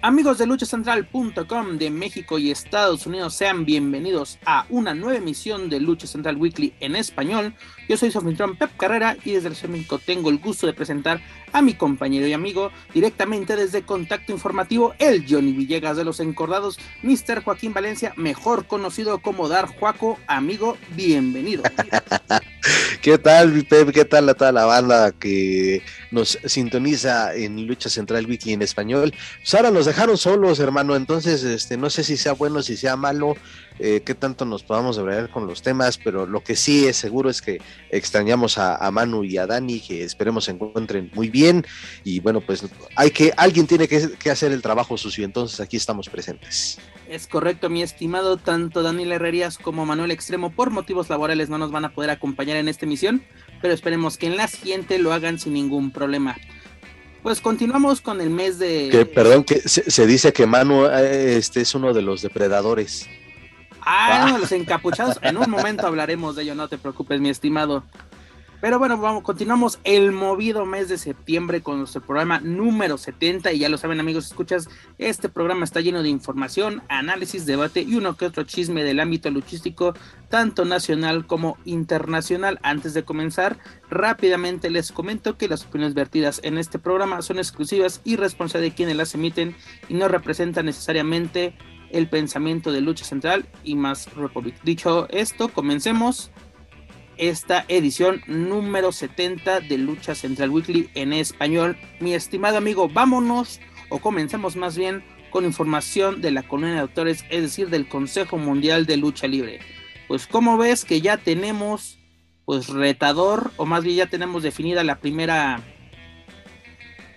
Amigos de luchacentral.com de México y Estados Unidos, sean bienvenidos a una nueva emisión de Lucha Central Weekly en español. Yo soy su Pep Carrera y desde el México tengo el gusto de presentar a mi compañero y amigo directamente desde Contacto Informativo, el Johnny Villegas de los Encordados, Mr. Joaquín Valencia, mejor conocido como Dar Juaco. Amigo, bienvenido. ¿Qué tal, Pep? ¿Qué tal a toda la banda que nos sintoniza en Lucha Central Weekly en español? Pues ahora nos dejaron solos, hermano, entonces este, no sé si sea bueno, si sea malo, eh, qué tanto nos podamos hablar con los temas, pero lo que sí es seguro es que extrañamos a, a, Manu y a Dani, que esperemos se encuentren muy bien, y bueno, pues hay que, alguien tiene que, que hacer el trabajo sucio, entonces aquí estamos presentes. Es correcto, mi estimado, tanto Daniel Herrerías como Manuel Extremo por motivos laborales no nos van a poder acompañar en esta emisión, pero esperemos que en la siguiente lo hagan sin ningún problema. Pues continuamos con el mes de... Que, perdón, que se, se dice que Manu este es uno de los depredadores. Ah, de los encapuchados. En un momento hablaremos de ello, no te preocupes, mi estimado. Pero bueno, vamos, continuamos el movido mes de septiembre con nuestro programa número 70. Y ya lo saben, amigos, escuchas, este programa está lleno de información, análisis, debate y uno que otro chisme del ámbito luchístico, tanto nacional como internacional. Antes de comenzar, rápidamente les comento que las opiniones vertidas en este programa son exclusivas y responsabilidad de quienes las emiten y no representan necesariamente el pensamiento de Lucha Central y más Republic. Dicho esto, comencemos esta edición número 70 de Lucha Central Weekly en español. Mi estimado amigo, vámonos o comencemos más bien con información de la colonia de autores, es decir, del Consejo Mundial de Lucha Libre. Pues como ves que ya tenemos pues retador o más bien ya tenemos definida la primera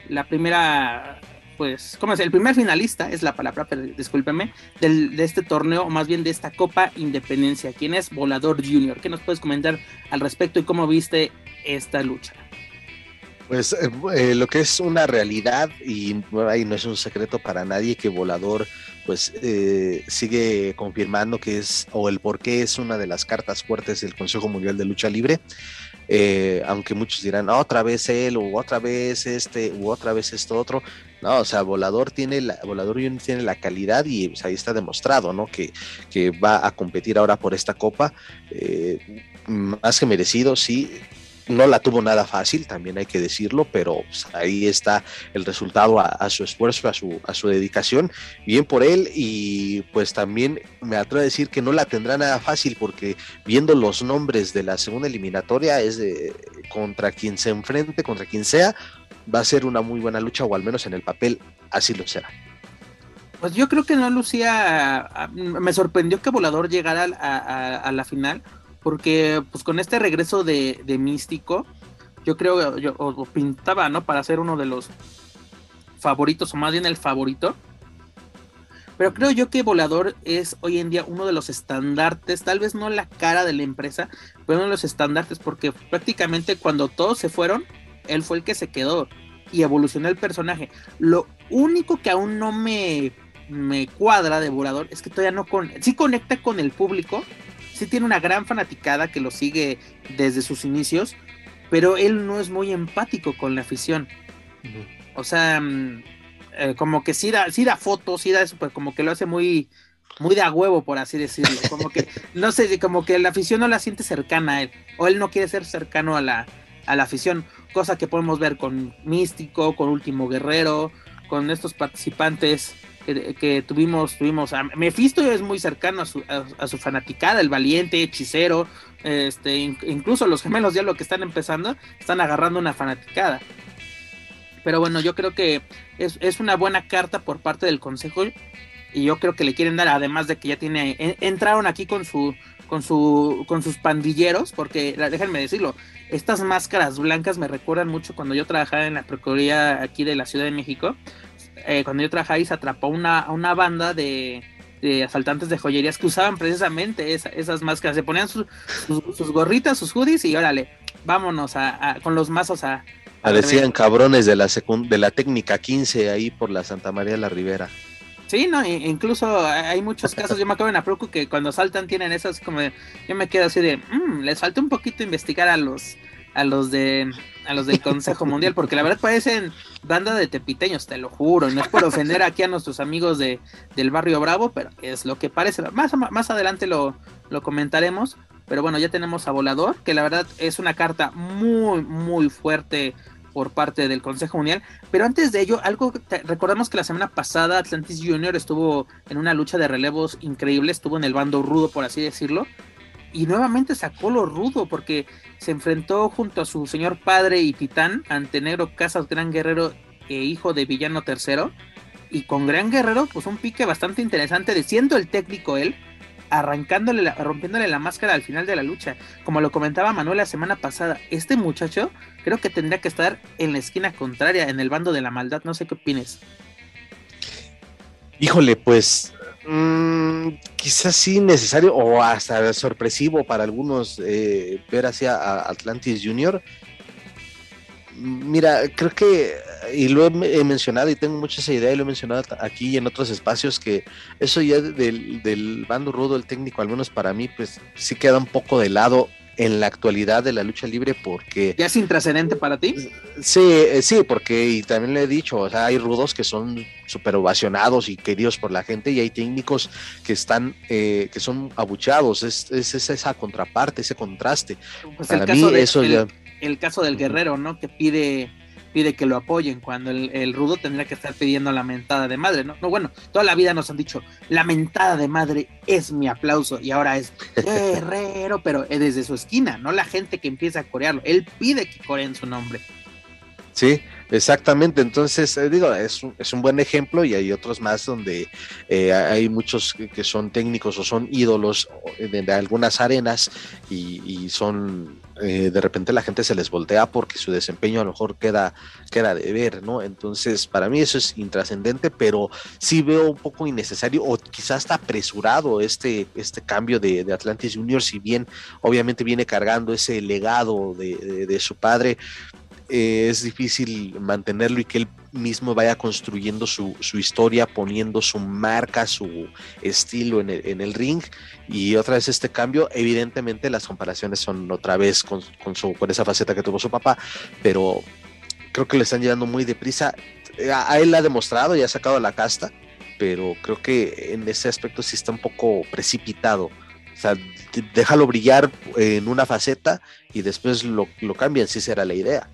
la primera pues, ¿cómo es? El primer finalista es la palabra, pero discúlpeme, del, de este torneo, o más bien de esta Copa Independencia. ¿Quién es Volador Junior? ¿Qué nos puedes comentar al respecto y cómo viste esta lucha? Pues eh, eh, lo que es una realidad y, y, no es un secreto para nadie que Volador pues eh, sigue confirmando que es o el por qué es una de las cartas fuertes del Consejo Mundial de Lucha Libre. Eh, aunque muchos dirán otra vez él o otra vez este u otra vez esto otro no o sea volador tiene la volador tiene la calidad y pues, ahí está demostrado no que, que, va a competir ahora por esta copa eh, más que merecido sí no la tuvo nada fácil, también hay que decirlo, pero pues, ahí está el resultado a, su esfuerzo, a su, a su dedicación. Bien por él y pues también me atrevo a decir que no la tendrá nada fácil porque viendo los nombres de la segunda eliminatoria es de contra quien se enfrente, contra quien sea, va a ser una muy buena lucha o al menos en el papel así lo será. Pues yo creo que no lucía, me sorprendió que Volador llegara a la final porque pues con este regreso de, de Místico, yo creo, yo, o, pintaba, ¿no? Para ser uno de los favoritos, o más bien el favorito. Pero creo yo que Volador es hoy en día uno de los estandartes, tal vez no la cara de la empresa, pero uno de los estandartes, porque prácticamente cuando todos se fueron, él fue el que se quedó y evolucionó el personaje. Lo único que aún no me, me cuadra de Volador es que todavía no con, sí conecta con el público, sí tiene una gran fanaticada que lo sigue desde sus inicios, pero él no es muy empático con la afición. Uh -huh. O sea, eh, como que sí da, sí da fotos, sí da eso, pues como que lo hace muy, muy de a huevo, por así decirlo. Como que, no sé, como que la afición no la siente cercana a él, o él no quiere ser cercano a la, a la afición, cosa que podemos ver con Místico, con Último Guerrero, con estos participantes que, tuvimos, tuvimos a Mephisto es muy cercano a su, a, su fanaticada, el valiente, hechicero, este, incluso los gemelos ya lo que están empezando, están agarrando una fanaticada. Pero bueno, yo creo que es, es una buena carta por parte del consejo y yo creo que le quieren dar, además de que ya tiene, entraron aquí con su, con su, con sus pandilleros, porque déjenme decirlo, estas máscaras blancas me recuerdan mucho cuando yo trabajaba en la Procuraduría aquí de la Ciudad de México, eh, cuando yo trabajaba ahí se atrapó una, una banda de, asaltantes de joyerías que usaban precisamente esas máscaras, se ponían sus, gorritas, sus hoodies y órale, vámonos a, con los mazos a... Parecían cabrones de la, de la técnica 15 ahí por la Santa María de la Ribera. Sí, no, incluso hay muchos casos, yo me acuerdo en Aproco que cuando saltan tienen esas como, yo me quedo así de, mmm, les falta un poquito investigar a los, a los de, a los del Consejo Mundial, porque la verdad parecen banda de tepiteños, te lo juro, no es por ofender aquí a nuestros amigos de, del barrio Bravo, pero es lo que parece, más, más adelante lo, lo comentaremos, pero bueno, ya tenemos a Volador, que la verdad es una carta muy, muy fuerte por parte del Consejo Mundial. Pero antes de ello, algo recordamos que la semana pasada Atlantis Junior estuvo en una lucha de relevos increíble, estuvo en el bando rudo, por así decirlo. Y nuevamente sacó lo rudo porque se enfrentó junto a su señor padre y titán ante Negro Casas, Gran Guerrero e hijo de Villano Tercero. Y con Gran Guerrero, pues un pique bastante interesante, de siendo el técnico él, arrancándole, rompiéndole la máscara al final de la lucha. Como lo comentaba Manuel la semana pasada, este muchacho creo que tendría que estar en la esquina contraria, en el bando de la maldad. No sé qué opines. Híjole, pues mm, quizás sí necesario o hasta sorpresivo para algunos eh, ver hacia Atlantis Junior. Mira, creo que, y lo he, mencionado y tengo mucha esa idea y lo he mencionado aquí y en otros espacios, que eso ya del, del bando rudo, el técnico, al menos para mí, pues sí queda un poco de lado en la actualidad de la lucha libre porque... ¿Ya es intrascendente para ti? Sí, eh, sí, porque y también le he dicho, o sea, hay rudos que son súper ovacionados y queridos por la gente y hay técnicos que están, eh, que son abuchados, es, es, esa contraparte, ese contraste. Pues para mí eso ya el caso del guerrero, ¿no? Que pide pide que lo apoyen cuando el, rudo tendría que estar pidiendo la mentada de madre, ¿no? No, bueno, toda la vida nos han dicho, la mentada de madre es mi aplauso y ahora es guerrero, pero es desde su esquina, no la gente que empieza a corearlo, él pide que coreen su nombre. Sí, exactamente. Entonces, eh, digo, es un, es un, buen ejemplo y hay otros más donde eh, hay muchos que son técnicos o son ídolos de, algunas arenas y son eh, de repente la gente se les voltea porque su desempeño a lo mejor queda, queda de ver, ¿no? Entonces, para mí eso es intrascendente, pero sí veo un poco innecesario o quizás está apresurado este, este cambio de, Atlantis Junior, si bien obviamente viene cargando ese legado de su padre, eh, es difícil mantenerlo y que él mismo vaya construyendo su, historia, poniendo su marca, su estilo en el, ring. Y otra vez este cambio, evidentemente las comparaciones son otra vez con, su, con esa faceta que tuvo su papá, pero creo que le están llevando muy deprisa. A, él ha demostrado y ha sacado la casta, pero creo que en ese aspecto sí está un poco precipitado. O sea, déjalo brillar en una faceta y después lo, lo cambian, si será la idea.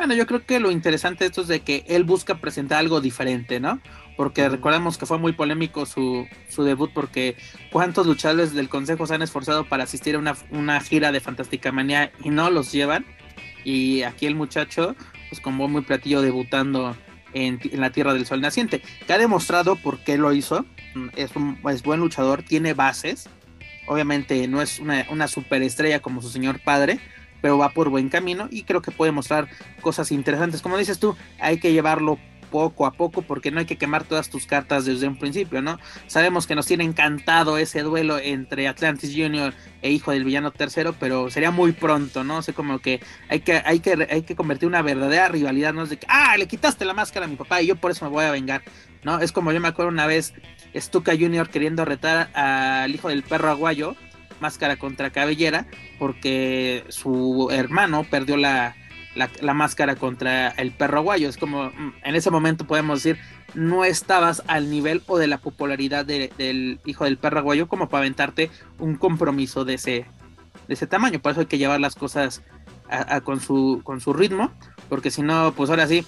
Bueno, yo creo que lo interesante de esto es de que él busca presentar algo diferente, ¿no? Porque recordemos que fue muy polémico su, su debut porque cuántos luchadores del consejo se han esforzado para asistir a una, una gira de Fantástica Manía y no los llevan. Y aquí el muchacho, pues como muy platillo debutando en, la Tierra del Sol Naciente, que ha demostrado por qué lo hizo. Es un es buen luchador, tiene bases. Obviamente no es una, una superestrella como su señor padre, pero va por buen camino y creo que puede mostrar cosas interesantes. Como dices tú, hay que llevarlo poco a poco porque no hay que quemar todas tus cartas desde un principio, ¿no? Sabemos que nos tiene encantado ese duelo entre Atlantis Junior e Hijo del Villano Tercero, pero sería muy pronto, ¿no? O sea, como que hay que, hay que, hay que convertir una verdadera rivalidad, ¿no? Es de que, ah, le quitaste la máscara a mi papá y yo por eso me voy a vengar, ¿no? Es como yo me acuerdo una vez Stuka Junior queriendo retar al Hijo del Perro Aguayo máscara contra cabellera porque su hermano perdió la, la, máscara contra el perro guayo. Es como, mm, en ese momento podemos decir, no estabas al nivel o de la popularidad del hijo del perro guayo como para aventarte un compromiso de ese, de ese tamaño. Por eso hay que llevar las cosas con, su, con su ritmo, porque si no, pues ahora sí,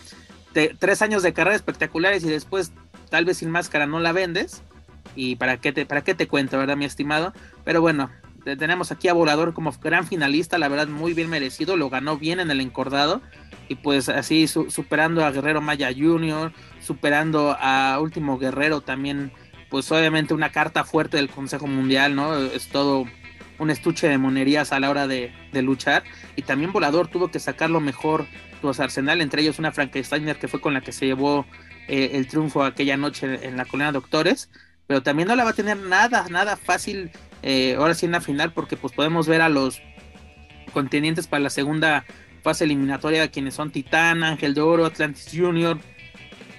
tres años de carrera espectaculares y después tal vez sin máscara no la vendes. Y para qué te, para qué te cuento, ¿verdad, mi estimado? Pero bueno, tenemos aquí a Volador como gran finalista, la verdad muy bien merecido, lo ganó bien en el encordado y pues así superando a Guerrero Maya Jr., superando a Último Guerrero también, pues obviamente una carta fuerte del Consejo Mundial, ¿no? Es todo un estuche de monerías a la hora de, luchar y también Volador tuvo que sacar lo mejor pues Arsenal, entre ellos una Frankensteiner que fue con la que se llevó eh, el triunfo aquella noche en la colina Doctores, pero también no la va a tener nada, nada fácil eh, ahora sí en la final, porque pues podemos ver a los contendientes para la segunda fase eliminatoria, quienes son Titán, Ángel de Oro, Atlantis Junior,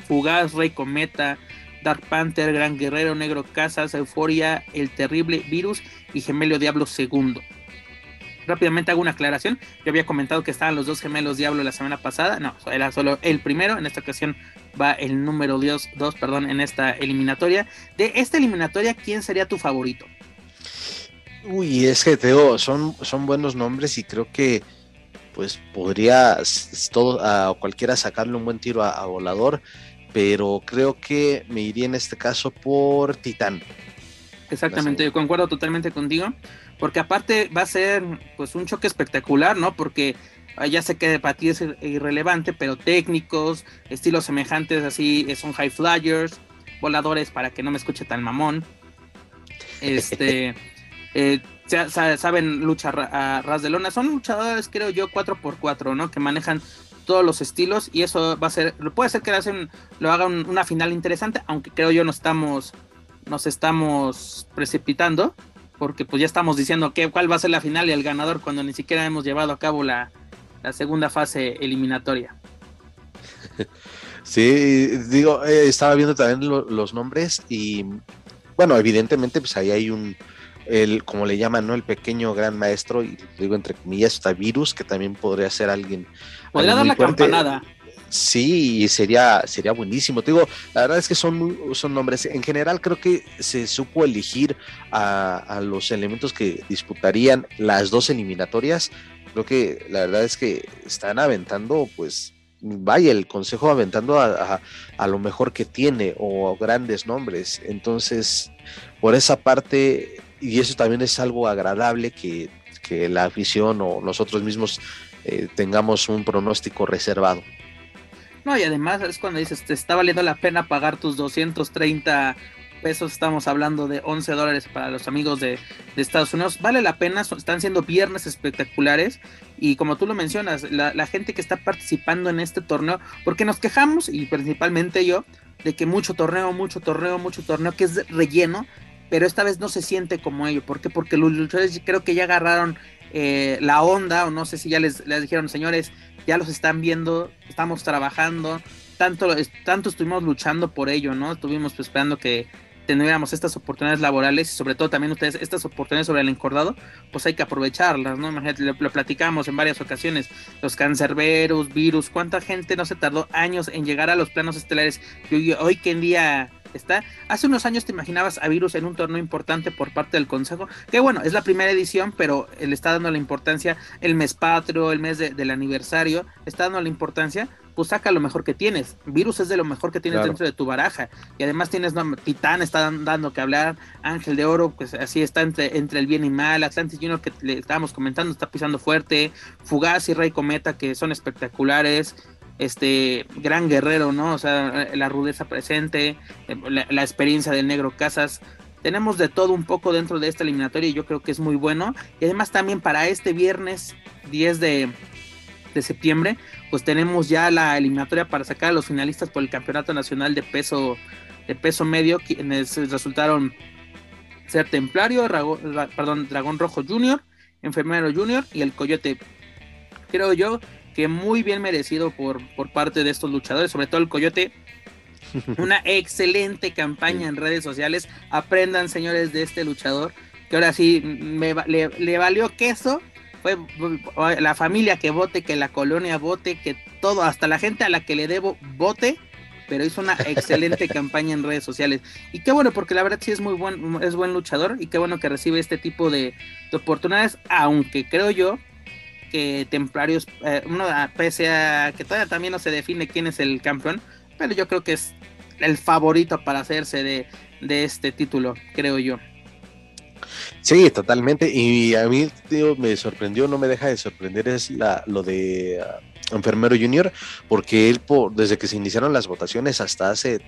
Fugaz, Rey Cometa, Dark Panther, Gran Guerrero, Negro Casas, Euforia, El Terrible Virus y Gemelo Diablo II. Rápidamente hago una aclaración. Yo había comentado que estaban los dos gemelos Diablo la semana pasada. No, era solo el primero. En esta ocasión va el número 2, perdón, en esta eliminatoria. De esta eliminatoria, ¿quién sería tu favorito? Uy, es que Teo, son, son buenos nombres y creo que pues podría todo, a cualquiera sacarle un buen tiro a, volador, pero creo que me iría en este caso por Titán. Exactamente, yo concuerdo totalmente contigo, porque aparte va a ser pues un choque espectacular, ¿no? Porque ah, ya sé que para ti es irrelevante, pero técnicos, estilos semejantes así, son high flyers, voladores para que no me escuche tan mamón. Este eh, saben luchar a ras de lona. Son luchadores, creo yo, 4x4, ¿no? Que manejan todos los estilos y eso va a ser, puede ser que lo, hacen, lo hagan una final interesante, aunque creo yo no estamos, nos estamos precipitando, porque pues ya estamos diciendo que, cuál va a ser la final y el ganador cuando ni siquiera hemos llevado a cabo la, segunda fase eliminatoria. Sí, digo, eh, estaba viendo también los nombres y bueno, evidentemente pues ahí hay un, el, como le llaman, ¿no? El pequeño gran maestro, y digo entre comillas, está Virus, que también podría ser alguien. Podría dar la campanada. Sí, sería, sería buenísimo. Te digo, la verdad es que son, son nombres. En general, creo que se supo elegir a, los elementos que disputarían las dos eliminatorias. Creo que la verdad es que están aventando, pues, vaya, el consejo aventando a, a, lo mejor que tiene o grandes nombres. Entonces, por esa parte, y eso también es algo agradable que, la afición o nosotros mismos eh, tengamos un pronóstico reservado. No, y además es cuando dices, te está valiendo la pena pagar tus 230 pesos, estamos hablando de 11 dólares para los amigos de, Estados Unidos, vale la pena, están siendo viernes espectaculares y como tú lo mencionas, la, la, gente que está participando en este torneo, porque nos quejamos, y principalmente yo, de que mucho torneo, mucho torneo, mucho torneo, que es relleno, pero esta vez no se siente como ello. ¿Por qué? Porque los luchadores creo que ya agarraron eh, la onda, o no sé si ya les, les, dijeron, señores, ya los están viendo, estamos trabajando, tanto, tanto estuvimos luchando por ello, ¿no? Estuvimos pues, esperando que tendríamos estas oportunidades laborales y sobre todo también ustedes estas oportunidades sobre el encordado, pues hay que aprovecharlas, ¿no? Imagínate, lo, platicamos en varias ocasiones, los cancerberos, virus, cuánta gente no se tardó años en llegar a los planos estelares y hoy que en día está. Hace unos años te imaginabas a Virus en un torneo importante por parte del Consejo, que bueno, es la primera edición, pero le está dando la importancia el mes patrio, el mes del aniversario, está dando la importancia, pues saca lo mejor que tienes. Virus es de lo mejor que tienes dentro de tu baraja. Y además tienes Titán, está dando que hablar, Ángel de Oro, pues así está entre, entre el bien y mal, Atlantis Junior que le estábamos comentando, está pisando fuerte, Fugaz y Rey Cometa que son espectaculares este gran guerrero, ¿no? O sea, la rudeza presente, la, experiencia del negro Casas. Tenemos de todo un poco dentro de esta eliminatoria y yo creo que es muy bueno. Y además también para este viernes 10 de, septiembre, pues tenemos ya la eliminatoria para sacar a los finalistas por el Campeonato Nacional de Peso, de peso Medio, quienes resultaron ser Templario, perdón, Dragón Rojo Junior, Enfermero Junior y el Coyote. Creo yo que muy bien merecido por, por parte de estos luchadores, sobre todo el Coyote. Una excelente campaña en redes sociales. Aprendan, señores, de este luchador, que ahora sí me, le, valió queso. Fue la familia que vote, que la colonia vote, que todo, hasta la gente a la que le debo vote pero hizo una excelente campaña en redes sociales. Y qué bueno, porque la verdad sí es muy buen, es buen luchador y qué bueno que recibe este tipo de, de oportunidades, aunque creo yo que Templarios, eh, uno, pese a que todavía también no se define quién es el campeón, pero yo creo que es el favorito para hacerse de, de este título, creo yo. Sí, totalmente. Y a mí tío, me sorprendió, no me deja de sorprender, es la, lo de ah, Enfermero Junior, porque él, por, desde que se iniciaron las votaciones hasta hace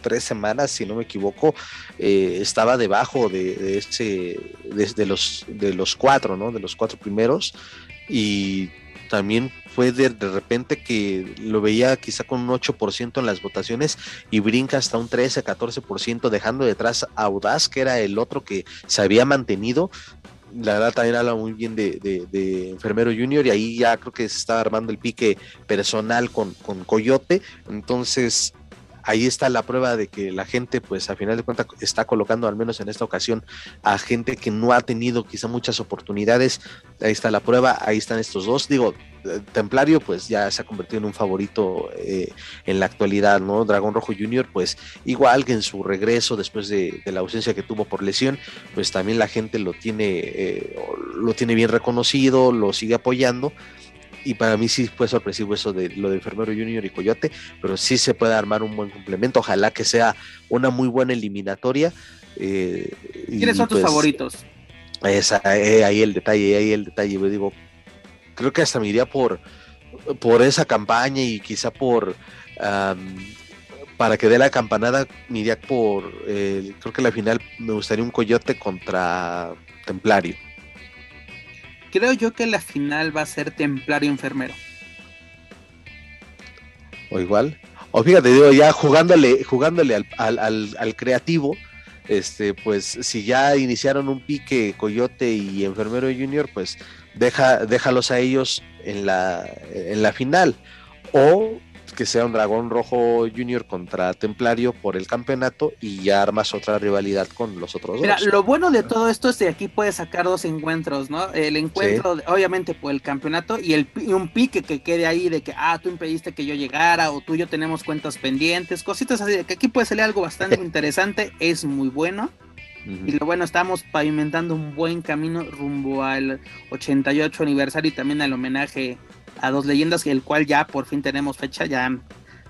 tres semanas, si no me equivoco, eh, estaba debajo de, de ese, de, los, de los cuatro, ¿no? De los cuatro primeros. Y también fue de, de, repente que lo veía quizá con un 8% en las votaciones y brinca hasta un 13, 14%, dejando detrás a Audaz, que era el otro que se había mantenido. La verdad también habla muy bien de, de, Enfermero Junior y ahí ya creo que se estaba armando el pique personal con, con Coyote. Entonces, ahí está la prueba de que la gente, pues a final de cuentas, está colocando, al menos en esta ocasión, a gente que no ha tenido quizá muchas oportunidades. Ahí está la prueba, ahí están estos dos. Digo, Templario, pues ya se ha convertido en un favorito eh, en la actualidad, ¿no? Dragón Rojo Junior, pues igual que en su regreso después de, la ausencia que tuvo por lesión, pues también la gente lo tiene, eh, lo tiene bien reconocido, lo sigue apoyando y para mí sí fue sorpresivo eso de lo de Enfermero Junior y Coyote, pero sí se puede armar un buen complemento. Ojalá que sea una muy buena eliminatoria. Eh, ¿Quiénes son tus pues, favoritos? Esa, eh, ahí el detalle, ahí el detalle. Yo digo, creo que hasta me iría por, por esa campaña y quizá por. Um, para que dé la campanada, me iría por. Eh, creo que la final me gustaría un Coyote contra Templario creo yo que la final va a ser Templario Enfermero. O igual. O fíjate, digo, ya jugándole, jugándole al, al, creativo, este, pues si ya iniciaron un pique Coyote y Enfermero Junior, pues deja, déjalos a ellos en la, en la final. O que sea un Dragón Rojo Junior contra Templario por el campeonato y ya armas otra rivalidad con los otros Mira, dos. lo bueno de todo esto es que aquí puedes sacar dos encuentros, ¿no? El encuentro, sí. obviamente, por el campeonato y, el, y un pique que quede ahí de que, ah, tú impediste que yo llegara o tú y yo tenemos cuentas pendientes, cositas así, de que aquí puede salir algo bastante interesante, es muy bueno. Y lo bueno, estamos pavimentando un buen camino rumbo al 88 aniversario y también al homenaje a dos leyendas, el cual ya por fin tenemos fecha, ya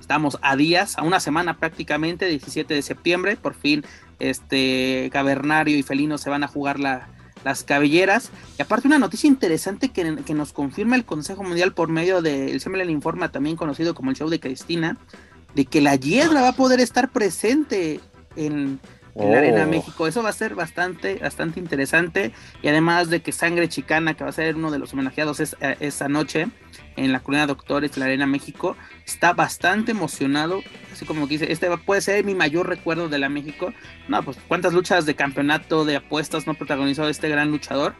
estamos a días, a una semana prácticamente, 17 de septiembre, por fin este Cavernario y Felino se van a jugar la, las cabelleras. Y aparte una noticia interesante que, que, nos confirma el Consejo Mundial por medio del Semelen Informa, también conocido como el show de Cristina, de que la hiedra va a poder estar presente en, en la Arena México. Eso va a ser bastante, bastante interesante. Y además de que Sangre Chicana, que va a ser uno de los homenajeados es, eh, esa noche en la Colina Doctores de la Arena México, está bastante emocionado. Así como que dice, este puede ser mi mayor recuerdo de la México. No, pues cuántas luchas de campeonato, de apuestas no protagonizó este gran luchador.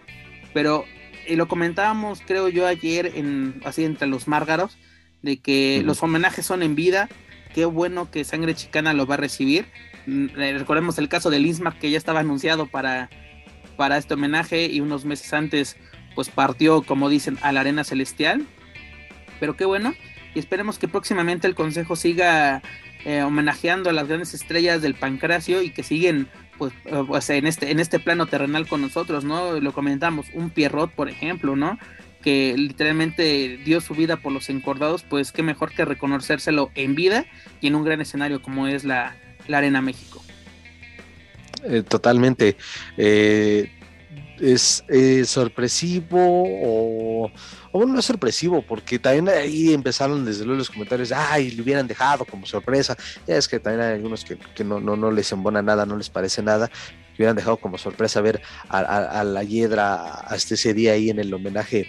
Pero y lo comentábamos, creo yo, ayer, en, así entre los márgaros, de que uh -huh. los homenajes son en vida. Qué bueno que Sangre Chicana lo va a recibir recordemos el caso de Linsmark que ya estaba anunciado para, para este homenaje y unos meses antes pues partió, como dicen, a la Arena Celestial. Pero qué bueno. Y esperemos que próximamente el Consejo siga eh, homenajeando a las grandes estrellas del pancracio y que siguen pues, pues, en, este, en este plano terrenal con nosotros, ¿no? Lo comentamos, un Pierrot, por ejemplo, ¿no? Que literalmente dio su vida por los encordados, pues qué mejor que reconocérselo en vida y en un gran escenario como es la, la Arena México. Eh, totalmente. Eh, es eh, sorpresivo o, bueno, no es sorpresivo, porque también ahí empezaron desde luego los comentarios, ay, le hubieran dejado como sorpresa. Ya es que también hay algunos que, que no, no, no, les embona nada, no les parece nada. Hubieran dejado como sorpresa ver a, a, a la Hiedra hasta ese día ahí en el homenaje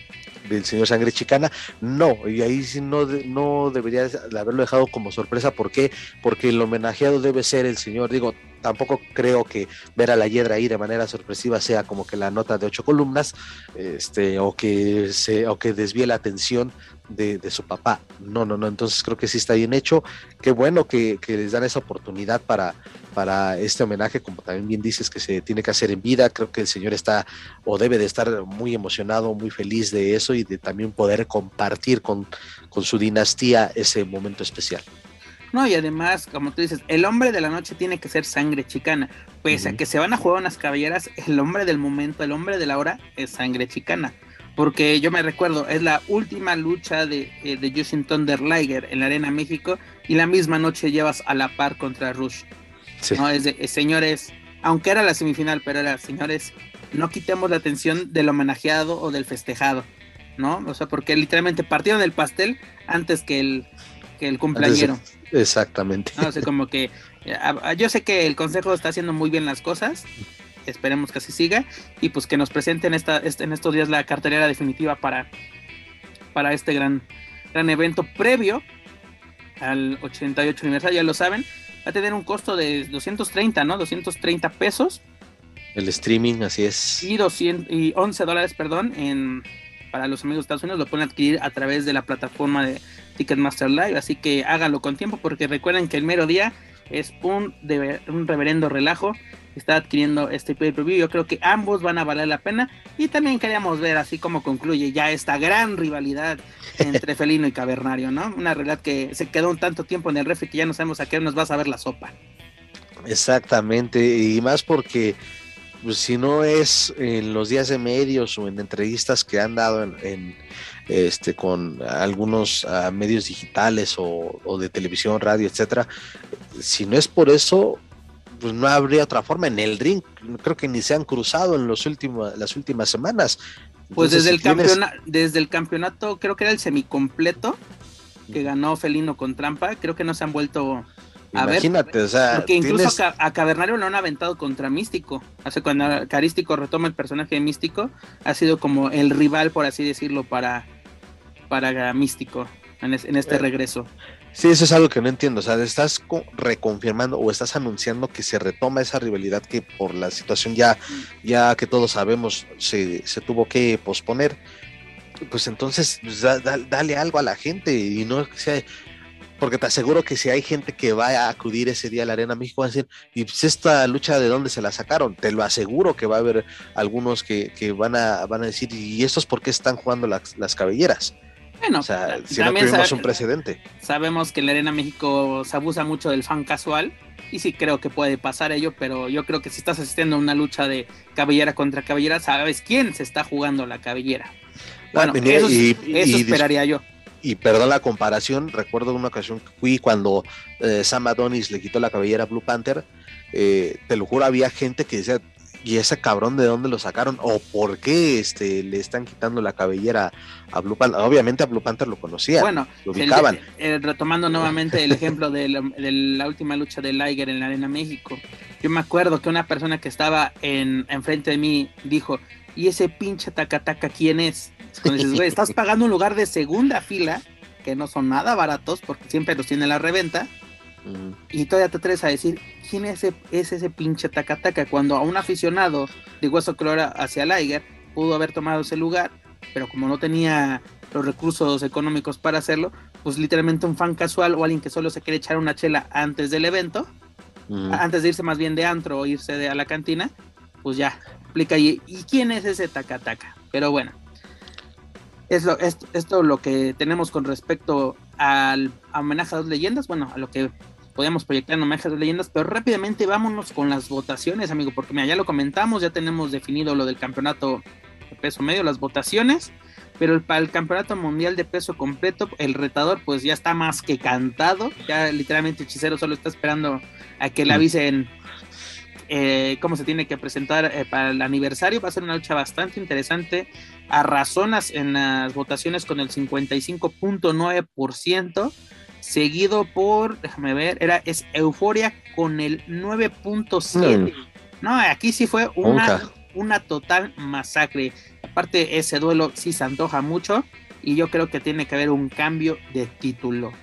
del señor Sangre Chicana, no, y ahí sí no, no debería de haberlo dejado como sorpresa, ¿por qué? Porque el homenajeado debe ser el señor, digo, tampoco creo que ver a la hiedra ahí de manera sorpresiva sea como que la nota de ocho columnas, este, o que se, o que desvíe la atención de, de, su papá. No, no, no. Entonces creo que sí está bien hecho. Qué bueno que, que, les dan esa oportunidad para, para este homenaje, como también bien dices que se tiene que hacer en vida. Creo que el señor está o debe de estar muy emocionado, muy feliz de eso y de también poder compartir con, con su dinastía ese momento especial. No, y además, como tú dices, el hombre de la noche tiene que ser sangre chicana. Pese uh -huh. a que se van a jugar unas caballeras, el hombre del momento, el hombre de la hora es sangre chicana porque yo me recuerdo, es la última lucha de, eh, de Justin Thunder Liger en la Arena México y la misma noche llevas a la par contra Rush. ¿no? Es de, señores, aunque era la semifinal, pero era, señores, no quitemos la atención del homenajeado o del festejado, ¿no? O sea, porque literalmente partieron el pastel antes que el, que el cumpleañero. Exactamente. ¿no? O sea, como que yo sé que el consejo está haciendo muy bien las cosas, esperemos que así siga y pues que nos presenten esta, este, en estos días la cartelera definitiva para, para este gran, gran evento previo al 88 aniversario, ya lo saben, va a tener un costo de 230, ¿no? 230 pesos. El streaming, así es. Y, 200, y 11 dólares, perdón, en, para los amigos de Estados Unidos lo pueden adquirir a través de la plataforma de Ticketmaster Live, así que háganlo con tiempo porque recuerden que el mero día es un, de, un reverendo relajo está adquiriendo este pay-per-view. Yo creo que ambos van a valer la pena. Y también queríamos ver así como concluye ya esta gran rivalidad entre Felino y Cavernario, ¿no? Una realidad que se quedó un tanto tiempo en el refri que ya no sabemos a qué nos va a saber la sopa. Exactamente, y más porque pues, si no es en los días de medios o en entrevistas que han dado en, este con algunos uh, medios digitales o, o, de televisión, radio, etcétera, si no es por eso, pues no habría otra forma en el ring. Creo que ni se han cruzado en los últimos, las últimas semanas. Pues desde, el campeonato, desde el campeonato, creo que era el semicompleto que ganó Felino con trampa, creo que no se han vuelto a Imagínate, o sea. Porque incluso a, Cavernario lo han aventado contra Místico. Hace cuando Carístico retoma el personaje de Místico, ha sido como el rival, por así decirlo, para, para Místico en, en este eh, regreso. Sí, eso es algo que no entiendo. O sea, estás reconfirmando o estás anunciando que se retoma esa rivalidad que por la situación ya, ya que todos sabemos se, se tuvo que posponer. Pues entonces, pues, dale algo a la gente y no sea. Porque te aseguro que si hay gente que va a acudir ese día a la Arena México, van a decir, y pues esta lucha de dónde se la sacaron, te lo aseguro que va a haber algunos que, que van, a, van a decir, ¿y estos por qué están jugando las, las cabelleras? Bueno, o sea, si no tuvimos un precedente. Sabemos que en la Arena México se abusa mucho del fan casual y sí creo que puede pasar ello, pero yo creo que si estás asistiendo a una lucha de cabellera contra cabellera, sabes quién se está jugando la cabellera. Bueno, eso, esperaría yo. Y perdón la comparación, recuerdo una ocasión que fui cuando eh, Sam Adonis le quitó la cabellera a Blue Panther, eh, te lo juro, había gente que decía, ¿Y ese cabrón de dónde lo sacaron? ¿O por qué este, le están quitando la cabellera a Blue Panther? Obviamente a Blue Panther lo conocía, bueno, lo ubicaban. Eh, retomando nuevamente el ejemplo de la, última lucha de Liger en la Arena México. Yo me acuerdo que una persona que estaba en enfrente de mí dijo, ¿y ese pinche taca-taca quién es? estás pagando un lugar de segunda fila, que no son nada baratos, porque siempre los tiene la reventa, y todavía te atreves a decir, ¿quién es ese, es ese pinche tacataca? Cuando a un aficionado de Hueso Clora hacia Liger pudo haber tomado ese lugar, pero como no tenía los recursos económicos para hacerlo, pues literalmente un fan casual o alguien que solo se quiere echar una chela antes del evento, antes de irse más bien de antro o irse de, a la cantina, pues ya, explica ahí, ¿y quién es ese tacataca? Pero bueno, es lo, esto, esto lo que tenemos con respecto al homenaje a dos leyendas, bueno, a lo que podíamos proyectar a dos leyendas, pero rápidamente vámonos con las votaciones, amigo, porque mira, ya lo comentamos, ya tenemos definido lo del campeonato de peso medio, las votaciones, pero para el campeonato mundial de peso completo, el retador pues ya está más que cantado, ya literalmente Hechicero solo está esperando a que le avisen eh, cómo se tiene que presentar eh, para el aniversario, va a ser una lucha bastante interesante, a razonas en las votaciones con el 55.9%, seguido por, déjame ver, era es Euforia con el 9.7. No, aquí sí fue una, una total masacre. Aparte, ese duelo sí se antoja mucho y yo creo que tiene que haber un cambio de título.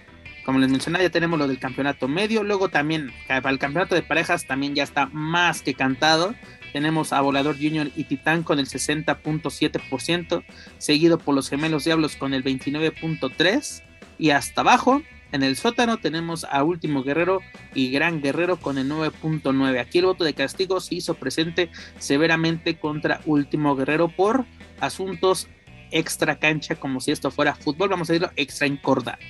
Como les mencioné, ya tenemos lo del campeonato medio. Luego también, para el campeonato de parejas, también ya está más que cantado. Tenemos a Volador Junior y Titán con el 60.7%, seguido por los Gemelos Diablos con el 29.3%. Y hasta abajo, en el sótano tenemos a Último Guerrero y Gran Guerrero con el 9.9. Aquí el voto de castigo se hizo presente severamente contra Último Guerrero por asuntos extra cancha, como si esto fuera fútbol, vamos a decirlo, extra encordados.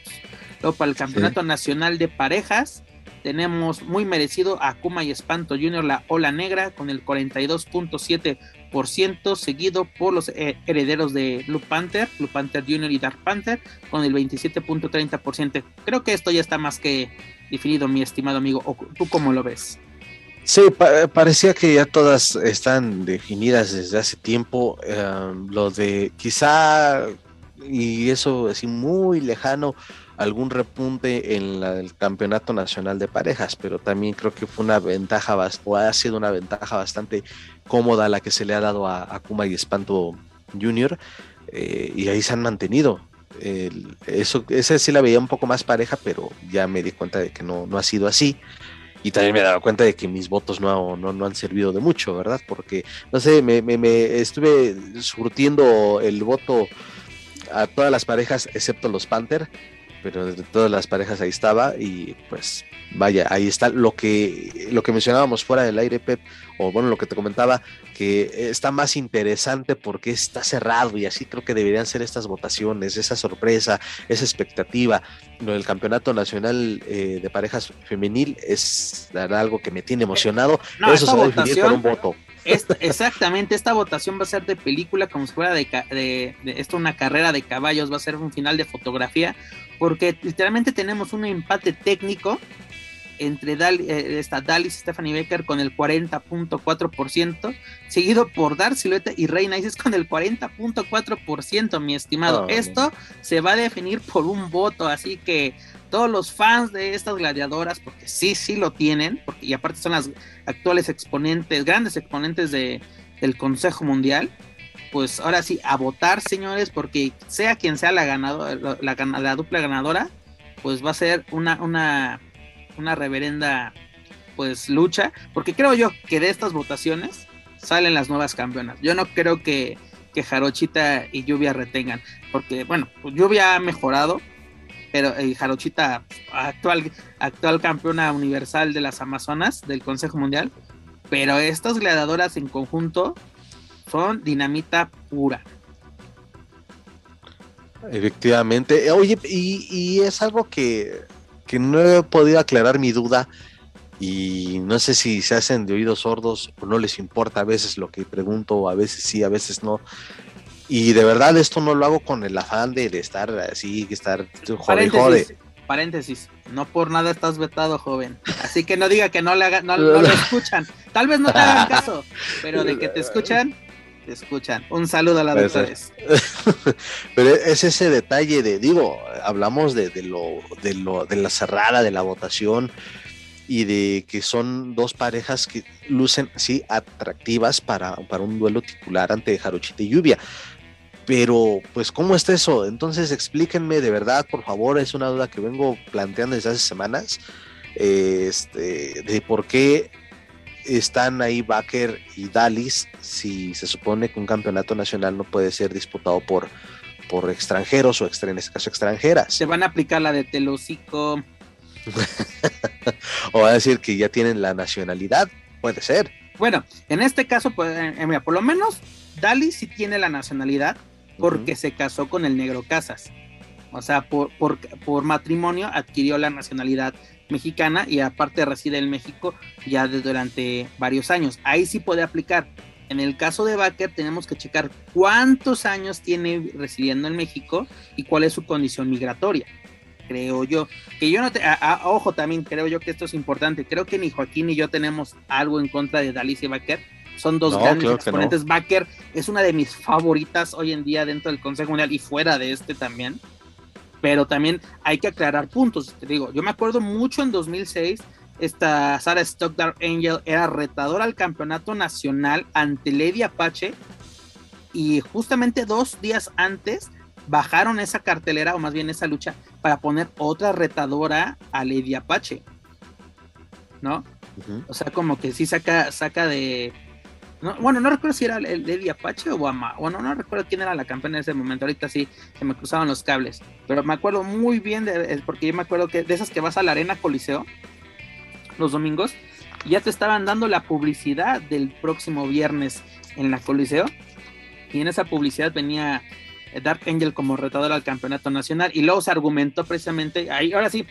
Luego para el Campeonato Nacional de Parejas tenemos muy merecido a Kuma y Espanto Junior la Ola Negra con el 42.7% 20%, seguido por los eh, herederos de Blue Panther, Blue Panther Jr. y Dark Panther, con el 27.30%. Creo que esto ya está más que definido, mi estimado amigo. ¿O ¿Tú cómo lo ves? Sí, parecía que ya todas están definidas desde hace tiempo. Em, lo de quizá, y eso así muy lejano, algún repunte en el campeonato nacional de parejas, pero también creo que fue una ventaja, o ha sido una ventaja bastante cómoda la que se le ha dado a, Akuma y Espanto Junior, eh, y ahí se han mantenido. eso, esa sí la veía un poco más pareja, pero ya me di cuenta de que no, no ha sido así y también me he dado cuenta de que mis votos no, no, han servido de mucho, ¿verdad? Porque, no sé, me, me, estuve surtiendo el voto a todas las parejas excepto los Panther, pero de todas las parejas ahí estaba y pues vaya, ahí está lo que, lo que mencionábamos fuera del aire, Pep, o bueno, lo que te comentaba, que está más interesante porque está cerrado y así creo que deberían ser estas votaciones, esa sorpresa, esa expectativa. Lo del campeonato nacional eh, de parejas femenil es algo que me tiene emocionado. Eso se va a definir por un voto. Exactamente, esta votación va a ser de película, como si fuera de, de, de, esto una carrera de caballos, va a ser un final de fotografía, porque literalmente tenemos un empate técnico entre eh, esta Dallas y Stephanie Becker con el 40.4%, seguido por Dar Silueta y Reina Isis con el 40.4%, mi estimado. Esto se va a definir por un voto, así que todos los fans de estas gladiadoras, porque sí, sí lo tienen, porque y aparte son las actuales exponentes, grandes exponentes de, del Consejo Mundial, pues ahora sí, a votar, señores, porque sea quien sea la ganadora, la, la, la dupla ganadora, pues va a ser una, una una reverenda pues lucha, porque creo yo que de estas votaciones salen las nuevas campeonas. Yo no creo que, que Jarochita y Lluvia retengan, porque bueno, pues, Lluvia ha mejorado, pero eh, Jarochita, actual, actual campeona universal de las Amazonas del Consejo Mundial, pero estas gladiadoras en conjunto son dinamita pura. Efectivamente, oye, y, y es algo que que no he podido aclarar mi duda y no sé si se hacen de oídos sordos o no les importa a veces lo que pregunto, a veces sí, a veces no. Y de verdad esto no lo hago con el afán de, estar así, estar jode, paréntesis, Paréntesis, no por nada estás vetado, joven. Así que no diga que no le haga, no, no lo escuchan. Tal vez no te hagan caso, pero de que te escuchan, te escuchan. Un saludo a las doctores. Pero es ese detalle de, digo, hablamos de, lo, de, lo, de la cerrada, de la votación y de que son dos parejas que lucen, sí, atractivas para, para un duelo titular ante Jarochita y Lluvia. Pero, pues, ¿cómo está eso? Entonces, explíquenme de verdad, por favor, es una duda que vengo planteando desde hace semanas, este, de por qué están ahí Baker y Dalis si se supone que un campeonato nacional no puede ser disputado por, por extranjeros o en este caso extranjeras. Se van a aplicar la de Telocico. o va a decir que ya tienen la nacionalidad, puede ser. Bueno, en este caso, pues, eh, eh, por lo menos Dalis sí tiene la nacionalidad porque se casó con el negro Casas. O sea, por, por, por matrimonio adquirió la nacionalidad mexicana y aparte reside en México ya de durante varios años. Ahí sí puede aplicar. En el caso de Baker tenemos que checar cuántos años tiene residiendo en México y cuál es su condición migratoria. Creo yo. Que yo no te. ojo, también creo yo que esto es importante. Creo que ni Joaquín ni yo tenemos algo en contra de Dalicia Baker. Son dos grandes exponentes. Baker es una de mis favoritas hoy en día dentro del Consejo Mundial y fuera de este también pero también hay que aclarar puntos. Te digo, yo me acuerdo mucho en 2006, esta Sarah Stockdale Angel era retadora al campeonato nacional ante Lady Apache y justamente dos días antes bajaron esa cartelera o más bien esa lucha para poner otra retadora a Lady Apache. ¿No? O sea, como que sí saca, saca de, bueno, no recuerdo si era el, Eddie Apache o Guama. Bueno, no recuerdo quién era la campeona en ese momento. Ahorita sí se me cruzaban los cables. Pero me acuerdo muy bien, de, porque yo me acuerdo que de esas que vas a la Arena Coliseo los domingos, ya te estaban dando la publicidad del próximo viernes en la Coliseo. Y en esa publicidad venía Dark Angel como retador al campeonato nacional. Y luego se argumentó precisamente, ahí, ahora sí,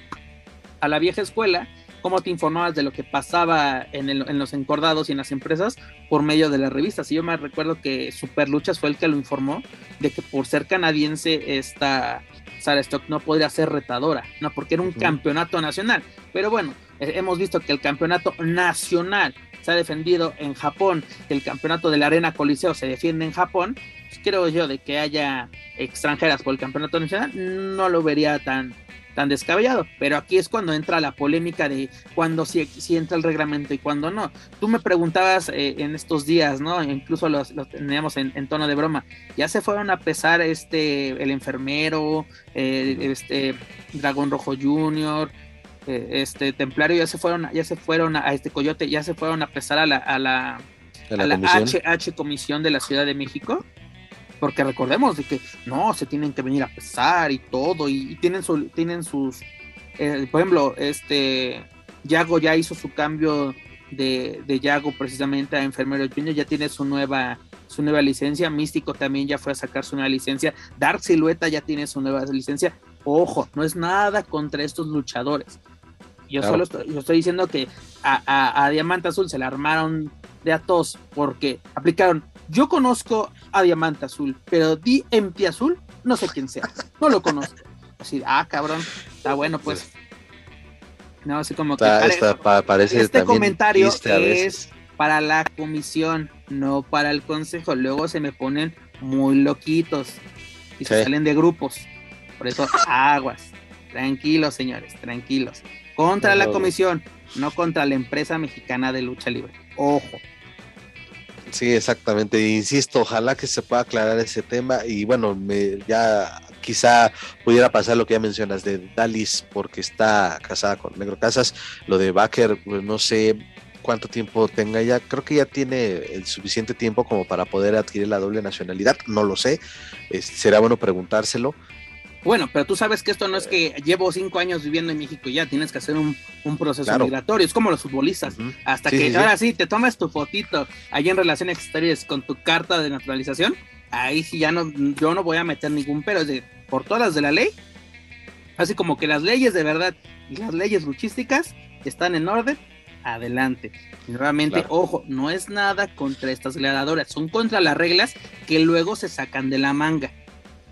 a la vieja escuela, cómo te informabas de lo que pasaba en, en, los encordados y en las empresas por medio de las revistas. Y yo me recuerdo que Super Luchas fue el que lo informó de que por ser canadiense esta Sarah Stock no podría ser retadora, no porque era un campeonato nacional. Pero bueno, eh, hemos visto que el campeonato nacional se ha defendido en Japón, que el campeonato de la Arena Coliseo se defiende en Japón. Pues creo yo de que haya extranjeras por el campeonato nacional, no lo vería tan, tan descabellado, pero aquí es cuando entra la polémica de cuándo si, si entra el reglamento y cuándo no. Tú me preguntabas eh, en estos días, ¿no? Incluso los, teníamos en, tono de broma, ya se fueron a pesar este, el enfermero, eh, este, Dragón Rojo Junior, eh, este Templario, ya se fueron, ya se fueron a, este Coyote, ya se fueron a pesar a la, a la, a la, HH Comisión de la Ciudad de México porque recordemos de que no, se tienen que venir a pesar y todo, y, tienen, su, tienen sus, eh, por ejemplo, este, Yago ya hizo su cambio de, de Yago precisamente a Enfermero Junior, ya tiene su nueva, su nueva licencia, Místico también ya fue a sacar su nueva licencia, Dark Silueta ya tiene su nueva licencia, ojo, no es nada contra estos luchadores. Yo solo estoy, yo estoy diciendo que a, a, a Diamante Azul se la armaron de a todos porque aplicaron yo conozco a Diamante Azul, pero DMP Azul, no sé quién sea. No lo conozco. Así, ah, cabrón, está bueno, pues. No, así como que. parece este comentario es para la comisión, no para el consejo. Luego se me ponen muy loquitos y se salen de grupos. Por eso, aguas. Tranquilos, señores, tranquilos. Contra la comisión, no contra la empresa mexicana de lucha libre. Ojo. Sí, exactamente. Insisto, ojalá que se pueda aclarar ese tema y bueno, me, ya quizá pudiera pasar lo que ya mencionas de Dalis porque está casada con Negro Casas, lo de Baker, pues no sé cuánto tiempo tenga ya, creo que ya tiene el suficiente tiempo como para poder adquirir la doble nacionalidad, no lo sé, será bueno preguntárselo, bueno, pero tú sabes que esto no es que llevo cinco años viviendo en México y ya tienes que hacer un, proceso migratorio, es como los futbolistas. Hasta que ahora sí. te tomas tu fotito ahí en relaciones exteriores con tu carta de naturalización, ahí sí ya no, yo no voy a meter ningún pero, es de, por todas las de la ley, así como que las leyes de verdad y las leyes luchísticas están en orden, adelante. Y nuevamente, ojo, no es nada contra estas gladiadoras, son contra las reglas que luego se sacan de la manga.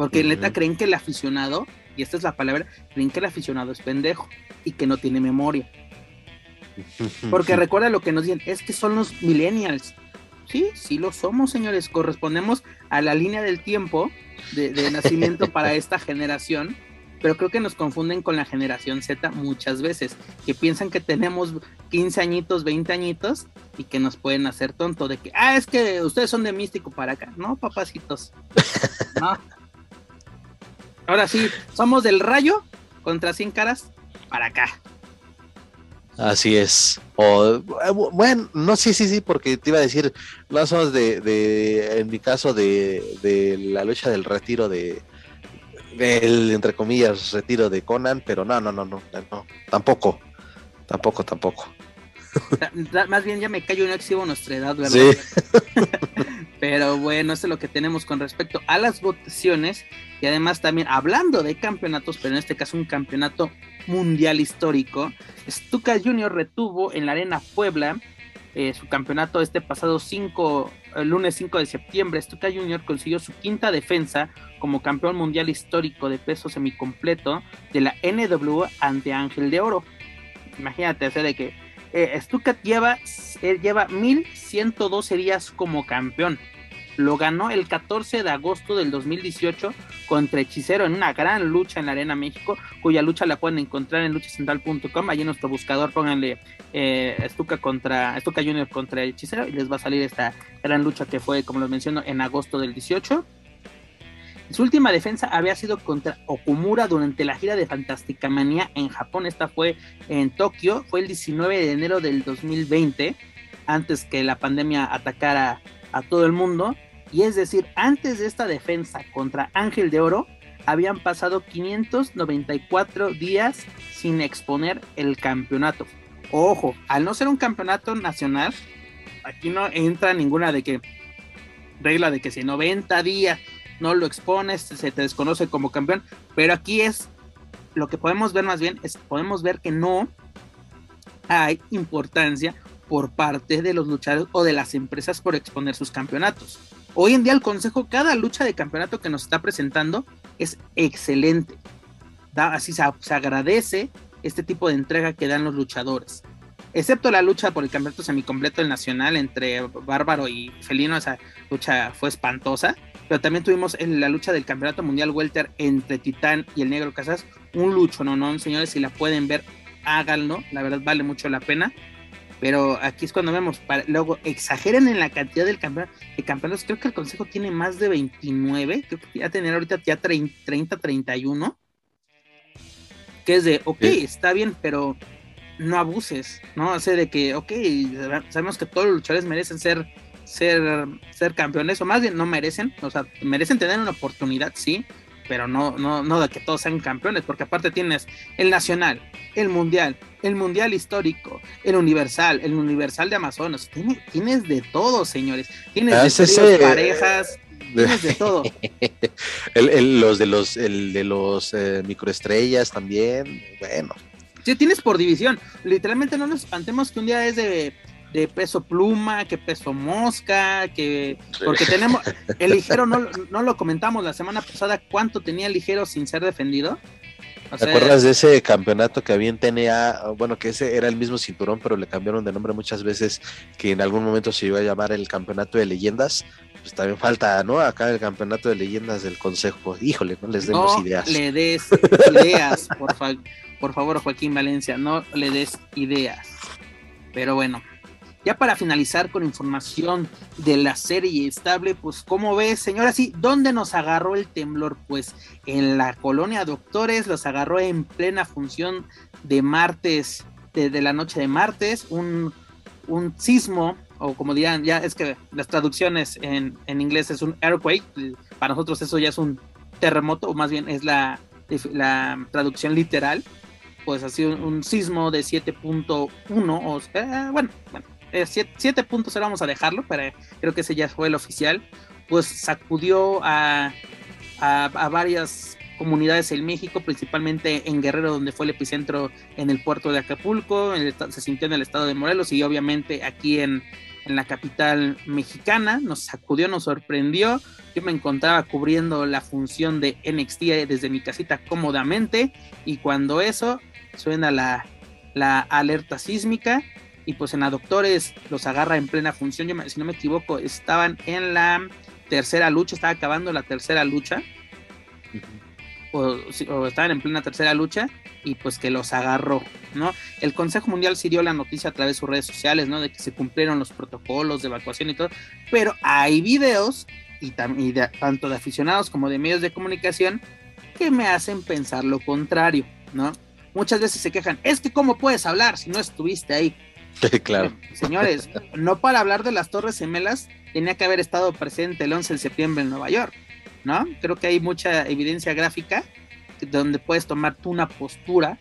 Porque neta creen que el aficionado, y esta es la palabra, creen que el aficionado es pendejo y que no tiene memoria. Porque recuerda lo que nos dicen, es que son los millennials. Sí, sí lo somos, señores. Correspondemos a la línea del tiempo de, de nacimiento para esta generación, pero creo que nos confunden con la generación Z muchas veces, que piensan que tenemos 15 añitos, 20 añitos y que nos pueden hacer tonto de que, ah, es que ustedes son de místico para acá. No, papacitos. No. Ahora sí, somos del rayo contra 100 caras para acá. Así es. O, bueno, no, sí, sí, sí, porque te iba a decir, no somos de, de en mi caso, de, de la lucha del retiro de, del, entre comillas, retiro de Conan, pero no, no, no, no, no, tampoco, tampoco, tampoco. Más bien ya me callo y no exhibo nuestra edad, ¿verdad? Sí. Pero bueno, eso es lo que tenemos con respecto a las votaciones y además también hablando de campeonatos, pero en este caso un campeonato mundial histórico. Stuka Junior retuvo en la Arena Puebla eh, su campeonato este pasado 5, el lunes 5 de septiembre. Stuka Junior consiguió su quinta defensa como campeón mundial histórico de peso semicompleto de la NW ante Ángel de Oro. Imagínate, o sea, de que eh, Stukat lleva, eh, lleva 1112 días como campeón. Lo ganó el 14 de agosto del 2018 contra Hechicero en una gran lucha en la Arena México, cuya lucha la pueden encontrar en luchacentral.com. Allí en nuestro buscador pónganle eh, Stuka contra Junior contra Hechicero y les va a salir esta gran lucha que fue, como les menciono, en agosto del 18. Su última defensa había sido contra Okumura durante la gira de Fantástica Manía en Japón. Esta fue en Tokio, fue el 19 de enero del 2020, antes que la pandemia atacara a todo el mundo. Y es decir, antes de esta defensa contra Ángel de Oro, habían pasado 594 días sin exponer el campeonato. Ojo, al no ser un campeonato nacional, aquí no entra ninguna de que regla de que si 90 días no lo expones, se te desconoce como campeón, pero aquí es lo que podemos ver más bien, es podemos ver que no hay importancia por parte de los luchadores o de las empresas por exponer sus campeonatos. Hoy en día el consejo, cada lucha de campeonato que nos está presentando es excelente. Así se, se agradece este tipo de entrega que dan los luchadores. Excepto la lucha por el campeonato semicompleto del nacional entre Bárbaro y Felino, esa lucha fue espantosa, pero también tuvimos en la lucha del campeonato mundial welter entre Titán y el Negro Casas, un lucho, no, no, señores, si la pueden ver, háganlo, la verdad vale mucho la pena, pero aquí es cuando vemos, luego exageren en la cantidad del campeonato, de campeonatos, creo que el Consejo tiene más de 29, creo que ya tener ahorita ya 30, 31, que es de, ok, está bien, pero no abuses, ¿no? O sea, de que, ok, sabemos que todos los luchadores merecen ser, ser, ser campeones, o más bien no merecen, o sea, merecen tener una oportunidad, sí, pero no, no, no de que todos sean campeones, porque aparte tienes el nacional, el mundial, el mundial histórico, el universal, el universal de Amazonas, tienes, tienes de todo, señores, tienes ah, de parejas, tienes de todo. los de los, el de los eh, microestrellas también, bueno. Sí, tienes por división. Literalmente no nos espantemos que un día es de, peso pluma, que peso mosca, que. Porque tenemos. El ligero no, no lo comentamos la semana pasada, ¿cuánto tenía el ligero sin ser defendido? ¿Te acuerdas de ese campeonato que había en TNA? Bueno, que ese era el mismo cinturón, pero le cambiaron de nombre muchas veces, que en algún momento se iba a llamar el campeonato de leyendas. Pues también falta, ¿no? Acá el campeonato de leyendas del consejo. Híjole, no les demos no ideas. Le des ideas, por favor por favor, Joaquín Valencia, no le des ideas. Pero bueno, ya para finalizar con información de la serie estable, pues como ves, señora, sí, ¿dónde nos agarró el temblor? Pues en la colonia Doctores, los agarró en plena función de martes, de, la noche de martes, un, un, sismo, o como dirán, ya es que las traducciones en, en inglés es un earthquake, para nosotros eso ya es un terremoto, o más bien es la, la traducción literal, pues ha sido un sismo de 7.1, o bueno, bueno 7.0 vamos a dejarlo, pero creo que ese ya fue el oficial, pues sacudió a, a, varias comunidades en México, principalmente en Guerrero, donde fue el epicentro en el puerto de Acapulco, se sintió en el estado de Morelos y obviamente aquí en, en la capital mexicana, nos sacudió, nos sorprendió. Yo me encontraba cubriendo la función de NXT desde mi casita cómodamente y cuando eso suena la, la alerta sísmica y pues en Adoctores los agarra en plena función. Yo, si no me equivoco, estaban en la tercera lucha, estaba acabando la tercera lucha. o, estaban en plena tercera lucha y pues que los agarró, ¿no? El Consejo Mundial sí dio la noticia a través de sus redes sociales, ¿no? De que se cumplieron los protocolos de evacuación y todo, pero hay videos y, tanto de aficionados como de medios de comunicación que me hacen pensar lo contrario, ¿no? muchas veces se quejan, es que cómo puedes hablar si no estuviste ahí. claro. Señores, no para hablar de las Torres Gemelas tenía que haber estado presente el 11 de septiembre en Nueva York, ¿no? Creo que hay mucha evidencia gráfica donde puedes tomar tú una postura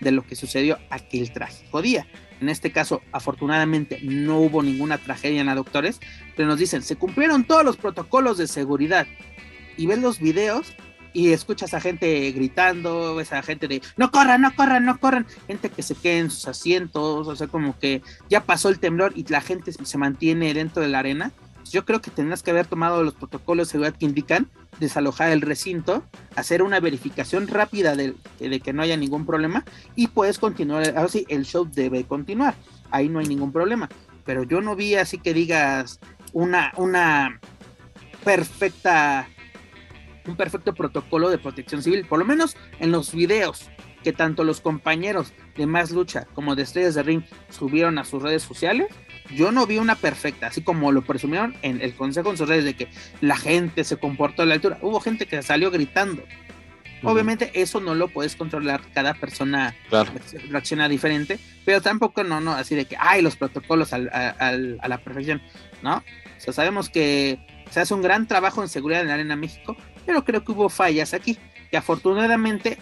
de lo que sucedió aquel trágico día. En este caso, afortunadamente, no hubo ninguna tragedia en doctores, pero nos dicen, se cumplieron todos los protocolos de seguridad. Y ves los videos y escuchas a gente gritando, ves a gente de no corran, no corran, no corran, gente que se queda en sus asientos, o sea, como que ya pasó el temblor y la gente se mantiene dentro de la arena. Yo creo que tendrás que haber tomado los protocolos de seguridad que indican desalojar el recinto, hacer una verificación rápida de, de que no haya ningún problema y puedes continuar. Ahora sí, el show debe continuar, ahí no hay ningún problema. Pero yo no vi así que digas una, una perfecta un perfecto protocolo de protección civil, por lo menos en los videos que tanto los compañeros de Más Lucha como de Estrellas de Ring subieron a sus redes sociales, yo no vi una perfecta, así como lo presumieron en el consejo en sus redes de que la gente se comportó a la altura. Hubo gente que salió gritando. Obviamente eso no lo puedes controlar, cada persona reacciona diferente, pero tampoco no, no, así de que hay los protocolos a la perfección, ¿no? O sea, sabemos que se hace un gran trabajo en seguridad en la Arena México, pero creo que hubo fallas aquí, que afortunadamente,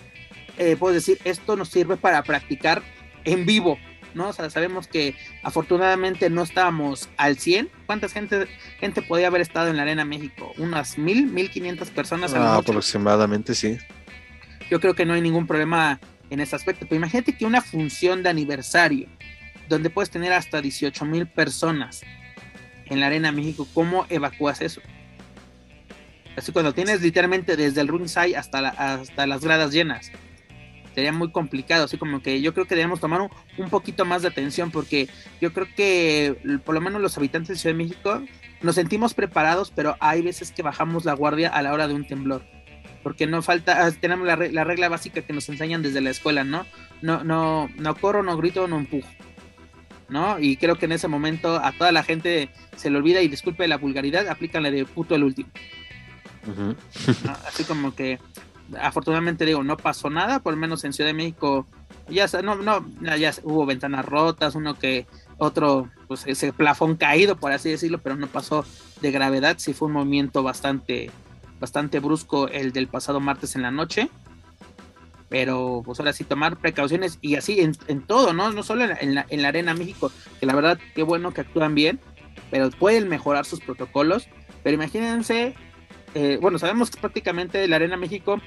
eh, puedo decir, esto nos sirve para practicar en vivo, ¿no? O sea, sabemos que afortunadamente no estábamos al 100. ¿Cuánta gente, gente podía haber estado en la Arena México? ¿Unas mil, mil quinientas personas? Ah, aproximadamente, sí. Yo creo que no hay ningún problema en ese aspecto. Pero imagínate que una función de aniversario donde puedes tener hasta 18 mil personas en la Arena México, ¿cómo evacúas eso? Así cuando tienes literalmente desde el ringside hasta, hasta las gradas llenas. Sería muy complicado, así como que yo creo que debemos tomar un, un, poquito más de atención porque yo creo que por lo menos los habitantes de Ciudad de México nos sentimos preparados, pero hay veces que bajamos la guardia a la hora de un temblor. Porque no falta, ah, tenemos la, la regla básica que nos enseñan desde la escuela, ¿no? No, no, no corro, no grito, no empujo. ¿No? Y creo que en ese momento a toda la gente se le olvida y disculpe la vulgaridad, aplícanle de puto el último. Así como que afortunadamente digo, no pasó nada, por lo menos en Ciudad de México ya no, no, ya hubo ventanas rotas, uno que otro, pues ese plafón caído, por así decirlo, pero no pasó de gravedad, sí fue un movimiento bastante, bastante brusco el del pasado martes en la noche pero pues ahora sí tomar precauciones y así en, todo, ¿no? No solo en la, en la, Arena México, que la verdad qué bueno que actúan bien, pero pueden mejorar sus protocolos, pero imagínense, eh, bueno, sabemos que prácticamente la Arena México,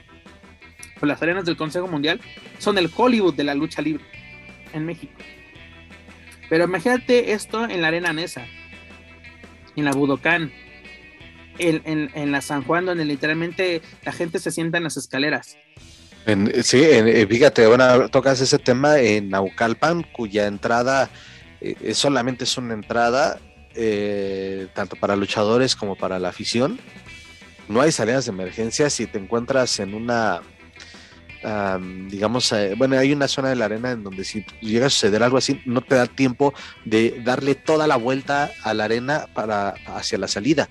o las arenas del Consejo Mundial, son el Hollywood de la lucha libre en México. Pero imagínate esto en la Arena Nesa, en la Budokan, en, en, en la San Juan, donde literalmente la gente se sienta en las escaleras sí, eh, fíjate, bueno, tocas ese tema en Naucalpan, cuya entrada eh, solamente es una entrada, eh, tanto para luchadores como para la afición. No hay salidas de emergencia si te encuentras en una, digamos, bueno, hay una zona de la arena en donde si llega a suceder algo así, no te da tiempo de darle toda la vuelta a la arena para hacia la salida.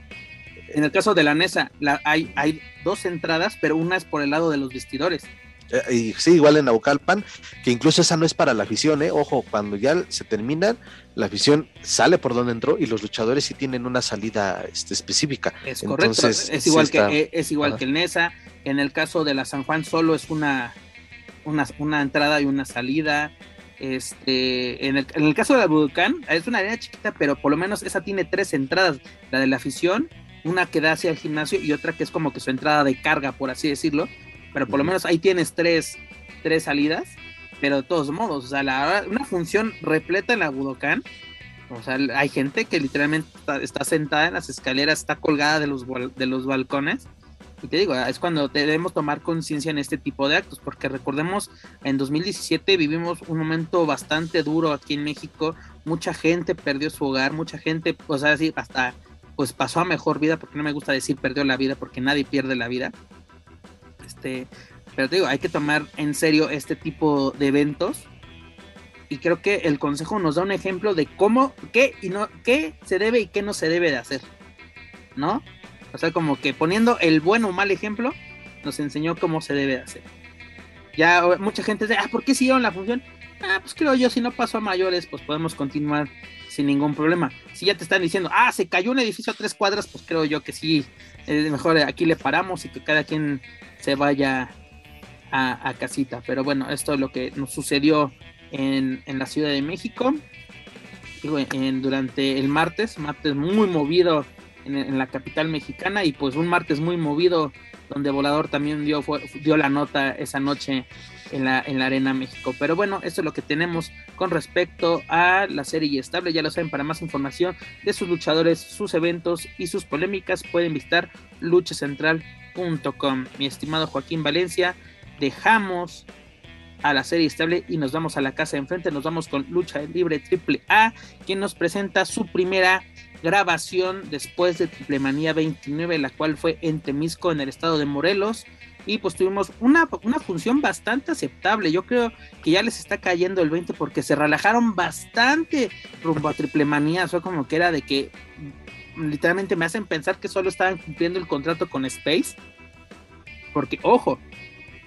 En el caso de la Nesa, hay, hay dos entradas, pero una es por el lado de los vestidores. Eh, y sí, igual en Naucalpan, que incluso esa no es para la afición, ¿eh? Ojo, cuando ya se terminan, la afición sale por donde entró y los luchadores sí tienen una salida este, específica. Es correcto, es igual, que, eh, es igual que el NESA. En el caso de la San Juan solo es una, una, una entrada y una salida. Este, en, el, en el caso de la Budokan, es una arena chiquita, pero por lo menos esa tiene tres entradas. La de la afición, una que da hacia el gimnasio y otra que es como que su entrada de carga, por así decirlo pero por lo menos ahí tienes tres, tres salidas, pero de todos modos, o sea, la, una función repleta en la Budokan, o sea, hay gente que literalmente está, sentada en las escaleras, está colgada de los, de los balcones, y te digo, es cuando debemos tomar conciencia en este tipo de actos, porque recordemos, en 2017 vivimos un momento bastante duro aquí en México, mucha gente perdió su hogar, mucha gente, o sea, así hasta pues pasó a mejor vida, porque no me gusta decir perdió la vida, porque nadie pierde la vida, este, pero te digo, hay que tomar en serio este tipo de eventos. Y creo que el consejo nos da un ejemplo de cómo, qué y no, qué se debe y qué no se debe de hacer. ¿No? O sea, como que poniendo el buen o mal ejemplo, nos enseñó cómo se debe de hacer. Ya mucha gente dice, ah, ¿por qué siguieron la función? Ah, pues creo yo, si no pasó a mayores, pues podemos continuar sin ningún problema. Si ya te están diciendo, ah, se cayó un edificio a tres cuadras, pues creo yo que sí, es mejor aquí le paramos y que cada quien se vaya a, casita. Pero bueno, esto es lo que nos sucedió en, la Ciudad de México. en, durante el martes, martes muy movido en, la capital mexicana y pues un martes muy movido donde Volador también dio, dio la nota esa noche en la, en la Arena México. Pero bueno, esto es lo que tenemos con respecto a la serie estable. Ya lo saben, para más información de sus luchadores, sus eventos y sus polémicas pueden visitar luchacentral.com. Mi estimado Joaquín Valencia, dejamos a la serie estable y nos vamos a la casa de enfrente. Nos vamos con Lucha Libre Triple A, quien nos presenta su primera grabación después de Triple Manía 29, la cual fue en Temisco, en el estado de Morelos y pues tuvimos una, una función bastante aceptable. Yo creo que ya les está cayendo el 20 porque se relajaron bastante rumbo a triple manía. Fue como que era de que literalmente me hacen pensar que solo estaban cumpliendo el contrato con Space. Porque, ojo,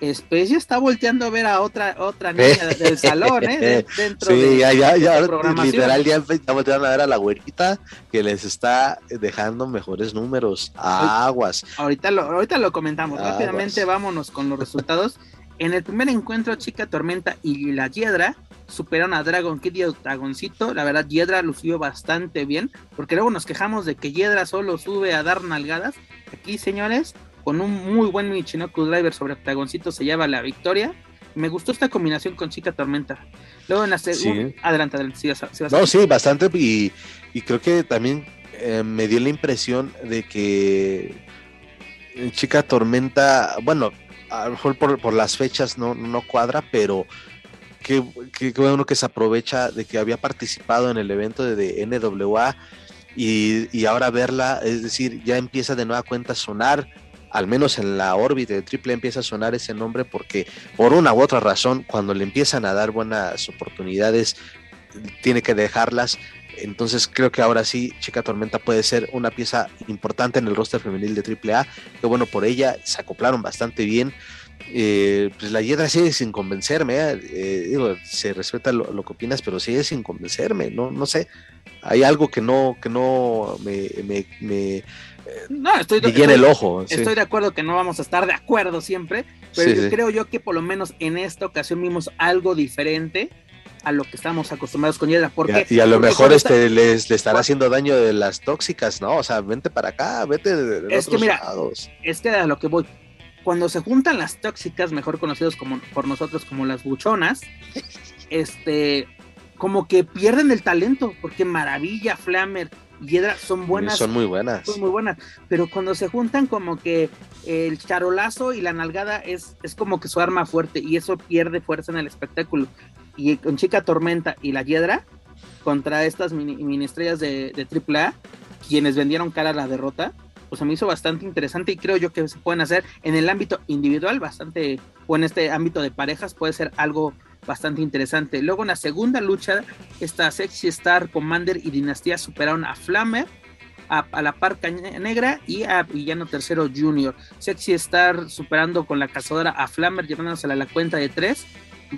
Space ya está volteando a ver a otra otra niña del salón, ¿eh? dentro sí, ya, ya, ya, literal, ya está volteando a ver a la güerita que les está dejando mejores números. Aguas. Ahorita lo, ahorita lo comentamos. Rápidamente vámonos con los resultados. En el primer encuentro, Chica Tormenta y la Hiedra superaron a Dragon Kid y a Dragoncito. La verdad, Hiedra lució bastante bien, porque luego nos quejamos de que Hiedra solo sube a dar nalgadas. Aquí, señores, con un muy buen Michinoku Driver sobre Octagoncito se lleva la victoria. Me gustó esta combinación con Chica Tormenta. Luego en la segunda. Adelante, adelante. Sí, no, sí, bastante. Y, creo que también eh, me dio la impresión de que Chica Tormenta, bueno, a lo mejor por, las fechas no, no cuadra, pero qué, bueno que se aprovecha de que había participado en el evento de, NWA y, y, ahora verla, es decir, ya empieza de nueva cuenta a sonar, al menos en la órbita de Triple empieza a sonar ese nombre porque por una u otra razón, cuando le empiezan a dar buenas oportunidades, tiene que dejarlas. Entonces creo que ahora sí Chica Tormenta puede ser una pieza importante en el roster femenil de AAA. Que bueno, por ella se acoplaron bastante bien. Eh, pues la Hiedra sigue sin convencerme, ¿eh? Eh, digo, se respeta lo, que opinas, pero sigue sin convencerme, no, no sé, hay algo que no, que no me, no, estoy de, el ojo. Estoy de acuerdo que no vamos a estar de acuerdo siempre, pero creo yo que por lo menos en esta ocasión vimos algo diferente a lo que estamos acostumbrados con Hiedra. Porque, y a, lo mejor este les, le estará haciendo daño de las tóxicas, ¿no? O sea, vente para acá, vete de, es que mira, Es que a lo que voy, cuando se juntan las tóxicas, mejor conocidos como por nosotros como las buchonas, este, como que pierden el talento, porque Maravilla, Flammer Hiedra son buenas. Son muy buenas. Son muy buenas. Pero cuando se juntan, como que el charolazo y la nalgada es, es como que su arma fuerte y eso pierde fuerza en el espectáculo. Y con Chica Tormenta y la Hiedra, contra estas mini, estrellas de, de AAA, quienes vendieron cara a la derrota, pues se me hizo bastante interesante y creo yo que se pueden hacer en el ámbito individual bastante, o en este ámbito de parejas puede ser algo bastante interesante. Luego en la segunda lucha, esta Sexy Star, Commander y Dinastía superaron a Flamer, a, la Parca Negra y a Villano Tercero Junior. Sexy Star superando con la cazadora a Flamer, llevándosela a la cuenta de tres.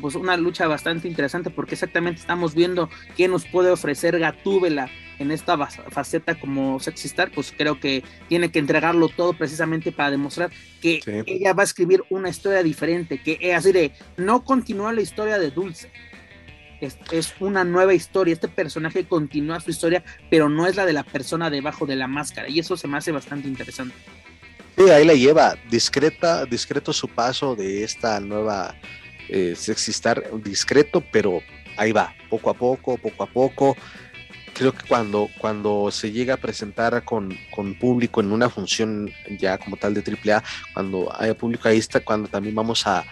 Pues una lucha bastante interesante porque exactamente estamos viendo qué nos puede ofrecer Gatúbela en esta faceta como sexy star, pues creo que tiene que entregarlo todo precisamente para demostrar que ella va a escribir una historia diferente, que es así de no continúa la historia de Dulce. Es, es, una nueva historia. Este personaje continúa su historia, pero no es la de la persona debajo de la máscara. Y eso se me hace bastante interesante. Sí, ahí la lleva. Discreta, discreto su paso de esta nueva eh, sexy star. Discreto, pero ahí va. Poco a poco, poco a poco creo que cuando, cuando se llega a presentar con, público en una función ya como tal de AAA, cuando haya público ahí está cuando también vamos a,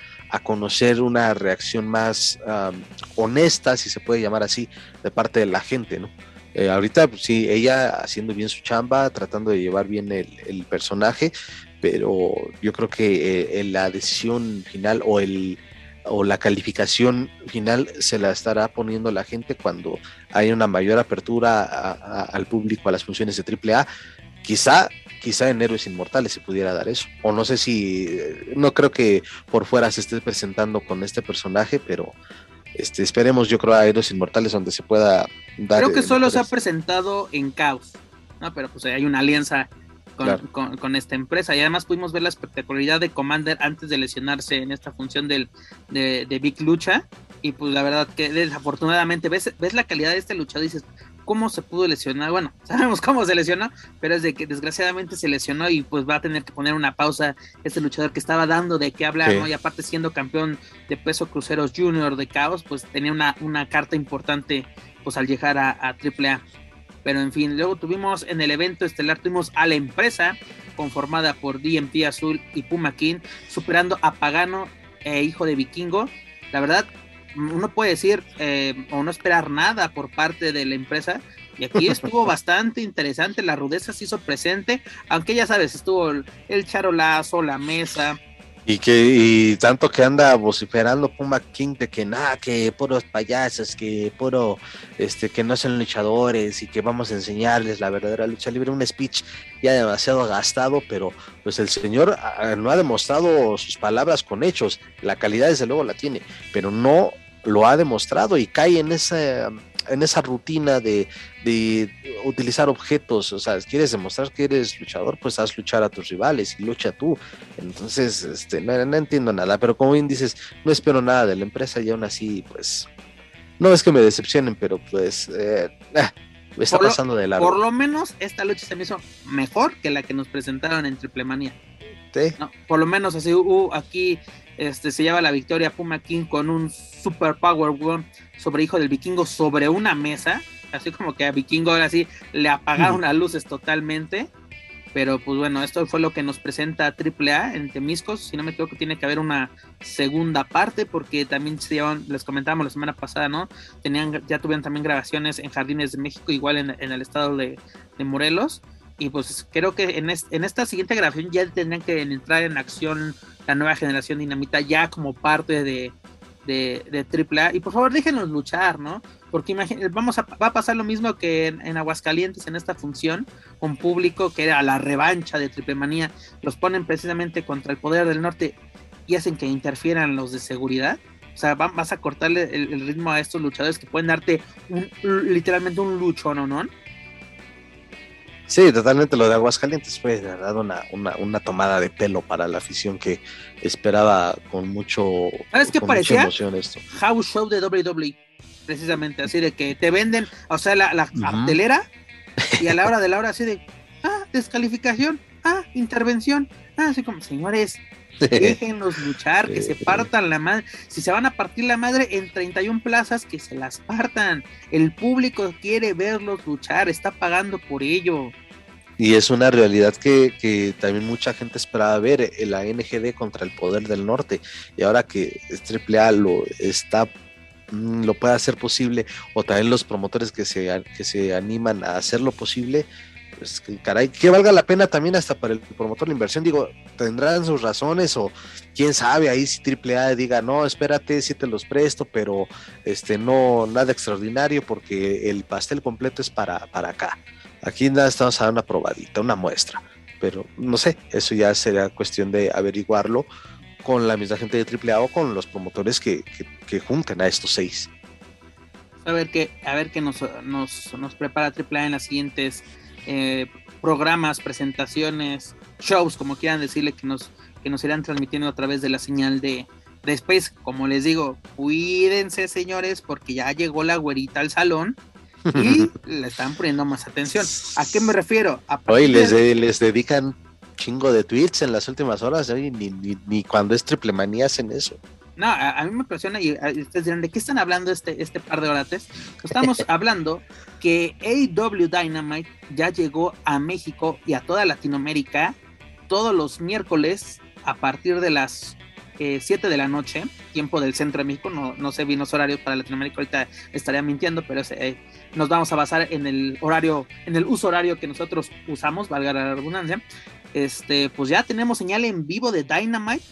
conocer una reacción más honesta, si se puede llamar así, de parte de la gente, ¿no? Eh, ahorita pues, sí, ella haciendo bien su chamba, tratando de llevar bien el, personaje, pero yo creo que eh, la decisión final o el o la calificación final se la estará poniendo la gente cuando hay una mayor apertura al público a las funciones de AAA. Quizá, quizá en Héroes Inmortales se pudiera dar eso. O no sé si, no creo que por fuera se esté presentando con este personaje, pero este, esperemos, yo creo, a Héroes Inmortales donde se pueda dar. Creo que solo se ha presentado en Caos, ¿no? pero pues hay una alianza con, esta empresa. Y además pudimos ver la espectacularidad de Commander antes de lesionarse en esta función del, de, de Big Lucha. Y pues la verdad que desafortunadamente ves, ves la calidad de este luchador y dices, ¿cómo se pudo lesionar? Bueno, sabemos cómo se lesionó, pero es de que desgraciadamente se lesionó y pues va a tener que poner una pausa este luchador que estaba dando de qué hablar, ¿no? Y aparte siendo campeón de peso cruceros junior de caos, pues tenía una, una carta importante pues al llegar a, a AAA. Pero en fin, luego tuvimos en el evento estelar, tuvimos a la empresa conformada por DMP Azul y Puma King, superando a Pagano e Hijo de Vikingo. La verdad, uno puede decir eh, o no esperar nada por parte de la empresa. Y aquí estuvo bastante interesante, la rudeza se hizo presente, aunque ya sabes, estuvo el charolazo, la mesa, y que y tanto que anda vociferando Puma King de que nada, que puros payasos, que puro, este, que no son luchadores y que vamos a enseñarles la verdadera lucha libre, un speech ya demasiado gastado, pero pues el señor ah, no ha demostrado sus palabras con hechos, la calidad desde luego la tiene, pero no lo ha demostrado y cae en esa en esa rutina de, utilizar objetos, o sea, quieres demostrar que eres luchador, pues haz luchar a tus rivales y lucha tú. Entonces, este, no, entiendo nada, pero como bien dices, no espero nada de la empresa y aún así, pues, no es que me decepcionen, pero pues, eh, me está pasando de largo. Por lo menos esta lucha se me hizo mejor que la que nos presentaron en Triple por lo menos así uh, aquí este, se lleva la victoria Puma King con un super power sobre hijo del vikingo sobre una mesa, así como que a vikingo ahora sí le apagaron las luces totalmente. Pero pues bueno, esto fue lo que nos presenta AAA en Temiscos. Si no me equivoco, tiene que haber una segunda parte, porque también se llevan, les comentábamos la semana pasada, ¿no? Tenían, ya tuvieron también grabaciones en Jardines de México, igual en, el estado de, Morelos. Y pues creo que en, en esta siguiente grabación ya tendrían que entrar en acción la nueva generación Dinamita, ya como parte de, de, de AAA. Y por favor, déjenos luchar, ¿no? porque vamos a, va a pasar lo mismo que en, Aguascalientes en esta función con público que era la revancha de Triple Manía, los ponen precisamente contra el poder del norte y hacen que interfieran los de seguridad. O sea, vas a cortarle el, ritmo a estos luchadores que pueden darte un, literalmente un lucho, ¿no? ¿no? Sí, totalmente lo de Aguascalientes fue de verdad una, una, tomada de pelo para la afición que esperaba con mucho ¿Sabes qué parecía? emoción esto. House Show de WWE precisamente, así de que te venden, o sea, la, la y a la hora de la hora así de, ah, descalificación, ah, intervención, ah, así como, señores, déjenlos luchar, que se partan la madre, si se van a partir la madre en 31 plazas, que se las partan, el público quiere verlos luchar, está pagando por ello. Y es una realidad que, que, también mucha gente esperaba ver, la NGD contra el Poder del Norte. Y ahora que AAA lo está Mm, lo pueda hacer posible, o también los promotores que se, que se animan a hacerlo posible, pues caray, que valga la pena también hasta para el promotor la inversión, digo, tendrán sus razones o quién sabe ahí si AAA diga, no, espérate, si te los presto, pero este no, nada extraordinario porque el pastel completo es para, para acá. Aquí nada, estamos a dar una probadita, una muestra, pero no sé, eso ya será cuestión de averiguarlo con la misma gente de AAA o con los promotores que, que, junten a estos seis. A ver qué, a ver qué nos, nos prepara AAA en las siguientes eh, programas, presentaciones, shows, como quieran decirle, que nos, que nos irán transmitiendo a través de la señal de, Después, como les digo, cuídense señores, porque ya llegó la güerita al salón y le están poniendo más atención. ¿A qué me refiero? Hoy les, les dedican chingo de tweets en las últimas horas, ni, ni, cuando es triple manía hacen eso. No, a, mí me impresiona y ustedes dirán, ¿de qué están hablando este, este par de orates? Estamos hablando que AW Dynamite ya llegó a México y a toda Latinoamérica todos los miércoles a partir de las 7 eh, de la noche, tiempo del centro de México, no, no sé bien los horarios para Latinoamérica, ahorita estaría mintiendo, pero eh, nos vamos a basar en el horario, en el uso horario que nosotros usamos, valga la redundancia, este, pues ya tenemos señal en vivo de Dynamite.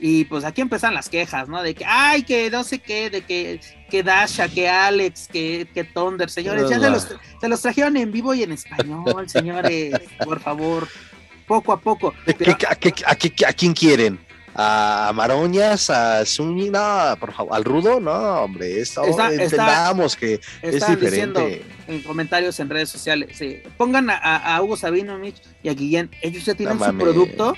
Y pues aquí empiezan las quejas, ¿no? De que, ay, que no sé qué, de que, que Dasha, que Alex, que, que Thunder, señores, ya se los, se los, trajeron en vivo y en español, señores, por favor, poco a poco. ¿A, a quién quieren? a Maroñas, a Zuni, no, por favor, al Rudo, no, hombre, esto entendamos que es diferente. en comentarios en redes sociales, sí. pongan a, a Hugo Sabinovich y a Guillén, ellos ya tienen su producto,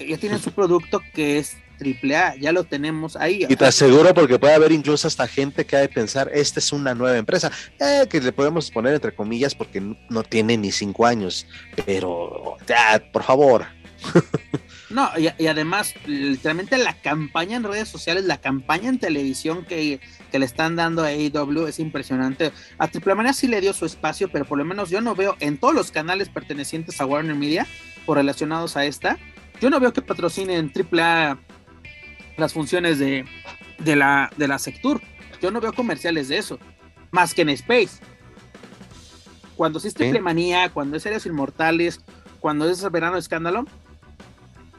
ya tienen su producto que es triple A, ya lo tenemos ahí. Y te aseguro porque puede haber incluso hasta gente que ha de pensar, esta es una nueva empresa, eh, que le podemos poner entre comillas porque no, tiene ni cinco años, pero ya, por favor. No, y, además, literalmente la campaña en redes sociales, la campaña en televisión que, le están dando a AEW es impresionante. A Triple Manía sí le dio su espacio, pero por lo menos yo no veo en todos los canales pertenecientes a Warner Media o relacionados a esta, yo no veo que patrocinen AAA las funciones de, de, la, de la Sectur. Yo no veo comerciales de eso, más que en Space. Cuando sí es Triple Manía, cuando es Series Inmortales, cuando es Verano Escándalo,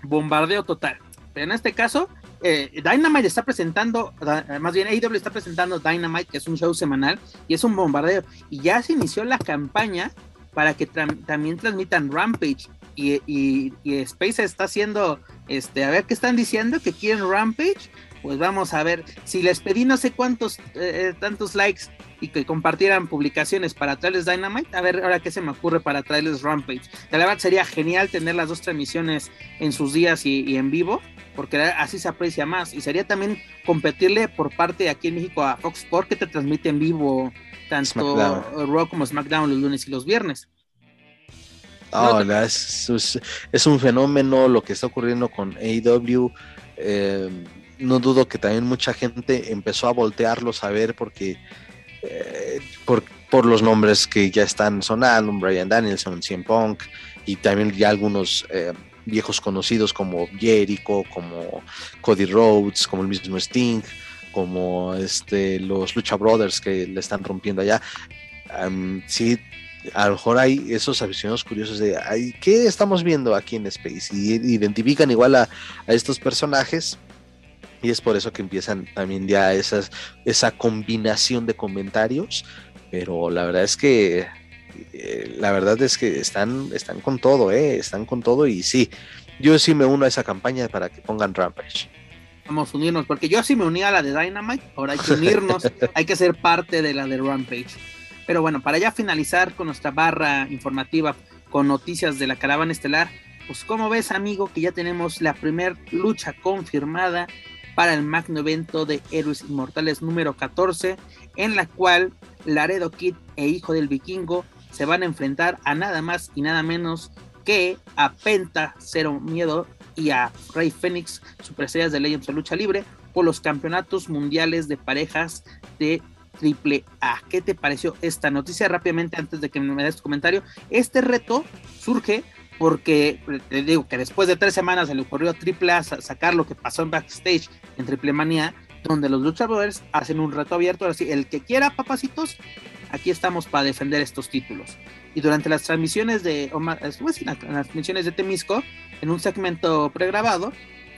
bombardeo total. Pero en este caso, eh, Dynamite está presentando, más bien AEW está presentando Dynamite, que es un show semanal, y es un bombardeo. Y ya se inició la campaña para que también transmitan Rampage. Y, y, Space está haciendo, este, a ver qué están diciendo, que quieren Rampage. Pues vamos a ver, si les pedí no sé cuántos, eh, tantos likes y que compartieran publicaciones para traerles Dynamite, a ver ahora qué se me ocurre para traerles Rampage. De la verdad sería genial tener las dos transmisiones en sus días y, en vivo, porque así se aprecia más. Y sería también competirle por parte aquí en México a Fox Sports que te transmite en vivo tanto Raw como SmackDown los lunes y los viernes. No, es, un fenómeno lo que está ocurriendo con AEW. Eh, no dudo que también mucha gente empezó a voltearlos a ver porque eh, por, por, los nombres que ya están sonando, Brian Danielson, CM Punk y también ya algunos eh, viejos conocidos como Jericho, como Cody Rhodes, como el mismo Sting, como este, los Lucha Brothers que le están rompiendo allá. sí, a lo mejor hay esos aficionados curiosos de ¿qué estamos viendo aquí en Space? Y identifican igual a, a estos personajes y es por eso que empiezan también ya esas, esa combinación de comentarios. Pero la verdad es que eh, la verdad es que están, están con todo, ¿eh? están con todo y sí, yo sí me uno a esa campaña para que pongan Rampage. Vamos a unirnos, porque yo sí me uní a la de Dynamite, ahora hay que unirnos, hay que ser parte de la de Rampage. Pero bueno, para ya finalizar con nuestra barra informativa con noticias de la caravana estelar, pues como ves amigo que ya tenemos la primera lucha confirmada para el magno evento de Héroes Inmortales número 14, en la cual Laredo Kid e Hijo del Vikingo se van a enfrentar a nada más y nada menos que a Penta Cero Miedo y a Rey Fénix, superestrellas de Legends de Lucha Libre, por los campeonatos mundiales de parejas de Triple A. ¿Qué te pareció esta noticia? Rápidamente, antes de que me des tu comentario, este reto surge porque te digo que después de tres semanas se le ocurrió a Triple A sacar lo que pasó en backstage en Triple Manía, donde los luchadores hacen un reto abierto, así el que quiera papacitos, aquí estamos para defender estos títulos. Y durante las transmisiones de pues, las transmisiones de Temisco, en un segmento pregrabado,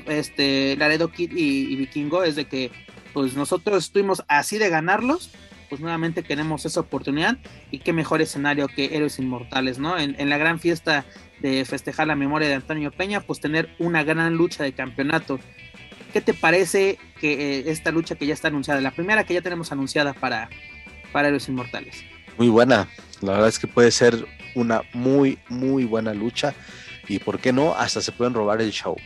este Laredo Kid y, Vikingo es de que pues nosotros estuvimos así de ganarlos, pues nuevamente queremos esa oportunidad y qué mejor escenario que Héroes Inmortales, ¿no? En, la gran fiesta de festejar la memoria de Antonio Peña, pues tener una gran lucha de campeonato ¿Qué te parece que eh, esta lucha que ya está anunciada, la primera que ya tenemos anunciada para, para los Inmortales? Muy buena, la verdad es que puede ser una muy, muy buena lucha y por qué no, hasta se pueden robar el show.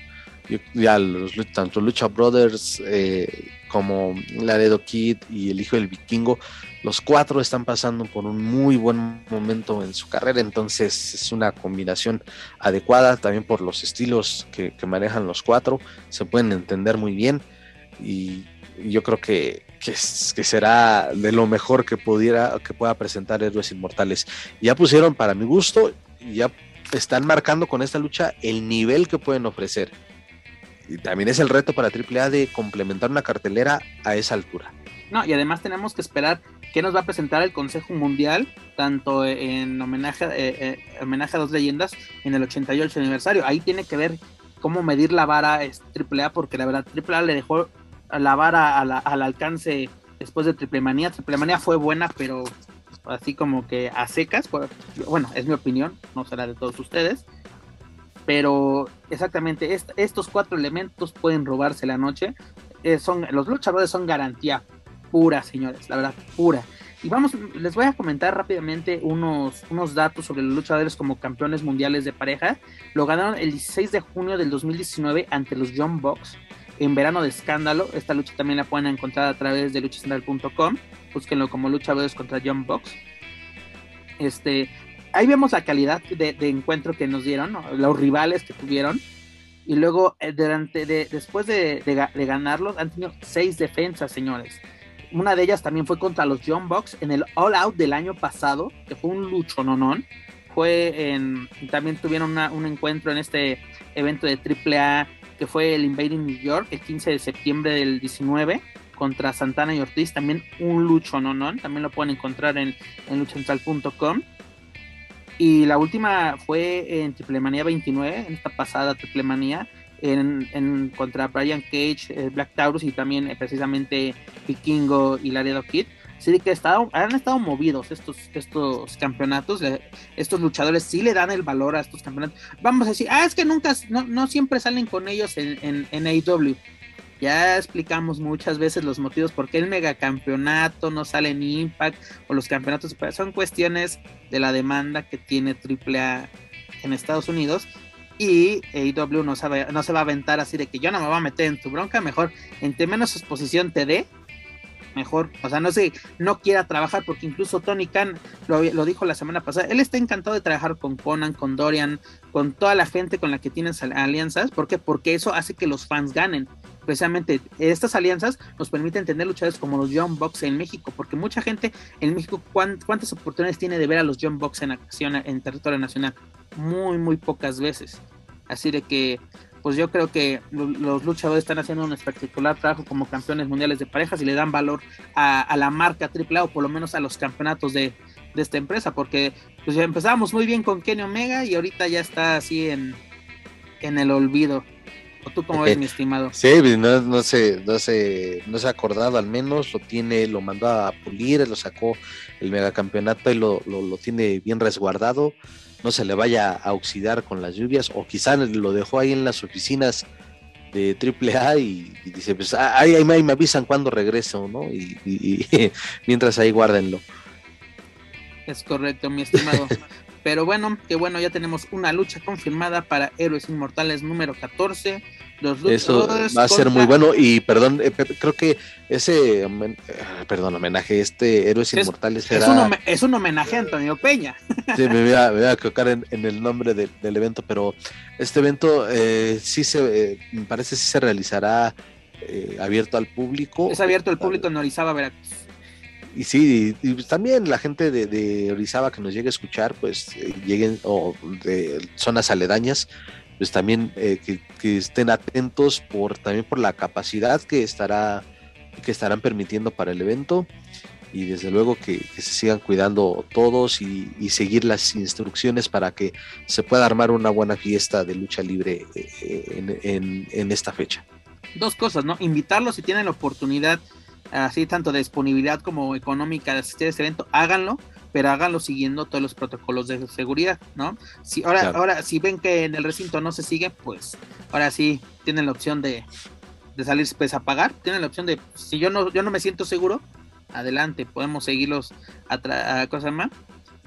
Ya los, tanto Lucha Brothers eh, como Laredo Kid y el hijo del vikingo los cuatro están pasando por un muy buen momento en su carrera, entonces es una combinación adecuada también por los estilos que, manejan los cuatro, se pueden entender muy bien y yo creo que, que, será de lo mejor que pudiera que pueda presentar Héroes Inmortales. Ya pusieron para mi gusto, ya están marcando con esta lucha el nivel que pueden ofrecer. Y también es el reto para AAA de complementar una cartelera a esa altura. No, y además tenemos que esperar qué nos va a presentar el Consejo Mundial, tanto en homenaje, eh, eh, homenaje a dos leyendas en el 88 aniversario. Ahí tiene que ver cómo medir la vara AAA, porque la verdad AAA le dejó la vara al alcance después de Triple Manía. Triple Manía fue buena, pero así como que a secas. Bueno, es mi opinión, no será de todos ustedes. Pero exactamente estos cuatro elementos pueden robarse la noche. Eh, son, los luchadores son garantía pura, señores, la verdad, pura. Y vamos, les voy a comentar rápidamente unos, unos datos sobre los luchadores como campeones mundiales de pareja. Lo ganaron el 16 de junio del 2019 ante los John Box en verano de escándalo. Esta lucha también la pueden encontrar a través de luchacentral.com. Búsquenlo como luchadores contra John Box. Este, ahí vemos la calidad de, encuentro que nos dieron, los rivales que tuvieron. Y luego, eh, durante de, después de, ganarlos, han tenido seis defensas, señores. Una de ellas también fue contra los John Box en el All Out del año pasado, que fue un lucho nonón. Fue en. También tuvieron un encuentro en este evento de AAA que fue el Invading New York el 15 de septiembre del 19 contra Santana y Ortiz. También un lucho nonón. También lo pueden encontrar en, en luchantral.com. Y la última fue en Triple Manía 29, en esta pasada Triple Manía en, contra Brian Cage, eh, Black Taurus y también eh, precisamente Vikingo y Laredo Kid. Así que han estado movidos estos, estos campeonatos. estos luchadores sí le dan el valor a estos campeonatos. Vamos a decir, ah, es que nunca, no, siempre salen con ellos en, en, AEW. Ya explicamos muchas veces los motivos por qué el megacampeonato no sale en Impact o los campeonatos. Son cuestiones de la demanda que tiene AAA en Estados Unidos y AEW no, sabe, no se va a aventar así de que yo no me voy a meter en tu bronca, mejor entre menos exposición te dé, mejor, o sea, no sé, no quiera trabajar, porque incluso Tony Khan lo, lo, dijo la semana pasada, él está encantado de trabajar con Conan, con Dorian, con toda la gente con la que tienen alianzas, ¿por qué? Porque eso hace que los fans ganen. Precisamente estas alianzas nos permiten tener luchadores como los John Box en México, porque mucha gente en México, ¿cuántas oportunidades tiene de ver a los John Box en acción en territorio nacional? Muy, muy pocas veces. Así de que pues yo creo que los luchadores están haciendo un espectacular trabajo como campeones mundiales de parejas y le dan valor a, la marca AAA o por lo menos a los campeonatos de, esta empresa, porque pues ya empezamos muy bien con Kenny Omega y ahorita ya está así en, en el olvido. ¿O tú cómo ves, mi estimado? Sí, pues, no, no, se, no, se, no se ha acordado al menos, lo tiene, lo mandó a pulir, lo sacó el megacampeonato y lo, lo, lo tiene bien resguardado no se le vaya a oxidar con las lluvias, o quizá lo dejó ahí en las oficinas de AAA y, y dice, pues ah, ahí, ahí, me avisan cuando regreso, ¿no? Y, mientras ahí guárdenlo. Es correcto, mi estimado. Pero bueno, que bueno, ya tenemos una lucha confirmada para Héroes Inmortales número 14 eso va a ser muy bueno y perdón, eh, creo que ese, eh, perdón, homenaje, este Héroes Inmortales será... Es un, es un, homenaje a Antonio Peña. Sí, me voy a, me a equivocar en, el nombre del evento, pero este evento eh, sí se, me parece sí se realizará abierto al público. Es abierto al público en Orizaba, Veracruz. Y sí, y, también la gente de, de, Orizaba que nos llegue a escuchar, pues lleguen, o de zonas aledañas, pues también eh, que, estén atentos por también por la capacidad que estará que estarán permitiendo para el evento y desde luego que, se sigan cuidando todos y, seguir las instrucciones para que se pueda armar una buena fiesta de lucha libre eh, en, esta fecha. Dos cosas, ¿no? Invitarlos si tienen la oportunidad, así tanto de disponibilidad como económica de asistir a este evento, háganlo pero háganlo siguiendo todos los protocolos de seguridad, ¿no? Si ahora, ahora, si ven que en el recinto no se sigue, pues ahora sí tienen la opción de, de salirse pues a pagar, tienen la opción de, si yo no, yo no me siento seguro, adelante, podemos seguirlos a, a cosas más.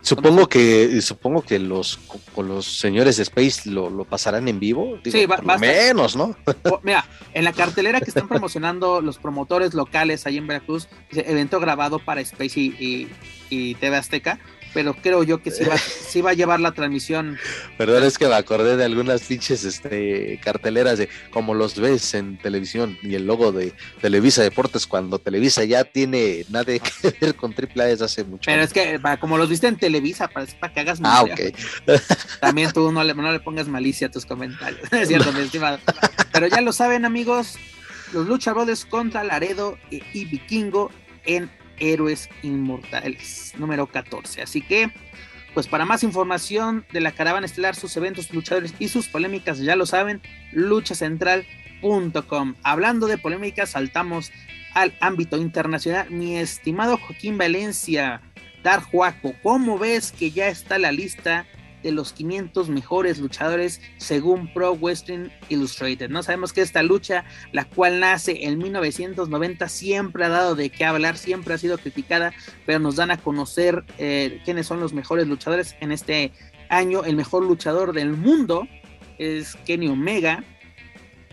Supongo que supongo que los con los señores de Space lo, pasarán en vivo. sí, va, menos, ¿no? Mira, en la cartelera que están promocionando los promotores locales ahí en Veracruz, evento grabado para Space y, y TV Azteca, pero creo yo que sí va, sí va a llevar la transmisión. Perdón, es que me acordé de algunas pinches este, carteleras de como los ves en televisión y el logo de Televisa Deportes cuando Televisa ya tiene nada que ver con AAA desde hace mucho. Pero es que como los viste en Televisa, para, para que hagas Ah, ok. También tú no le, no le pongas malicia a tus comentarios, es cierto, mi estimado. Pero ya lo saben, amigos, los luchadores contra Laredo y Vikingo en Héroes Inmortales, número 14. Así que, pues para más información de la caravana estelar, sus eventos, luchadores y sus polémicas, ya lo saben, luchacentral.com. Hablando de polémicas, saltamos al ámbito internacional. Mi estimado Joaquín Valencia, Dar Juaco, ¿cómo ves que ya está la lista de los 500 mejores luchadores según Pro Wrestling Illustrated. No sabemos que esta lucha, la cual nace en 1990, siempre ha dado de qué hablar, siempre ha sido criticada, pero nos dan a conocer eh, quiénes son los mejores luchadores en este año. El mejor luchador del mundo es Kenny Omega.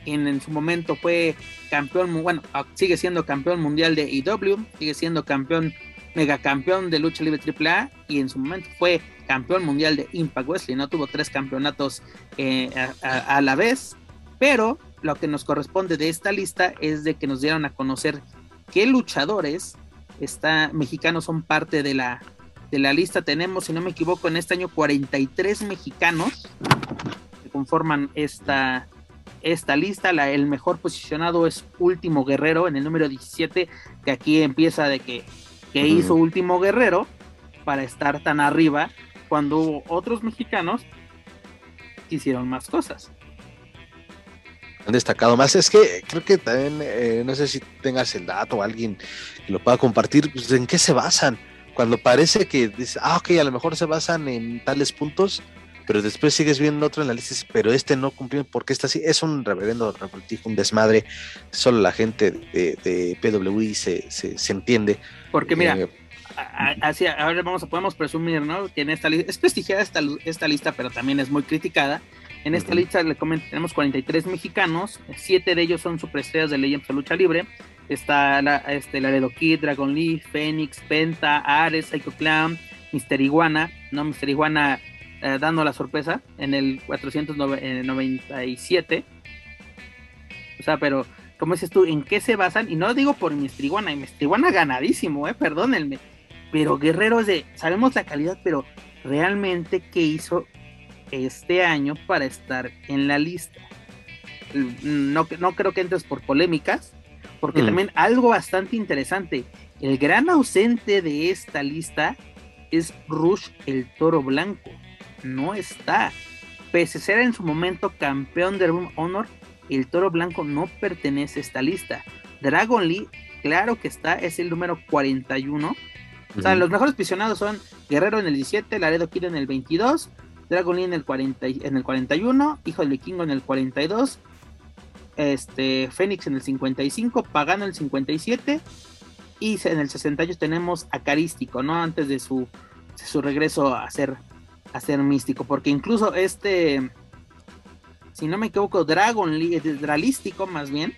Quien en su momento fue campeón, bueno, sigue siendo campeón mundial de IW, sigue siendo campeón megacampeón de lucha libre AAA y en su momento fue campeón mundial de Impact Wrestling, no tuvo tres campeonatos eh, a, la vez, pero lo que nos corresponde de esta lista es de que nos dieron a conocer qué luchadores está, mexicanos son parte de la, de la lista. Tenemos, si no me equivoco, en este año 43 mexicanos que conforman esta, esta lista. La, el mejor posicionado es Último Guerrero en el número 17, que aquí empieza de que que hizo Último Guerrero para estar tan arriba cuando hubo otros mexicanos que hicieron más cosas. Han destacado más. Es que creo que también, eh, no sé si tengas el dato o alguien que lo pueda compartir, pues, ¿en qué se basan? Cuando parece que dice, ah, ok, a lo mejor se basan en tales puntos, pero después sigues viendo otro en la lista, pero este no cumplió porque está así. Es un reverendo revoltijo, un desmadre. Solo la gente de, de PWI se, se, entiende. Porque mira, eh, así ahora vamos a podemos presumir, ¿no? Que en esta lista es prestigiada esta, esta lista, pero también es muy criticada. En esta lista le comento, tenemos 43 mexicanos, siete de ellos son superestrellas de Legends de lucha libre. está la, este, Laredo Kid, Dragon Lee, Phoenix, Penta, Ares, Psycho Clown, Mister Iguana, ¿no? Mister Iguana eh, dando la sorpresa en el 497. O sea, pero, como dices tú, ¿en qué se basan? Y no lo digo por Mister Iguana, y Mister Iguana ganadísimo, eh, perdónenme. Pero Guerrero es de, sabemos la calidad, pero realmente qué hizo este año para estar en la lista. No, no creo que entres por polémicas, porque mm. también algo bastante interesante, el gran ausente de esta lista es Rush el Toro Blanco. No está. Pese a ser en su momento campeón de Room Honor, el Toro Blanco no pertenece a esta lista. Dragon Lee, claro que está, es el número 41. O sea, los mejores posicionados son Guerrero en el 17, Laredo Kid en el 22, Dragon Lee en el, 40, en el 41, Hijo del Vikingo en el 42, este, Fénix en el 55, Pagano en el 57 y en el 68 tenemos a Carístico, ¿no? Antes de su, su regreso a ser, a ser místico, porque incluso este, si no me equivoco, Dragon Lee, Dralístico más bien,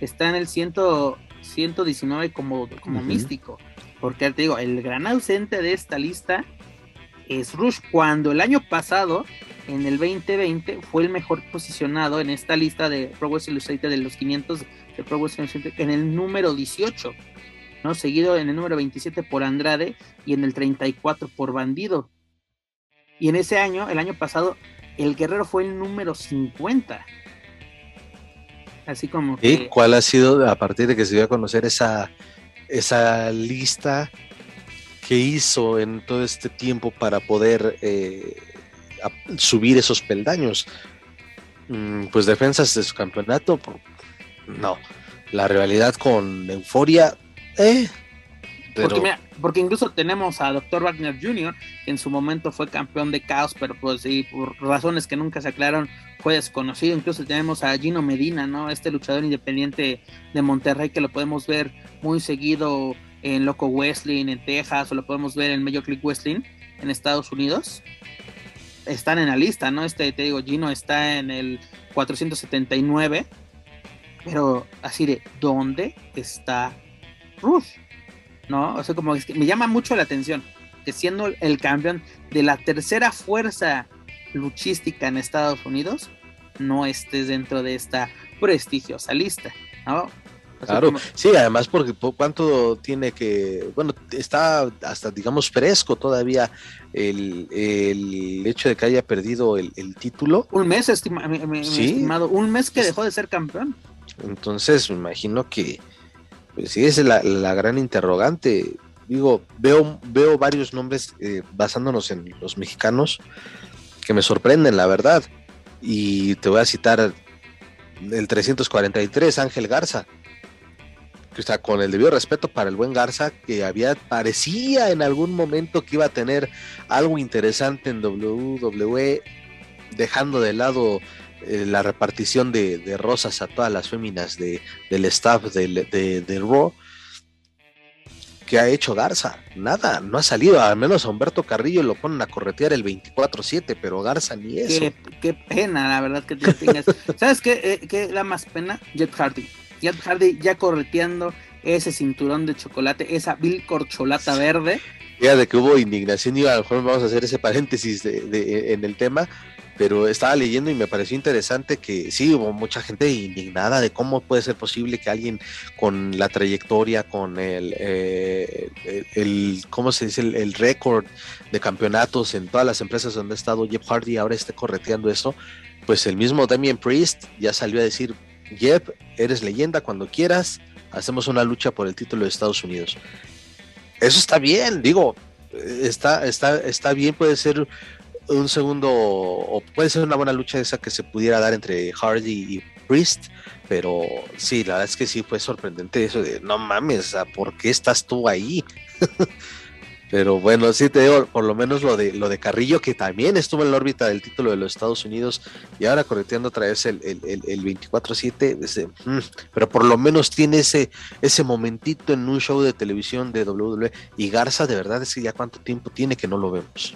está en el 100, 119 como, como místico, porque te digo, el gran ausente de esta lista es Rush, cuando el año pasado, en el 2020, fue el mejor posicionado en esta lista de Pro Wrestling Illustrated de los 500 de Pro Wrestling Illustrated en el número 18, ¿no? Seguido en el número 27 por Andrade y en el 34 por Bandido. Y en ese año, el año pasado, el Guerrero fue el número 50. Así como ¿Y cuál ha sido, a partir de que se dio a conocer esa, esa lista, que hizo en todo este tiempo para poder eh, subir esos peldaños. Mm, pues defensas de su campeonato, no. La realidad con Euforia, eh. Porque, incluso tenemos a Dr. Wagner Jr., que en su momento fue campeón de caos, pero pues sí, por razones que nunca se aclararon, fue desconocido. Incluso tenemos a Gino Medina, ¿no? Este luchador independiente de Monterrey que lo podemos ver muy seguido en Loco Wrestling en Texas o lo podemos ver en Major League Wrestling en Estados Unidos. Están en la lista, ¿no? Este, te digo, Gino está en el 479. Pero así de, ¿dónde está Rush? ¿No? O sea, como que me llama mucho la atención que siendo el campeón de la tercera fuerza luchística en Estados Unidos, no estés dentro de esta prestigiosa lista, ¿no? Claro, sí, además porque cuánto tiene que, bueno, está hasta digamos fresco todavía el, hecho de que haya perdido el, título. Un mes, estimado, un mes que dejó de ser campeón. Entonces, me imagino que, pues sí, es la, gran interrogante. Digo, veo, veo varios nombres eh, basándonos en los mexicanos que me sorprenden, la verdad. Y te voy a citar el 343, Ángel Garza o sea, con el debido respeto para el buen Garza, que había, parecía en algún momento que iba a tener algo interesante en WWE, dejando de lado eh, la repartición de, rosas a todas las féminas de, del staff de, de, Raw. ¿Qué ha hecho Garza? Nada, no ha salido. Al menos a Humberto Carrillo lo ponen a corretear el 24-7 pero Garza ni eso. Qué, pena, la verdad que tengas. ¿Sabes qué, eh, qué da más pena? Jet Hardy. Jet Hardy ya correteando ese cinturón de chocolate, esa vil corcholata verde. Ya de que hubo indignación y a lo mejor vamos a hacer ese paréntesis de, en el tema, pero estaba leyendo y me pareció interesante que sí, hubo mucha gente indignada de cómo puede ser posible que alguien con la trayectoria, con el, eh, ¿cómo se dice? El, récord de campeonatos en todas las empresas donde ha estado Jeff Hardy ahora esté correteando eso, pues el mismo Damien Priest ya salió a decir, Jeff, eres leyenda cuando quieras, hacemos una lucha por el título de Estados Unidos. Eso está bien, digo, está, está, está bien, puede ser un segundo, o puede ser una buena lucha esa que se pudiera dar entre Hardy y Priest, pero sí, la verdad es que sí fue sorprendente eso de, no mames, ¿por qué estás tú ahí? Pero bueno, sí te digo, por lo menos lo de lo de Carrillo, que también estuvo en la órbita del título de los Estados Unidos y ahora correteando otra vez el, el, el, 24-7, mm, pero por lo menos tiene ese, ese momentito en un show de televisión de WWE. Y Garza, de verdad es que ya cuánto tiempo tiene que no lo vemos.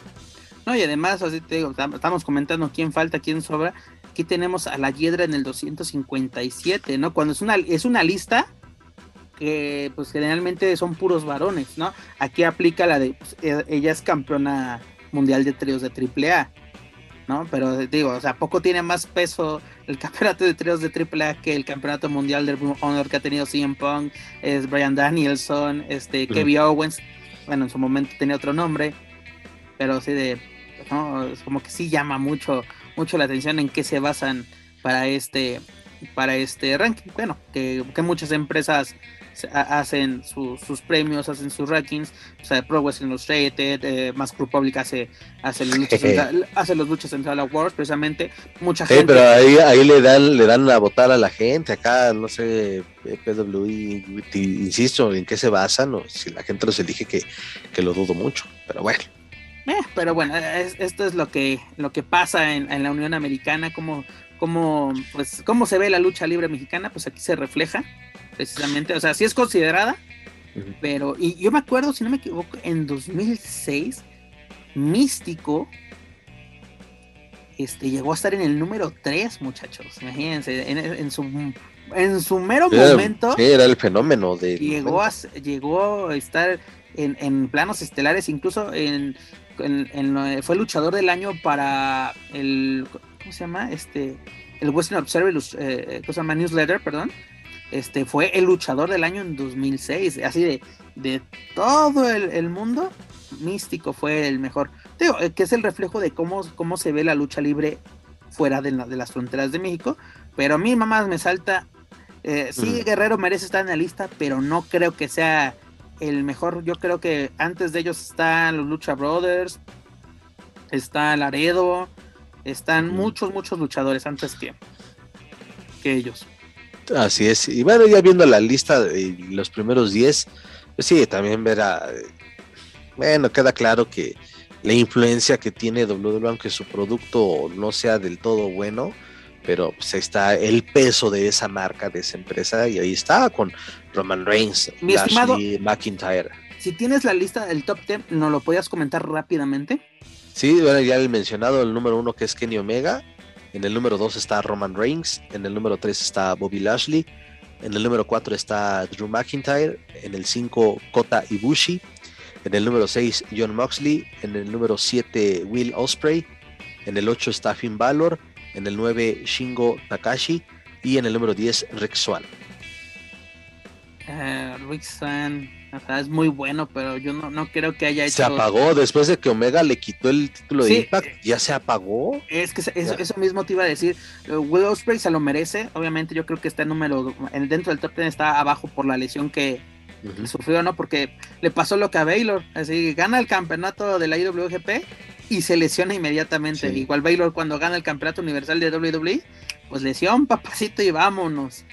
No, y además, así te digo, estamos comentando quién falta, quién sobra. Aquí tenemos a la Hiedra en el 257, ¿no? Cuando es una, es una lista que pues generalmente son puros varones, ¿no? Aquí aplica la de, pues, e- ella es campeona mundial de tríos de AAA, ¿no? Pero digo, o sea, poco tiene más peso el campeonato de tríos de AAA que el campeonato mundial de Ring of Honor que ha tenido CM Punk, es Brian Danielson, este. Kevin Owens, bueno, en su momento tenía otro nombre, pero sí de, ¿no? Es como que sí llama mucho, mucho la atención en qué se basan para este, para este ranking. Bueno, que, que muchas empresas hacen su- sus premios, hacen sus rankings. O sea, Pro Wrestling Illustrated, eh, Mask Republic hace, hace, los luchas central, hace los luchas central awards, precisamente. Mucha Sí, gente. pero ahí, ahí le dan le dan a votar a la gente, acá no sé, PWI, insisto, en qué se basan, o si la gente los elige que, que lo dudo mucho, pero bueno. Eh, pero bueno, es- esto es lo que, lo que pasa en, en la Unión Americana, cómo, cómo, pues, cómo se ve la lucha libre mexicana, pues aquí se refleja, precisamente, o sea, sí es considerada, pero, y yo me acuerdo, si no me equivoco, en 2006, Místico este, llegó a estar en el número 3, muchachos, imagínense, en, en su, en su mero Era- momento era el fenómeno de llegó a, llegó a estar en, en planos estelares, incluso en, en- en lo- fue luchador del año para el ¿cómo se llama? Este el Western Observer eh, ¿cómo se llama? Newsletter, perdón. Este fue el luchador del año en 2006, así de, de todo el, el mundo, Místico fue el mejor. Digo, eh, que es el reflejo de cómo, cómo se ve la lucha libre fuera de, la- de las fronteras de México. Pero a mí, mamá, me salta. eh, sí. Guerrero merece estar en la lista, pero no creo que sea el mejor. Yo creo que antes de ellos están los Lucha Brothers, está Laredo, están muchos, muchos luchadores antes que, que ellos. Así es. Y bueno, ya viendo la lista de los primeros 10, pues sí, también verá. Bueno, queda claro que la influencia que tiene WWE, aunque su producto no sea del todo bueno, pero pues está el peso de esa marca, de esa empresa, y ahí está con Roman Reigns, Mi estimado- Lashley, McIntyre. Si tienes la lista del top 10, ¿nos lo podías comentar rápidamente? Sí, bueno, ya el mencionado, el número uno que es Kenny Omega. En el número dos está Roman Reigns. En el número tres está Bobby Lashley. En el número cuatro está Drew McIntyre. En el cinco, Kota Ibushi. En el número seis, John Moxley. En el número siete, Will Osprey. En el ocho está Finn Balor. En el nueve, Shingo Takashi. Y en el número 10, Rick Swan. Eh, Rick Swan, o sea, es muy bueno, pero yo no, no creo que haya hecho. Se apagó después de que Omega le quitó el título de. Impact. Ya se apagó. Es que eso, eso mismo te iba a decir. Eh, Will Ospreay se lo merece. Obviamente, yo creo que está en número. en- dentro del top 10 está abajo por la lesión que Ujú. sufrió, ¿no? Porque le pasó lo que a Baylor. Así gana el campeonato de la IWGP y se lesiona inmediatamente. Sí. Igual Baylor cuando gana el campeonato universal de WWE, pues lesión, papacito, y vámonos.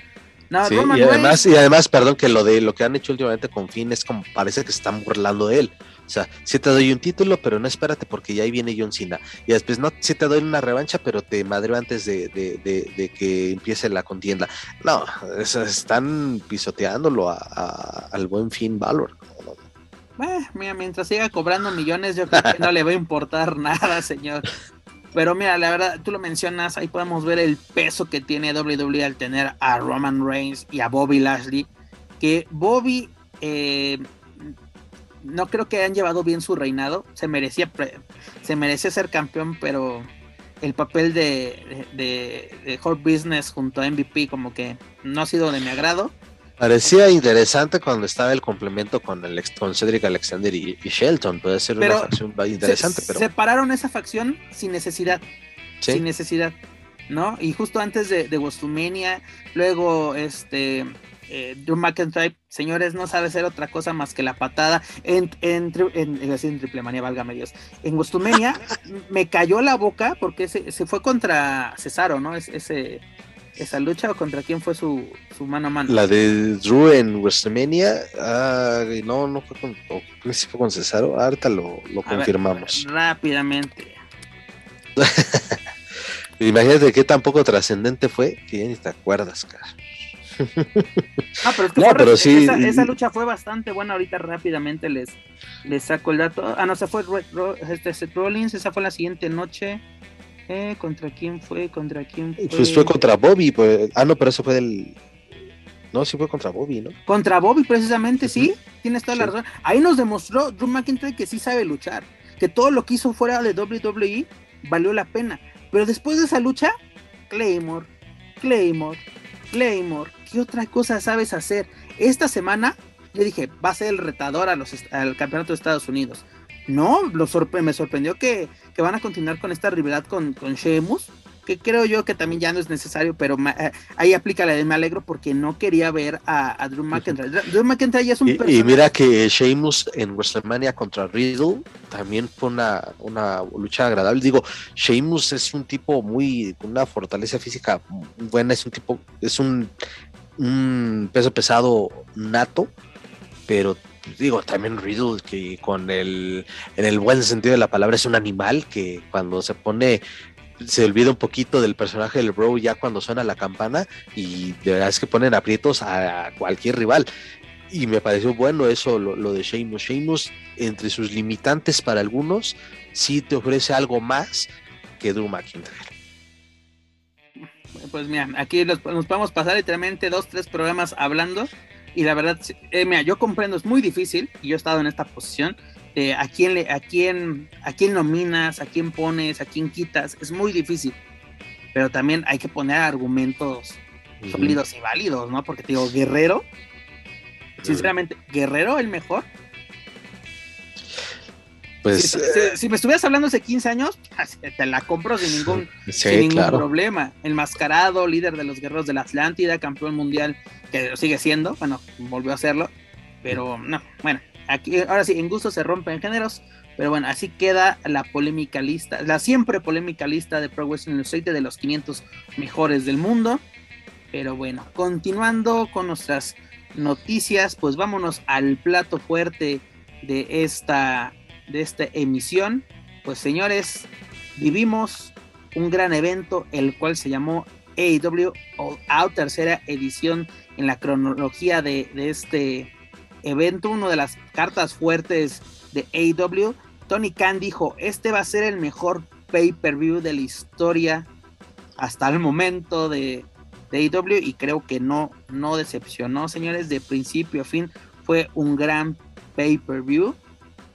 No, Sí, Roman y además, Reigns- y además, perdón, que lo de lo que han hecho últimamente con Finn es como parece que se están burlando de él. O sea, sí te doy un título, pero no espérate porque ya ahí viene John Cena. Y después no, sí te doy una revancha, pero te madreo antes de, de- de- de que empiece la contienda. No, es- están pisoteándolo a- a- al buen Finn Balor. No. Eh, mira, mientras siga cobrando millones, yo creo que no le va a importar nada, señor. Pero mira, la verdad, tú lo mencionas, ahí podemos ver el peso que tiene WWE al tener a Roman Reigns y a Bobby Lashley. Que Bobby, eh, no creo que hayan llevado bien su reinado. Se merecía, se merecía ser campeón, pero el papel de, de, de Business junto a MVP como que no ha sido de mi agrado. Parecía interesante cuando estaba el complemento con, el, con Cedric Alexander y, y Shelton. Puede ser Pero una facción interesante, Se- pero Separaron esa facción sin necesidad. sí. sin necesidad, ¿no? Y justo antes de, de luego este eh, Drew McIntyre, señores, no sabe hacer otra cosa más que la patada en, en, en, decir en triple manía, válgame Dios. En Wostumania me cayó la boca porque se, se fue contra Cesaro, ¿no? Es, ese, esa lucha o contra quién fue su, su mano a mano. La de Drew en WrestleMania, ah, no, no fue con, o que sí fue con Cesaro, ahorita lo, lo A ver, confirmamos. rápidamente. Imagínate qué tan poco trascendente fue que ya ni te acuerdas, cara. Ah, pero es que No, fue- pero sí- esa, esa lucha fue bastante buena. Ahorita rápidamente les, les saco el dato. Ah, no, se fue Ro- Ro- este, Seth Rollins. Esa fue la siguiente noche. Eh, ¿Contra quién fue? ¿Contra quién fue? Pues fue contra Bobby, pues, ah, no, pero eso fue del. No, sí fue contra Bobby, ¿no? Contra Bobby, precisamente, sí. Tienes toda la razón. Ahí nos demostró Drew McIntyre que sí sabe luchar. Que todo lo que hizo fuera de WWE valió la pena. Pero después de esa lucha, Claymore, Claymore, Claymore, ¿qué otra cosa sabes hacer? Esta semana le dije, va a ser el retador a los, al campeonato de Estados Unidos. No, lo me sorprendió que, que, van a continuar con esta rivalidad con, con Sheamus que creo yo que también ya no es necesario, pero eh, ahí aplica la de me alegro porque no quería ver a, Drew McIntyre. Drew McIntyre ya es un y, y, mira que Sheamus en WrestleMania contra Riddle también fue una, una lucha agradable. Digo, Sheamus es un tipo muy, con una fortaleza física buena, es un tipo, es un, un peso pesado nato, pero digo, también Riddle, que con el, en el buen sentido de la palabra es un animal que cuando se pone se olvida un poquito del personaje del bro ya cuando suena la campana y de verdad es que ponen aprietos a cualquier rival. Y me pareció bueno eso, lo, de Sheamus. Sheamus, entre sus limitantes para algunos, sí te ofrece algo más que Drew McIntyre. Pues mira, aquí nos, podemos pasar literalmente dos, tres programas hablando. Y la verdad, eh, mira, yo comprendo, es muy difícil, y yo he estado en esta posición, a quién le, a quién, a quién nominas, a quién pones, a quién quitas, es muy difícil. Pero también hay que poner argumentos sólidos y válidos, ¿no? Porque te digo, Guerrero, sinceramente, Guerrero el mejor. Pues, si, me estuvieras hablando hace 15 años, te la compro sin ningún, sin ningún problema. El mascarado, líder de los guerreros de la Atlántida, campeón mundial, que lo sigue siendo, bueno, volvió a hacerlo, pero no, bueno, aquí, ahora sí, en gusto se rompen géneros, pero bueno, así queda la polémica lista, la siempre polémica lista de Pro Wrestling Illustrated de los 500 mejores del mundo. Pero bueno, continuando con nuestras noticias, pues vámonos al plato fuerte de esta, de esta emisión. Pues señores, vivimos un gran evento, el cual se llamó AEW All Out, tercera edición en la cronología de, de este evento, una de las cartas fuertes de AEW, Tony Khan dijo, este va a ser el mejor pay-per-view de la historia hasta el momento de, de AEW y creo que no, no decepcionó, señores, de principio a fin fue un gran pay-per-view.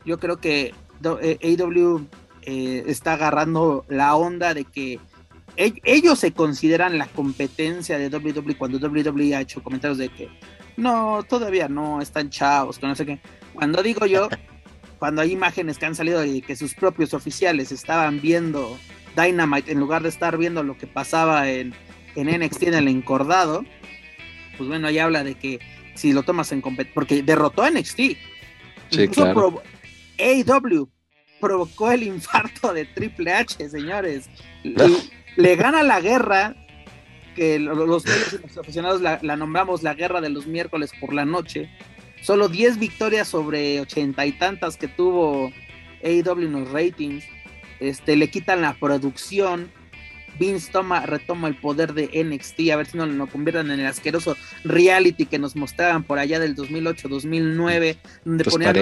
Yo creo que AEW eh, está agarrando la onda de que ellos se consideran la competencia de WWE cuando WWE ha hecho comentarios de que no, todavía no, están chavos, que no sé qué. Cuando digo yo, cuando hay imágenes que han salido y que sus propios oficiales estaban viendo Dynamite en lugar de estar viendo lo que pasaba en, en NXT en el encordado, pues bueno, ahí habla de que si lo tomas en competencia, porque derrotó a NXT. Sí, claro. AW provocó el infarto de Triple H, señores. le gana la guerra que los aficionados la, nombramos la guerra de los miércoles por la noche. Solo 10 victorias sobre ochenta y tantas que tuvo AEW en los ratings. Este, le quitan la producción. Vince toma, retoma el poder de NXT, a ver si no lo conviertan en el asqueroso reality que nos mostraban por allá del 2008-2009, donde, pues ponían,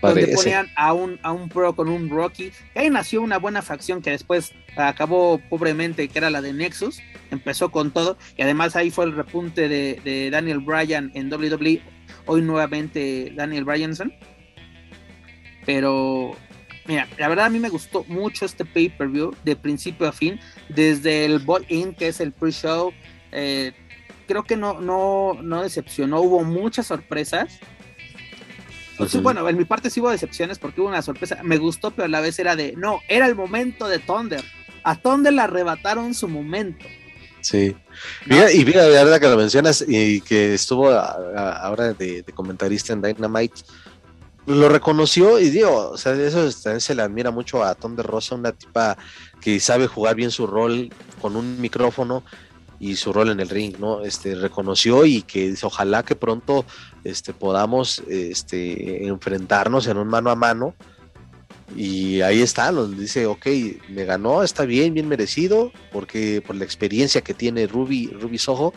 donde ponían a un, a un pro con un Rocky. Ahí nació una buena facción que después acabó pobremente, que era la de Nexus, empezó con todo, y además ahí fue el repunte de, de Daniel Bryan en WWE, hoy nuevamente Daniel Bryanson. Pero Mira, la verdad a mí me gustó mucho este pay-per-view de principio a fin, desde el Ball In, que es el pre-show, eh, creo que no, no, no decepcionó, hubo muchas sorpresas. bueno, en mi parte sí hubo decepciones porque hubo una sorpresa, me gustó, pero a la vez era de, no, era el momento de Thunder, a Thunder le arrebataron su momento. Sí. Mira, y mira, la verdad que lo mencionas y que estuvo ahora de, de comentarista en Dynamite, lo reconoció y digo, o sea, eso también se le admira mucho a de Rosa, una tipa que sabe jugar bien su rol con un micrófono y su rol en el ring, ¿no? Este reconoció y que ojalá que pronto este, podamos este, enfrentarnos en un mano a mano. Y ahí está, nos dice, ok, me ganó, está bien, bien merecido, porque por la experiencia que tiene Ruby, Ruby Soho,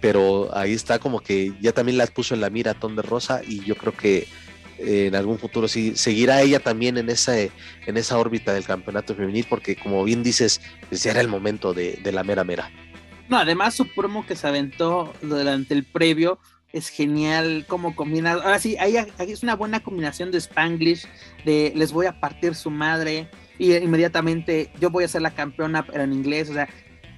pero ahí está como que ya también la puso en la mira a Tom de Rosa y yo creo que en algún futuro sí seguirá ella también en esa, en esa órbita del campeonato femenil, porque como bien dices, pues ya era el momento de, la mera mera. No, además su promo que se aventó durante el previo es genial cómo combina. Ahora sí, ahí, es una buena combinación de Spanglish, de les voy a partir su madre y inmediatamente yo voy a ser la campeona, pero en inglés. O sea,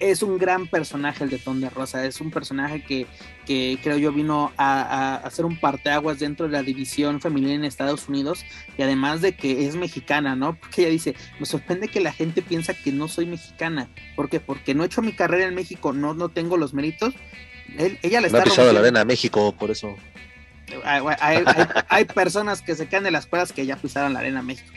es un gran personaje el de Ton de Rosa. Es un personaje que, que creo yo vino a, hacer un parteaguas dentro de la división femenina en Estados Unidos. Y además de que es mexicana, ¿no? Porque ella dice: Me sorprende que la gente piensa que no soy mexicana. ¿Por qué? Porque no he hecho mi carrera en México, no, no tengo los méritos. ella le está. Ha pisado la arena a México, por eso. Hay, personas que se quedan de las cuerdas que ya pisaron la arena a México.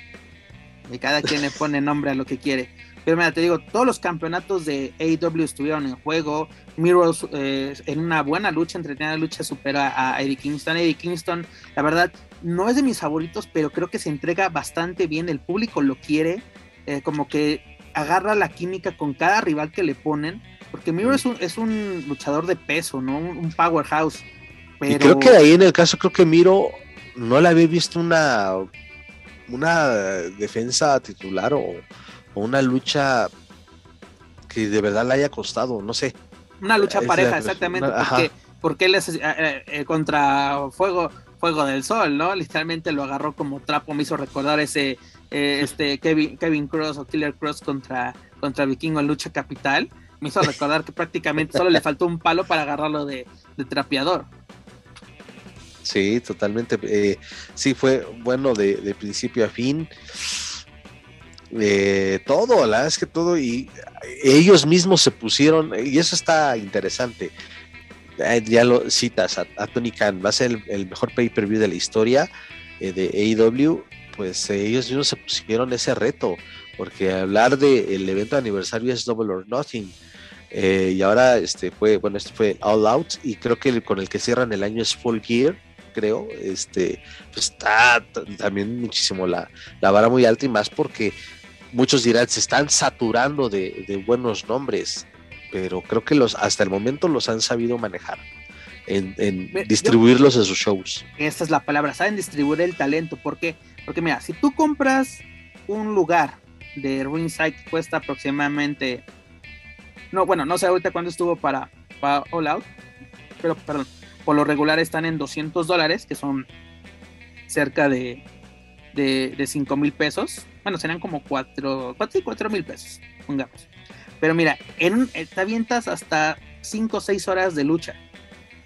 Y cada quien le pone nombre a lo que quiere. Pero mira, te digo, todos los campeonatos de AEW estuvieron en juego. Miro eh, en una buena lucha, entretenida lucha, supera a Eddie Kingston. Eddie Kingston, la verdad, no es de mis favoritos, pero creo que se entrega bastante bien. El público lo quiere. Eh, como que agarra la química con cada rival que le ponen. Porque Miro es un, es un luchador de peso, ¿no? Un, powerhouse. Y creo que ahí en el caso, creo que Miro no le había visto una, una defensa titular o una lucha que de verdad le haya costado, no sé. Una lucha pareja, exactamente, porque, porque él es eh, eh, eh, contra Fuego, Fuego del Sol, ¿no? Literalmente lo agarró como trapo, me hizo recordar ese este Kevin, Kevin Cross o Killer Cross contra, contra Vikingo en lucha capital. Me hizo recordar que prácticamente solo le faltó un palo para agarrarlo de, trapeador. Sí, totalmente. sí, fue bueno de, de principio a fin eh, todo, la verdad es que todo, y ellos mismos se pusieron, y eso está interesante. Eh, ya lo citas a, Tony Khan, va a ser el, mejor pay-per-view de la historia eh, de AEW, pues ellos mismos se pusieron ese reto, porque hablar del evento de aniversario es Double or Nothing. y ahora este fue, bueno, este fue All Out, y creo que con el que cierran el año es Full Gear creo, este, pues está también muchísimo la, la vara muy alta y más porque muchos dirán, se están saturando de, buenos nombres, pero creo que los hasta el momento los han sabido manejar. En, distribuirlos en sus shows. Esta es la palabra, saben distribuir el talento. ¿Por qué? Porque mira, si tú compras un lugar de Ringside cuesta aproximadamente, no, bueno, no sé ahorita cuándo estuvo para, para All Out, pero perdón, por lo regular están en 200 dólares, que son cerca de, de, de 5 mil pesos bueno, serán como 4, 4, mil pesos, pongamos. Pero mira, en eh, te avientas hasta 5 o 6 horas de lucha.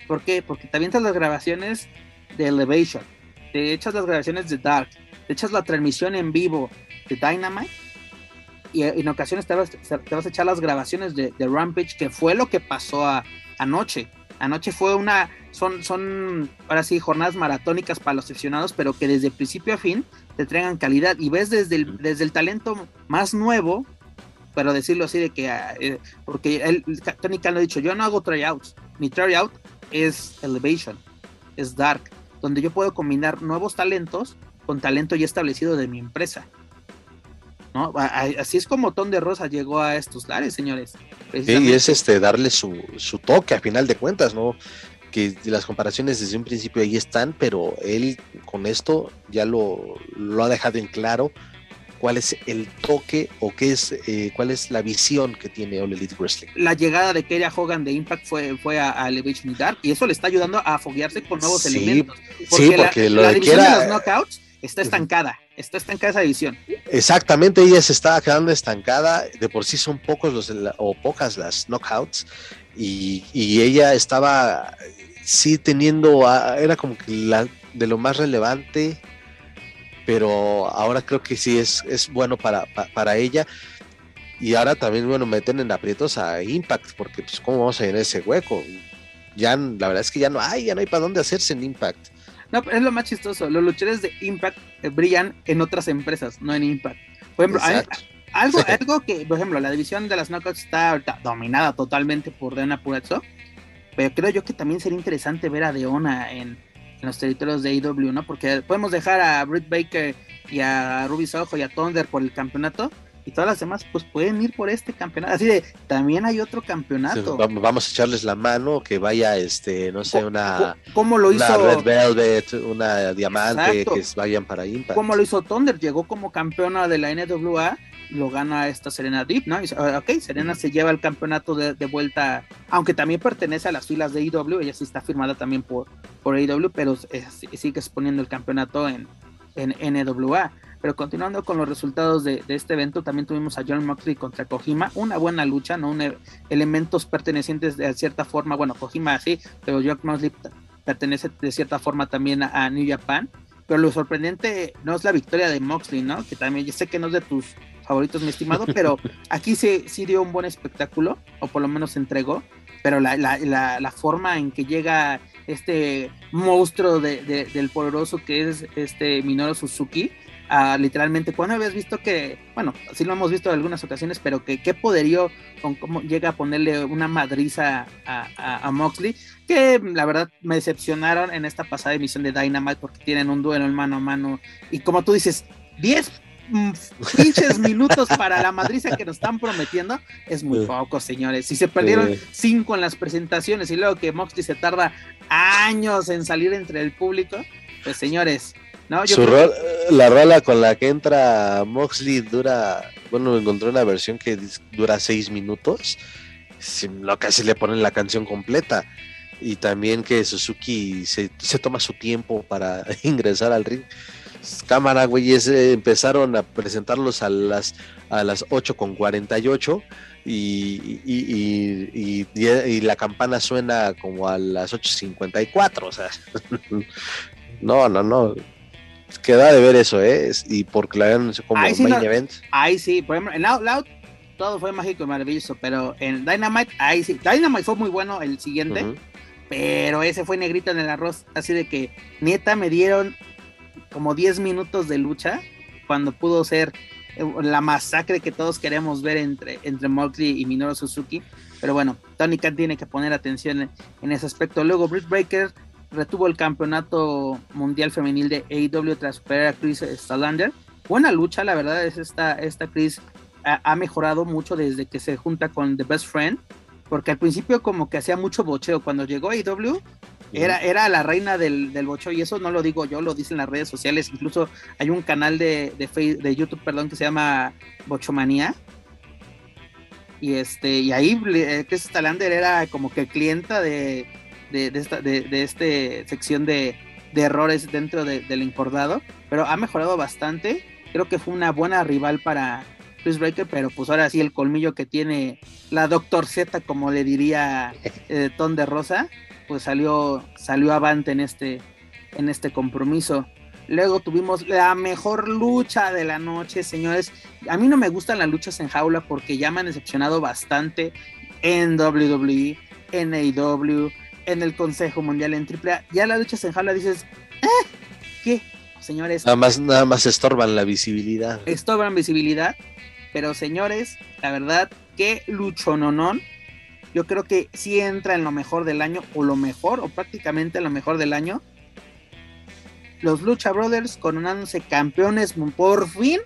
¿Por qué? Porque te avientas las grabaciones de Elevation, te echas las grabaciones de Dark, te echas la transmisión en vivo de Dynamite y eh, en ocasiones te vas, te vas a echar las grabaciones de, Rampage, que fue lo que pasó anoche. Anoche fue una, son, son, ahora sí, jornadas maratónicas para los aficionados, pero que desde principio a fin te traigan calidad y ves desde el, desde el talento más nuevo, pero decirlo así de que, ah, eh, porque él, Tony Khan lo ha dicho, yo no hago tryouts, mi tryout es Elevation, es Dark, donde yo puedo combinar nuevos talentos con talento ya establecido de mi empresa. ¿No? Así es como Ton de Rosa llegó a estos lares, señores. y es este darle su, su toque a final de cuentas, ¿no? que las comparaciones desde un principio ahí están, pero él con esto ya lo, lo ha dejado en claro cuál es el toque o qué es eh, cuál es la visión que tiene All Elite Wrestling. La llegada de Keria Hogan de Impact fue, fue a, Elevation Dark y eso le está ayudando a foguearse con nuevos elementos. sí, porque la, división de los knockouts está estancada, está estancada esa división. Exactamente, ella se está quedando estancada, de por sí son pocos los o pocas las knockouts y, y ella estaba sí teniendo, era como que la, de lo más relevante, pero ahora creo que sí es, es bueno para, para, ella. Y ahora también, bueno, meten en aprietos a Impact, porque pues cómo vamos a llenar ese hueco. Ya, la verdad es que ya no hay, ya no hay para dónde hacerse en Impact. No, es lo más chistoso. Los luchadores de Impact eh, brillan en otras empresas, no en Impact. Por ejemplo, algo, algo que, por ejemplo, la división de las Knockouts está dominada totalmente por Dana Purazzo pero creo yo que también sería interesante ver a Deona en, los territorios de AEW, ¿no? Porque podemos dejar a Britt Baker y a Ruby Soho y a Thunder por el campeonato y todas las demás pues pueden ir por este campeonato. Así de, también hay otro campeonato. vamos a echarles la mano, que vaya, este, no sé, una, ¿Cómo lo hizo? Red Velvet, una Diamante, que vayan para Impact. Como lo hizo Thunder, llegó como campeona de la NWA lo gana esta Serena Deep, ¿no? Y, ah, ok, Serena se lleva el campeonato de, vuelta, aunque también pertenece a las filas de IW, ella sí está firmada también por, por IW, pero sigue exponiendo el campeonato en, en NWA. Pero continuando con los resultados de, este evento, también tuvimos a John Moxley contra Kojima, una buena lucha, ¿no? Un, e, elementos pertenecientes de cierta forma, bueno, Kojima sí, pero John Moxley pertenece de cierta forma también a, New Japan. Pero lo sorprendente no es la victoria de Moxley, ¿no? Que también yo sé que no es de tus favoritos, mi estimado, pero aquí sí, sí dio un buen espectáculo, o por lo menos se entregó. Pero la, la, la, forma en que llega este monstruo del poderoso que es este Minoru Suzuki, literalmente, cuando habías visto que, bueno, sí lo hemos visto en algunas ocasiones, pero que qué poderío con cómo llega a ponerle una madriza a, Moxley, que la verdad me decepcionaron en esta pasada emisión de Dynamite porque tienen un duelo en mano a mano y como tú dices, 10 mm, pinches minutos para la madriza que nos están prometiendo es muy poco, señores. Si se perdieron 5 en las presentaciones y luego que Moxley se tarda años en salir entre el público, pues señores, la rola con la que entra Moxley dura, bueno, encontré una versión que dura seis minutos, lo que le ponen la canción completa. Y también que Suzuki se, toma su tiempo para ingresar al ring. Cámara, güey, empezaron a presentarlos a las, a las 8 con 48 y, y, y, y, la campana suena como a las 8.54, o sea, no, no, no, Queda de ver eso, ¿eh? Y la no como ahí main event. Ahí sí, por ejemplo, en Out todo fue mágico y maravilloso, pero en Dynamite, ahí sí. Dynamite fue muy bueno el siguiente, pero ese fue negrito en el arroz. Así de que, neta, me dieron como 10 minutos de lucha cuando pudo ser eh, la masacre que todos queremos ver entre, entre y Minoru Suzuki. Pero bueno, Tony Khan tiene que poner atención en, ese aspecto. Luego, Britt Breaker retuvo el campeonato mundial femenil de AEW tras superar a Chris Stalander. Buena lucha, la verdad es esta, esta Chris ha, mejorado mucho desde que se junta con The Best Friend, porque al principio como que hacía mucho bocheo. Cuando llegó a AEW era, era la reina del, del bocheo y eso no lo digo yo, lo dicen las redes sociales. Incluso hay un canal de, de, de YouTube perdón, que se llama Bochomanía. Y este, y ahí eh, Chris Stalander era como que clienta de, de, esta de, este sección de, errores dentro del encordado, pero ha mejorado bastante. Creo que fue una buena rival para Chris Breaker, pero pues ahora sí el colmillo que tiene la Doctor Z, como le diría eh, Ton de Rosa, pues salió, salió avante en este, en este compromiso. Luego tuvimos la mejor lucha de la noche, señores. A mí no me gustan las luchas en jaula porque ya me han decepcionado bastante en WWE, en AEW, en el Consejo Mundial en AAA. Ya la lucha en jaula dices, ¿eh? ¿Qué? Señores. Nada más, nada más estorban la visibilidad. Estorban visibilidad. Pero señores, la verdad, qué luchononón. Yo creo que sí entra en lo mejor del año, o lo mejor, o prácticamente lo mejor del año. Los Lucha Brothers coronándose campeones por fin,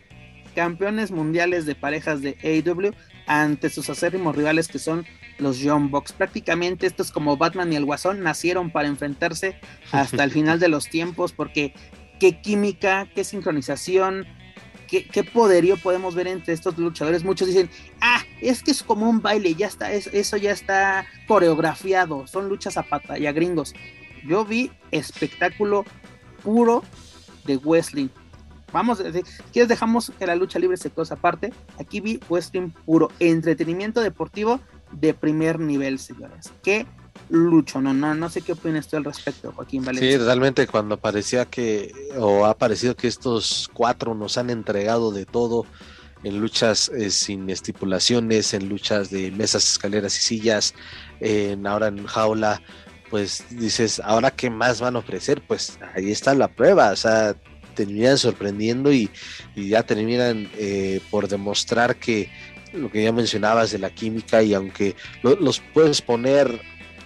campeones mundiales de parejas de AEW ante sus acérrimos rivales que son los Young Bucks. Prácticamente estos como Batman y el Guasón nacieron para enfrentarse hasta el final de los tiempos porque qué química, qué sincronización, qué, qué poderío podemos ver entre estos luchadores. Muchos dicen, ah, es que es como un baile, ya está, eso ya está coreografiado, son luchas a pata y a gringos. Yo vi espectáculo puro de Wesley. Vamos, ¿quieres dejamos que la lucha libre se cosa aparte? Aquí vi wrestling puro, entretenimiento deportivo de primer nivel, señores. Qué lucho, no, no, no sé qué opinas tú al respecto, Joaquín Valencia. Sí, realmente cuando parecía que, o ha parecido que estos cuatro nos han entregado de todo en luchas eh, sin estipulaciones, en luchas de mesas, escaleras y sillas, en, ahora en jaula, pues dices, ahora qué más van a ofrecer, pues ahí está la prueba, o sea, terminan sorprendiendo y, ya terminan eh, por demostrar que lo que ya mencionabas de la química y aunque los puedes poner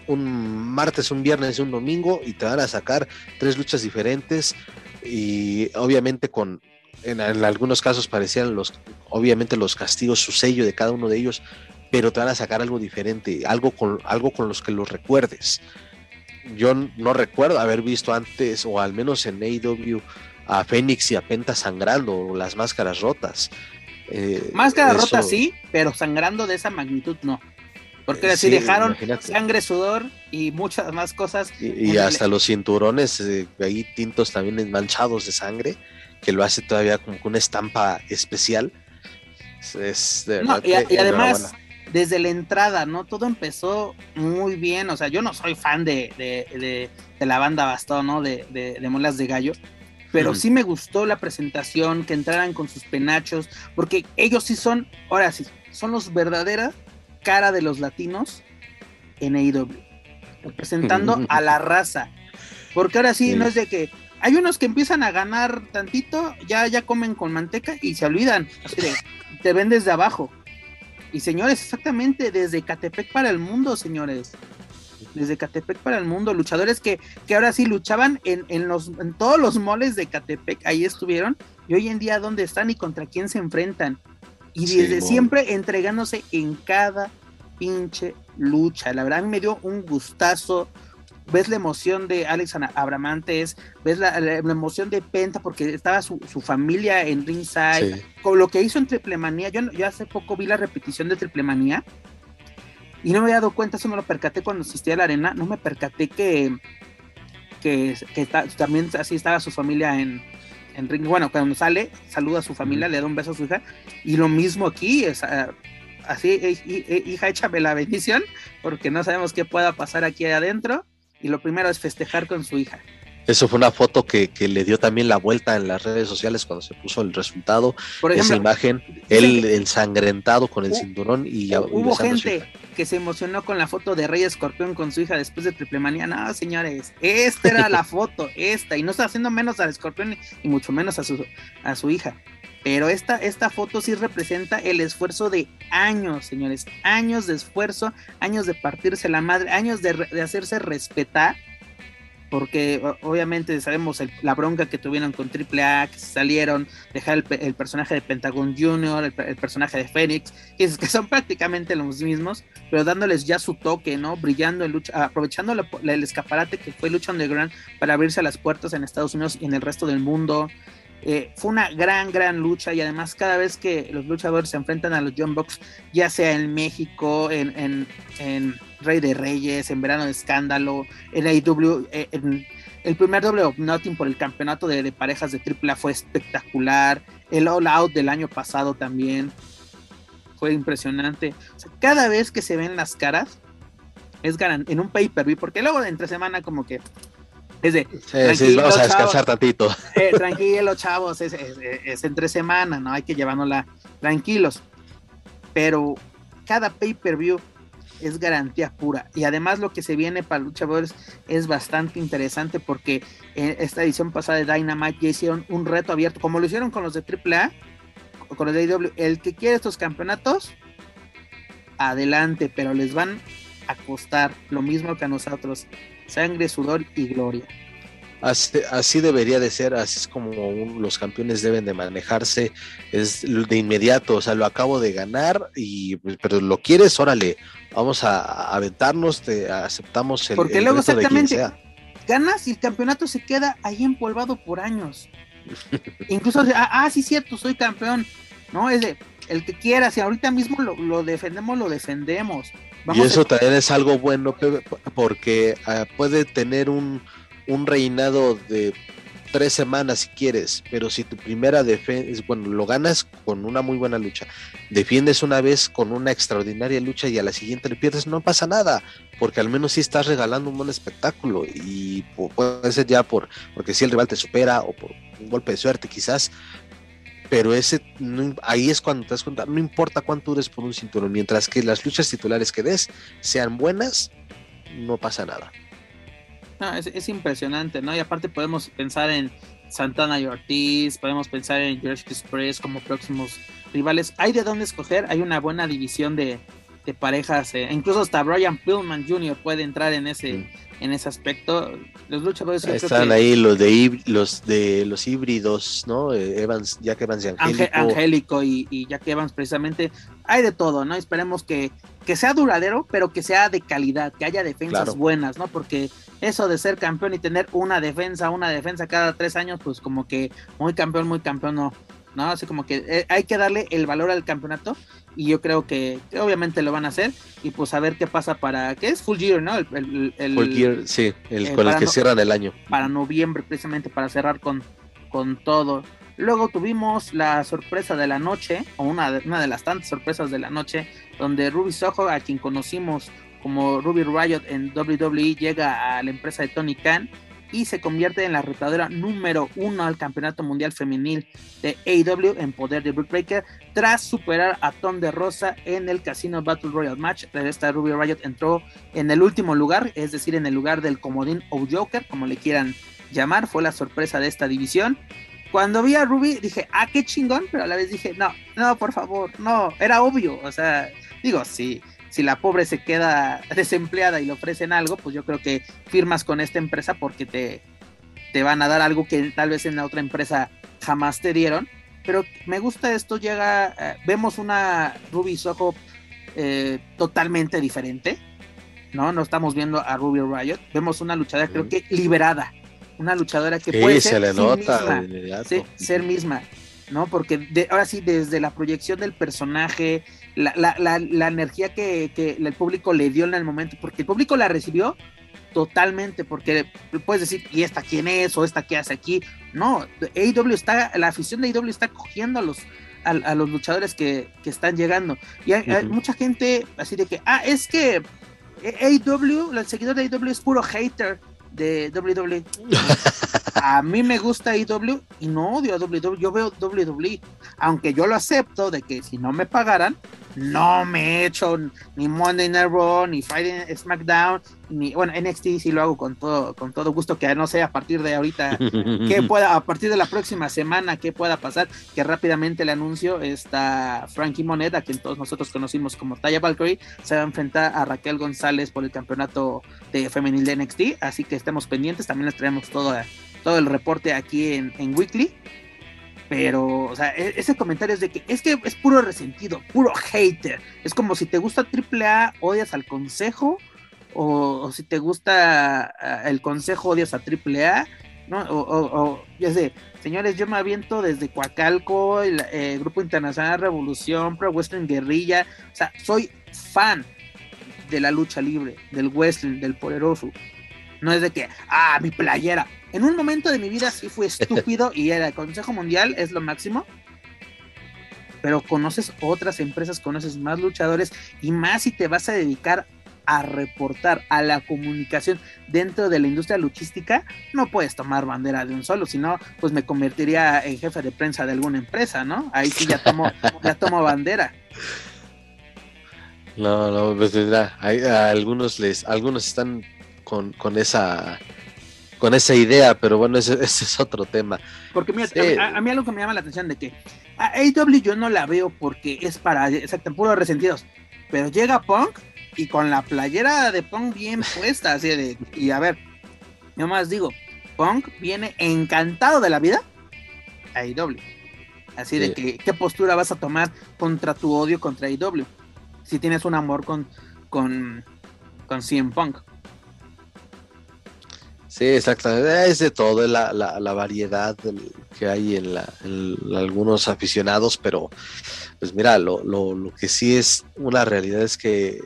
un martes, un viernes un domingo y te van a sacar tres luchas diferentes y obviamente con en, algunos casos parecían los obviamente los castigos su sello de cada uno de ellos pero te van a sacar algo diferente algo con algo con los que los recuerdes. Yo no recuerdo haber visto antes o al menos en AEW a Fénix y a Penta sangrando o las máscaras rotas Eh, Máscara eso- rota sí, pero sangrando de esa magnitud no. Porque así Sí, dejaron imagínate. sangre, sudor y muchas más cosas. Y, y en el- hasta los cinturones eh, ahí tintos también manchados de sangre, que lo hace todavía como con una estampa especial. Es, es de No, y, a- y además, desde la entrada, ¿no? Todo empezó muy bien. O sea, yo no soy fan de, de, de- de la banda Bastón, ¿no? De, de, de Molas de Gallo. Pero sí me gustó la presentación, que entraran con sus penachos, porque ellos sí son, ahora sí, son los verdaderas cara de los latinos en AEW, representando a la raza. Porque ahora sí, Sí. no es de que hay unos que empiezan a ganar tantito, ya, ya comen con manteca y se olvidan, así de, te ven desde abajo. Y señores, exactamente desde Catepec para el mundo, señores. Desde Catepec para el mundo, luchadores que, que ahora sí luchaban en, en los, en todos los moles de Catepec, ahí estuvieron, y hoy en día dónde están y contra quién se enfrentan. Y Sí, desde siempre entregándose en cada pinche lucha. La verdad, a mí me dio un gustazo. Ves la emoción de Alex Abramantes, ves la, la- la emoción de Penta porque estaba su, su familia en ringside, Sí. con lo que hizo en Triplemanía. Yo, yo hace poco vi la repetición de Triplemanía y no me había dado cuenta, eso me lo percaté cuando asistí a la arena, no me percaté que, que, que ta- también así estaba su familia en, en ring. Bueno, cuando sale, saluda a su familia, le da un beso a su hija y lo mismo aquí, es, así, eh, eh, hija, échame la bendición porque no sabemos qué pueda pasar aquí adentro y lo primero es festejar con su hija. Eso fue una foto que, que le dio también la vuelta en las redes sociales cuando se puso el resultado. Por esa ejemplo, imagen, dicen él ensangrentado con el cinturón y, Hubo gente. Que se emocionó con la foto de Rey Escorpión con su hija después de Triplemanía. No, señores, esta era la foto, esta, y no está haciendo menos al Escorpión y mucho menos a su, a su hija. Pero esta, esta foto sí representa el esfuerzo de años, señores, años de esfuerzo, años de partirse la madre, años de, de hacerse respetar, porque obviamente sabemos la bronca que tuvieron con AAA, que salieron, dejar el, el personaje de Pentagon Jr., el, pe- el personaje de Fénix, que, son prácticamente los mismos, pero dándoles ya su toque, ¿no? Brillando en lucha, aprovechando el escaparate que fue Lucha Underground para abrirse las puertas en Estados Unidos y en el resto del mundo. Eh, fue una gran, gran lucha y además cada vez que los luchadores se enfrentan a los John Box, ya sea en México, en, en, en Rey de Reyes, en Verano de Escándalo, en AEW, eh, en el primer doble of Nothing por el campeonato de, de parejas de AAA fue espectacular, el All Out del año pasado también fue impresionante. O sea, cada vez que se ven las caras, es garan en un pay-per-view, porque luego de entre semana como que es de, Sí, sí, vamos a descansar chavos. tantito. eh, tranquilo, chavos, es, es- es entre semana, ¿no? Hay que llevárnosla tranquilos. Pero cada pay-per-view es garantía pura. Y además lo que se viene para luchadores es bastante interesante porque en esta edición pasada de Dynamite ya hicieron un reto abierto, como lo hicieron con los de AAA, con los de AEW. El que quiere estos campeonatos, adelante, pero les van a costar lo mismo que a nosotros. Sangre, sudor y gloria. Así, así debería de ser, así es como un- los campeones deben de manejarse, es de inmediato, o sea, lo acabo de ganar, y pues, pero lo quieres, órale, vamos a, a aventarnos, te aceptamos el, Porque el luego reto de quien exactamente sea. ganas y el campeonato se queda ahí empolvado por años. Incluso, ah, ah, sí, cierto, soy campeón. No, es de el que quiera, si ahorita mismo lo, lo defendemos, lo defendemos. Y Vamos eso a- también es algo bueno, porque ah, puede tener un, un reinado de tres semanas si quieres, pero si tu primera defensa, bueno, lo ganas con una muy buena lucha, defiendes una vez con una extraordinaria lucha y a la siguiente le pierdes, no pasa nada, porque al menos sí estás regalando un buen espectáculo y pu- puede ser ya por, porque si el rival te supera o por un golpe de suerte quizás, pero ese ahí es cuando te das cuenta, no importa cuánto dures por un cinturón, mientras que las luchas titulares que des sean buenas, no pasa nada. No, es, es impresionante, ¿no? Y aparte podemos pensar en Santana y Ortiz, podemos pensar en George Express como próximos rivales. Hay de dónde escoger, hay una buena división de, de parejas, eh, incluso hasta Brian Pillman Jr. puede entrar en ese, en ese aspecto. Los luchadores Están que- ahí los de los de los híbridos, ¿no? Eh, Evans, Jack Evans y Angélico. Angélico y, y Jack Evans precisamente, hay de todo, ¿no? Esperemos que, que sea duradero, pero que sea de calidad, que haya defensas Claro. buenas, ¿no? Porque eso de ser campeón y tener una defensa, una defensa cada tres años, pues como que muy campeón, muy campeón no, ¿no? Así como que eh, hay que darle el valor al campeonato y yo creo que, obviamente lo van a hacer y pues a ver qué pasa para, ¿qué es? Full Year, ¿no? El, Full Year, sí, el, con el que cierran el año. Para noviembre, precisamente para cerrar con, con todo. Luego tuvimos la sorpresa de la noche, o una de, una de las tantas sorpresas de la noche, donde Ruby Soho, a quien conocimos como Ruby Riot en WWE, llega a la empresa de Tony Khan y se convierte en la retadora número uno al Campeonato Mundial Femenil de AEW en poder de Brick Breaker tras superar a Tom de Rosa en el Casino Battle Royal Match. Esta Ruby Riot entró en el último lugar, es decir, en el lugar del comodín o Joker, como le quieran llamar, fue la sorpresa de esta división. Cuando vi a Ruby dije, ah, qué chingón, pero a la vez dije, no, no, por favor, no, era obvio, o sea, digo, sí, si la pobre se queda desempleada y le ofrecen algo, pues yo creo que firmas con esta empresa porque te, te van a dar algo que tal vez en la otra empresa jamás te dieron. Pero me gusta esto, llega, eh, vemos una Ruby Soho eh, totalmente diferente, ¿no? No estamos viendo a Ruby Riot, vemos una luchadora creo que liberada, una luchadora que puede ser, le nota, misma, ser misma, ¿no? Porque ahora sí, desde la proyección del personaje, la, la, la, energía que, que, el público le dio en el momento, porque el público la recibió totalmente, porque puedes decir, ¿y esta quién es? o esta qué hace aquí. No, AEW está, la afición de AEW está cogiendo a los, a, los luchadores que, que, están llegando. Y hay, hay, mucha gente así de que, ah, es que AEW, el seguidor de AEW es puro hater de WWE. a mí me gusta IW y no odio a WWE. Yo veo WWE, aunque yo lo acepto de que si no me pagaran, no me he hecho ni Monday Night Raw, ni Friday SmackDown, bueno, NXT sí lo hago con todo, con todo gusto, que no sé a partir de ahorita qué pueda, a partir de la próxima semana, qué pueda pasar, que rápidamente le anuncio está Frankie Moneda, quien todos nosotros conocimos como Taya Valkyrie, se va a enfrentar a Raquel González por el campeonato de femenil de NXT, así que estemos pendientes, también les traemos todo, todo el reporte aquí en, en Weekly pero, o sea, e-, ese comentario es de que es que es puro resentido, puro hater. Es como si te gusta AAA, odias al consejo, o, si te gusta el consejo, odias a AAA, ¿no? O, ya sé, señores, yo me aviento desde Coacalco, el eh, Grupo Internacional Revolución, Pro Western Guerrilla, o sea, soy fan de la lucha libre, del wrestling, del poderoso. No es de que, ah, mi playera, en un momento de mi vida sí fue estúpido y era el Consejo Mundial, es lo máximo. Pero conoces otras empresas, conoces más luchadores y más si te vas a dedicar a reportar a la comunicación dentro de la industria luchística, no puedes tomar bandera de un solo, sino pues me convertiría en jefe de prensa de alguna empresa, ¿no? Ahí sí ya tomo, ya tomo bandera. No, no, pues hay, algunos les, algunos están con, con esa con esa idea, pero bueno, ese, es otro tema. Porque mira, a, mí algo que me llama la atención de que a AW yo no la veo porque es para, exacto, puros resentidos, pero llega Punk y con la playera de Punk bien puesta, así de, y a ver, yo más digo, Punk viene encantado de la vida a AW. Así de que, ¿qué postura vas a tomar contra tu odio contra AW? Si tienes un amor con, con, con CM Punk. Sí, exactamente. Es de todo, la, la, variedad que hay en, algunos aficionados, pero pues mira, lo, lo, que sí es una realidad es que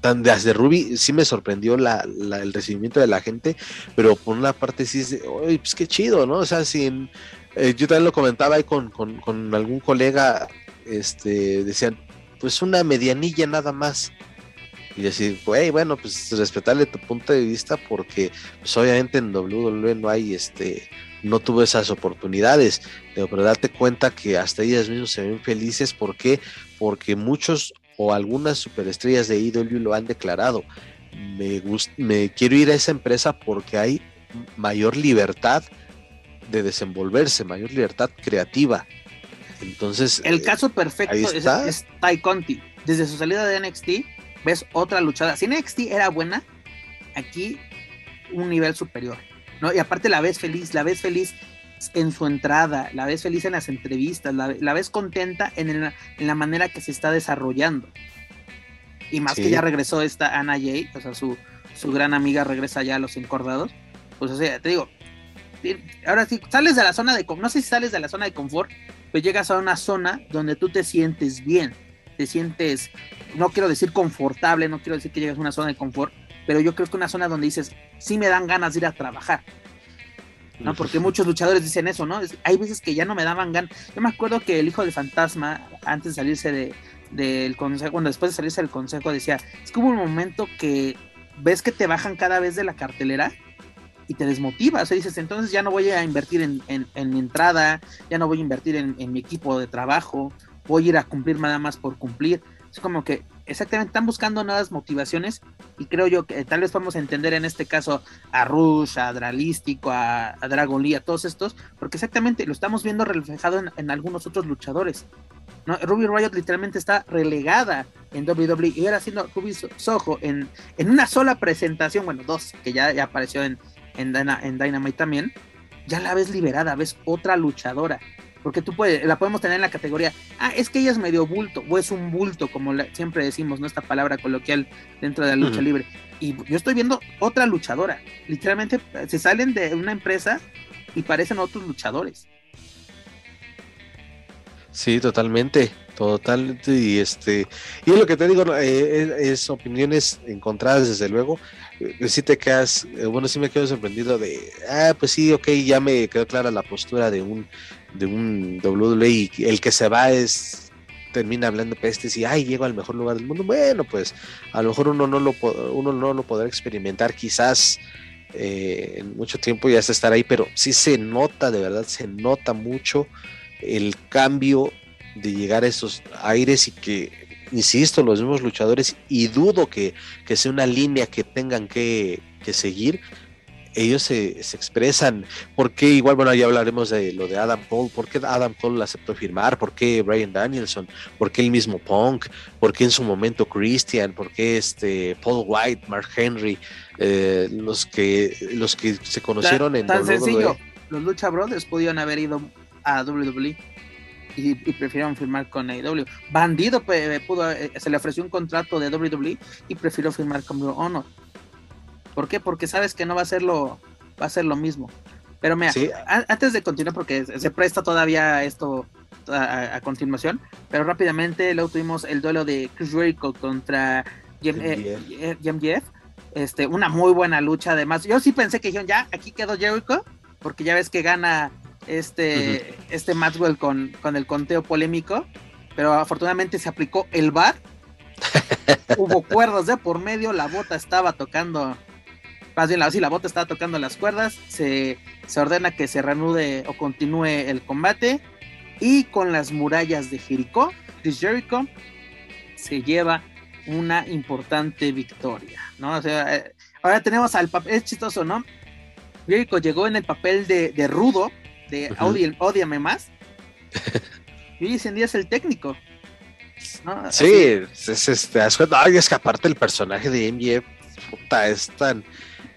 tan desde Ruby sí me sorprendió la, el recibimiento de la gente, pero por una parte sí es oye, pues qué chido, ¿no? O sea, sin, eh, yo también lo comentaba ahí con, con, con algún colega, este, decían, pues una medianilla nada más y decir, güey, bueno, pues respetarle tu punto de vista porque pues, obviamente en WWE no hay este no tuvo esas oportunidades, pero date cuenta que hasta ellas mismas se ven felices, ¿por qué? Porque muchos o algunas superestrellas de IW lo han declarado. Me, me quiero ir a esa empresa porque hay mayor libertad de desenvolverse, mayor libertad creativa. Entonces, el caso perfecto es, es Ty Conti. Desde su salida de NXT, ves otra luchada. Si NXT era buena, aquí un nivel superior, ¿no? Y aparte la ves feliz, la ves feliz en su entrada, la ves feliz en las entrevistas, la, ves contenta en, la manera que se está desarrollando. Y más que ya regresó esta Ana Jay, o sea, su, su gran amiga regresa ya a los encordados. Pues o sea, te digo, ahora sí, sales de la zona de, no sé si sales de la zona de confort, pero llegas a una zona donde tú te sientes bien, te sientes, no quiero decir confortable, no quiero decir que llegas a una zona de confort, pero yo creo que una zona donde dices, sí me dan ganas de ir a trabajar. ¿No? Porque muchos luchadores dicen eso, ¿no? hay veces que ya no me daban ganas. Yo me acuerdo que el hijo de Fantasma, antes de salirse de, del consejo, cuando después de salirse del consejo, decía, es como un momento que ves que te bajan cada vez de la cartelera y te desmotiva, o sea, dices, entonces ya no voy a invertir en, mi entrada, ya no voy a invertir en, en, mi equipo de trabajo, voy a ir a cumplir nada más por cumplir. Es como que exactamente están buscando nuevas motivaciones y creo yo que tal vez podemos entender en este caso a Rush, a Dralístico, a, Dragon Lee, a todos estos, porque exactamente lo estamos viendo reflejado en, algunos otros luchadores. ¿no? Ruby Riot literalmente está relegada en WWE y ahora haciendo Ruby Soho en, en una sola presentación, bueno, dos, que ya, ya apareció en, en, en Dynamite también, ya la ves liberada, ves otra luchadora porque tú puedes, la podemos tener en la categoría, ah, es que ella es medio bulto, o es un bulto, como siempre decimos, ¿no? Esta palabra coloquial dentro de la lucha libre. Y yo estoy viendo otra luchadora. Literalmente se salen de una empresa y parecen otros luchadores. Sí, totalmente, totalmente. Y este, y lo que te digo, eh, es, opiniones encontradas, desde luego. Eh, si te quedas, eh, bueno, sí me quedo sorprendido de, ah, pues sí, ok, ya me quedó clara la postura de un de un WWE y el que se va es termina hablando pestes y ay llego al mejor lugar del mundo bueno pues a lo mejor uno no lo uno no lo podrá experimentar quizás eh, en mucho tiempo ya hasta estar ahí pero sí se nota de verdad se nota mucho el cambio de llegar a esos aires y que insisto los mismos luchadores y dudo que, que sea una línea que tengan que, que seguir ellos se, expresan. ¿Por qué? Igual, bueno, ya hablaremos de lo de Adam Cole. ¿Por qué Adam Cole aceptó firmar? ¿Por qué Brian Danielson? ¿Por qué el mismo Punk? ¿Por qué en su momento Christian? ¿Por qué este Paul White, Mark Henry? Eh, los, que, los que se conocieron en Tan sencillo. Los Lucha Brothers pudieron haber ido a WWE. Y, prefirieron firmar con AEW. Bandido pudo, eh, se le ofreció un contrato de WWE y prefirió firmar con Blue Honor. ¿Por qué? Porque sabes que no va a ser lo, va a ser lo mismo. Pero mira, antes de continuar, porque se presta todavía esto a, continuación, pero rápidamente luego tuvimos el duelo de Chris Jericho contra Jim, eh, Jeff. Este, una muy buena lucha además. Yo sí pensé que dijeron, ya, aquí quedó Jericho, porque ya ves que gana este, este Maxwell con, con el conteo polémico, pero afortunadamente se aplicó el bar. Hubo cuerdas de por medio, la bota estaba tocando más bien así la bota estaba tocando las cuerdas, se, ordena que se reanude o continúe el combate y con las murallas de Jericho, Chris Jericho se lleva una importante victoria, ¿no? Eh, ahora tenemos al papel, es chistoso, ¿no? Jericho llegó en el papel de, rudo, de uh más, y hoy en día es el técnico. Sí, es, es, es, que aparte el personaje de MJ puta, es tan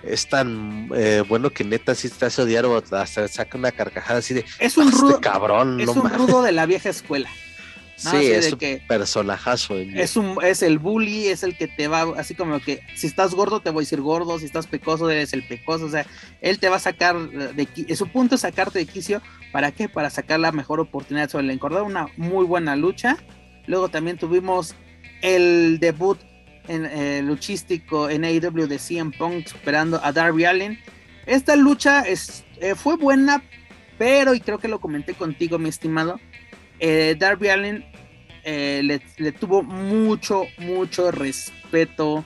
es tan eh, bueno que neta si te hace odiar o hasta saca una carcajada así de es un ah, este rudo cabrón es un rudo de la vieja escuela. Sí es un personajazo es un es el bully es el que te va así como que si estás gordo te voy a decir gordo si estás pecoso eres el pecoso o sea él te va a sacar de su punto es sacarte de quicio para qué para sacar la mejor oportunidad sobre el encordado una muy buena lucha. Luego también tuvimos el debut en, eh, luchístico en AEW de CM Punk superando a Darby Allen. Esta lucha eh, fue buena, pero, y creo que lo comenté contigo, mi estimado, eh, Darby Allen le, le, tuvo mucho, mucho respeto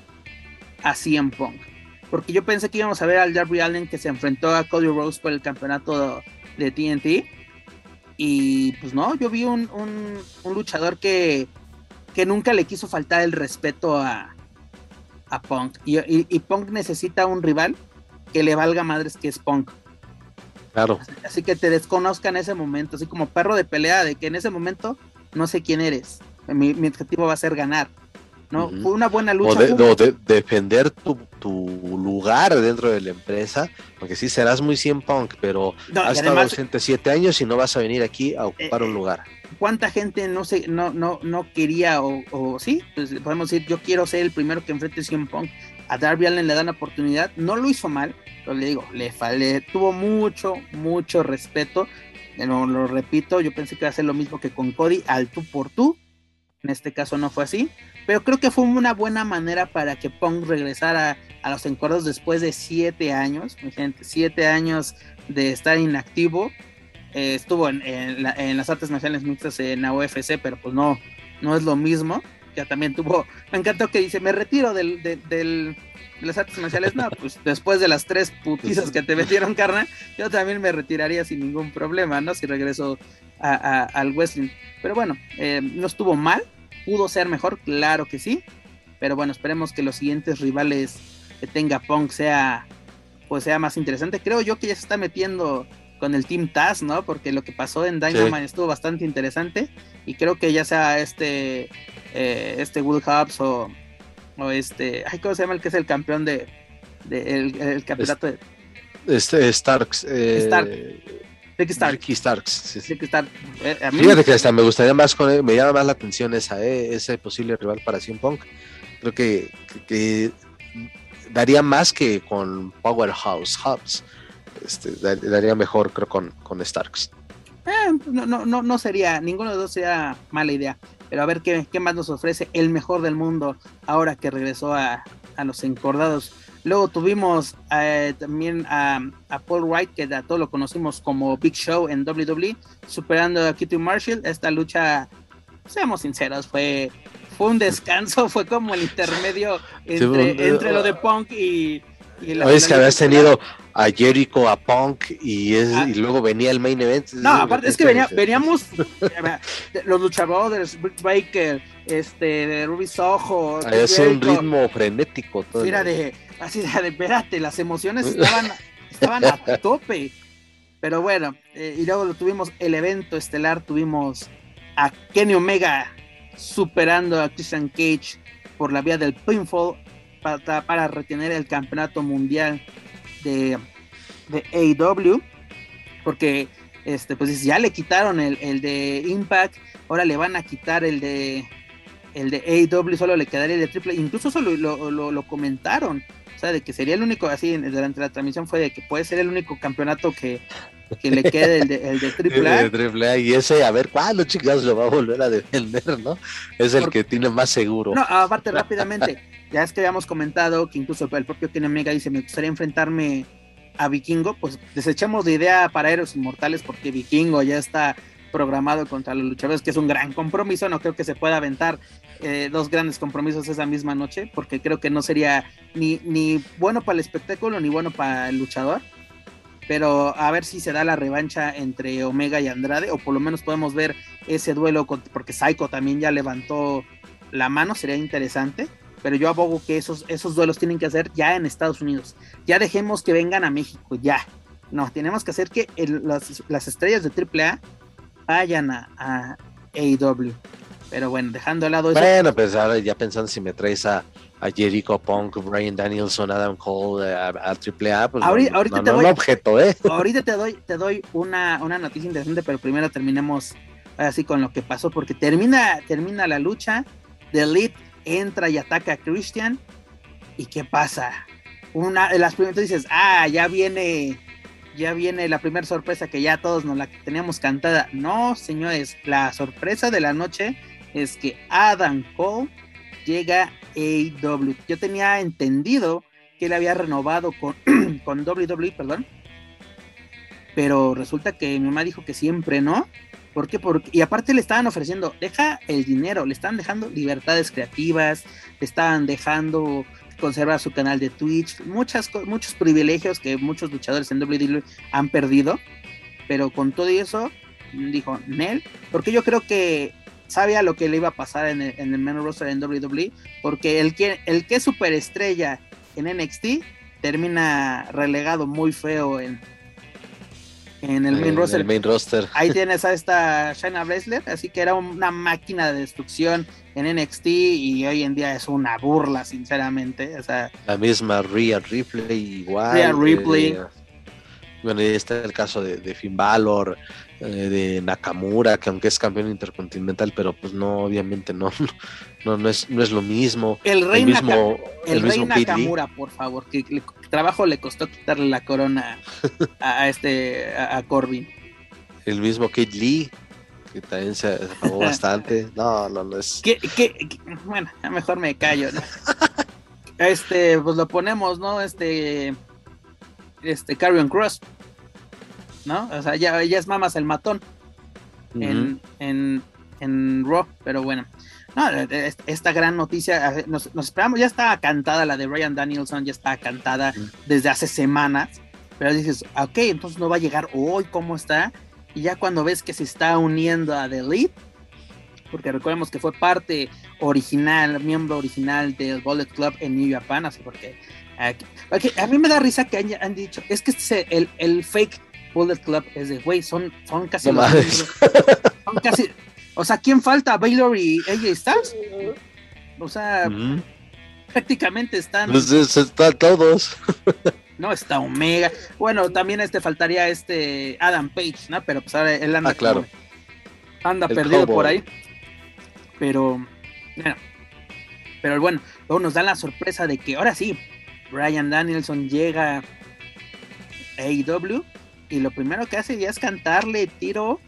a CM Punk. Porque yo pensé que íbamos a ver al Darby Allen que se enfrentó a Cody Rose por el campeonato de TNT. Y pues no, yo vi un luchador que que nunca le quiso faltar el respeto a, a Punk. Y, Punk necesita un rival que le valga madres que es Punk. Claro. Así, que te desconozca en ese momento, así como perro de pelea, de que en ese momento no sé quién eres. Mi, objetivo va a ser ganar. ¿No? Fue una buena lucha. O, de, defender tu, lugar dentro de la empresa, porque sí serás muy 100 punk, pero has estado ausente siete años y no vas a venir aquí a ocupar un eh, lugar cuánta gente no se, no, no, no quería o, sí, pues podemos decir, yo quiero ser el primero que enfrente a Punk a Darby Allen le dan oportunidad, no lo hizo mal, pero le digo, le, le tuvo mucho, mucho respeto. Lo, lo repito, yo pensé que iba a ser lo mismo que con Cody, al tú por tú. En este caso no fue así, pero creo que fue una buena manera para que Punk regresara a los encuentros después de siete años, gente, siete años de estar inactivo. Eh, estuvo en, en, las artes marciales mixtas en la UFC, pero pues no, no es lo mismo. Ya también tuvo, me encantó que dice, me retiro del, del, de las artes marciales. No, pues después de las tres putizas que te metieron, carna, yo también me retiraría sin ningún problema, ¿no? Si regreso al wrestling. Pero bueno, eh, no estuvo mal, pudo ser mejor, claro que sí. Pero bueno, esperemos que los siguientes rivales que tenga Punk sea, pues sea más interesante. Creo yo que ya se está metiendo con el Team Taz, ¿no? Porque lo que pasó en Dynamite estuvo bastante interesante. Y creo que ya sea este, eh, este Hubs o, o este, ay, ¿cómo se llama el que es el campeón de, el, campeonato de... Este Starks. Eh, Stark. Ricky Starks. Ricky Starks. Ricky Starks. Eh, Fíjate que hasta me gustaría más, con, me llama más la atención esa, eh, ese posible rival para CM Punk. Creo que, que, daría más que con Powerhouse Hubs. Este, daría mejor, creo, con, con Starks. Eh, no, no, no, no sería, ninguno de los dos sería mala idea. Pero a ver qué, qué más nos ofrece el mejor del mundo ahora que regresó a, a los encordados. Luego tuvimos eh, también a, a, Paul Wright, que a todos lo conocimos como Big Show en WWE, superando a Kitty Marshall. Esta lucha, seamos sinceros, fue, fue un descanso, fue como el intermedio entre, entre lo de Punk y, y la. Es que habías tenido a Jericho, a Punk y, es, ah. y luego venía el main event. No, aparte es que venía, veníamos los luchadores, Brick Baker, este, de Ruby Soho. Es un ritmo frenético. Todo Mira, de, así de, espérate, las emociones estaban, estaban a tope. Pero bueno, eh, y luego tuvimos el evento estelar, tuvimos a Kenny Omega superando a Christian Cage por la vía del pinfall para, para retener el campeonato mundial de, de AEW, porque este, pues ya le quitaron el, el, de Impact, ahora le van a quitar el de el de AEW, solo le quedaría el de Triple, incluso lo, lo, lo, comentaron, o sea, de que sería el único, así durante la transmisión fue de que puede ser el único campeonato que, que le quede el de, el de Triple A. Y ese, a ver, ¿cuándo chicas lo va a volver a defender, no? Es el que tiene más seguro. No, aparte rápidamente, ya es que habíamos comentado que incluso el propio Kenny Omega dice, me gustaría enfrentarme a Vikingo, pues desechamos de idea para Héroes Inmortales porque Vikingo ya está programado contra los luchadores, que es un gran compromiso, no creo que se pueda aventar eh, dos grandes compromisos esa misma noche, porque creo que no sería ni, ni bueno para el espectáculo ni bueno para el luchador, pero a ver si se da la revancha entre Omega y Andrade, o por lo menos podemos ver ese duelo, porque Psycho también ya levantó la mano, sería interesante pero yo abogo que esos, esos duelos tienen que hacer ya en Estados Unidos. Ya dejemos que vengan a México, ya. No, tenemos que hacer que las, estrellas de AAA vayan a, a, AEW. Pero bueno, dejando de lado eso. Bueno, pues ahora ya pensando si me traes a, a Jericho Punk, Brian Danielson, Adam Cole, a, AAA, pues ahorita, ahorita te doy, objeto, ¿eh? Ahorita te doy, te doy una, una noticia interesante, pero primero terminemos así con lo que pasó, porque termina, termina la lucha. The Elite entra y ataca a Christian. ¿Y qué pasa? Una de las primeras dices, ah, ya viene, ya viene la primera sorpresa que ya todos nos la teníamos cantada. No, señores, la sorpresa de la noche es que Adam Cole llega a AEW. Yo tenía entendido que él había renovado con, con WWE, perdón. Pero resulta que mi mamá dijo que siempre no. ¿Por qué? Porque, y aparte le estaban ofreciendo, deja el dinero, le estaban dejando libertades creativas, le estaban dejando conservar su canal de Twitch, muchas, muchos privilegios que muchos luchadores en WWE han perdido, pero con todo eso, dijo Nel, porque yo creo que sabía lo que le iba a pasar en el, en el main roster en WWE, porque el que, el que es superestrella en NXT termina relegado muy feo en, en el main, roster. Ahí tienes a esta Shayna Baszler, así que era una máquina de destrucción en NXT y hoy en día es una burla, sinceramente. O sea, la misma Rhea Ripley igual. Rhea Ripley. Eh, bueno, y está el caso de, Finn Balor, eh, de Nakamura, que aunque es campeón intercontinental, pero pues no, obviamente no, no, no es, no es lo mismo. El rey, el mismo, Naka- el rey Nakamura, por favor, que le- trabajo le costó quitarle la corona a, a este a, a Corbin. El mismo Kid Lee, que también se apagó bastante. No, no, no es. ¿Qué, qué- qué- Bueno, mejor me callo, ¿no? Este, pues lo ponemos, ¿no? Este, este, Carrion Cross, ¿no? O sea, ya, ya es mamas el matón en, en, en Raw, pero bueno. No, es- esta gran noticia, nos, nos esperamos, ya estaba cantada la de Ryan Danielson, ya estaba cantada desde hace semanas, pero dices, ok, entonces no va a llegar hoy, ¿cómo está? Y ya cuando ves que se está uniendo a The Elite, porque recordemos que fue parte original, miembro original del Bullet Club en New Japan, así porque, aquí- porque a mí me da risa que han, han dicho, es que este, el, el fake Bullet Club es de, güey, son, son casi No los son casi, o sea, ¿quién falta? ¿Baylor y AJ Styles? O sea, prácticamente están, Pues es- están todos. no está Omega, bueno, también este faltaría este Adam Page, ¿no? Pero pues ahora él anda Ah, claro. como- anda El perdido cowboy. por ahí. Pero, bueno, pero bueno, luego nos dan la sorpresa de que ahora sí, Brian Danielson llega a AEW y lo primero que hace ya es cantarle tiro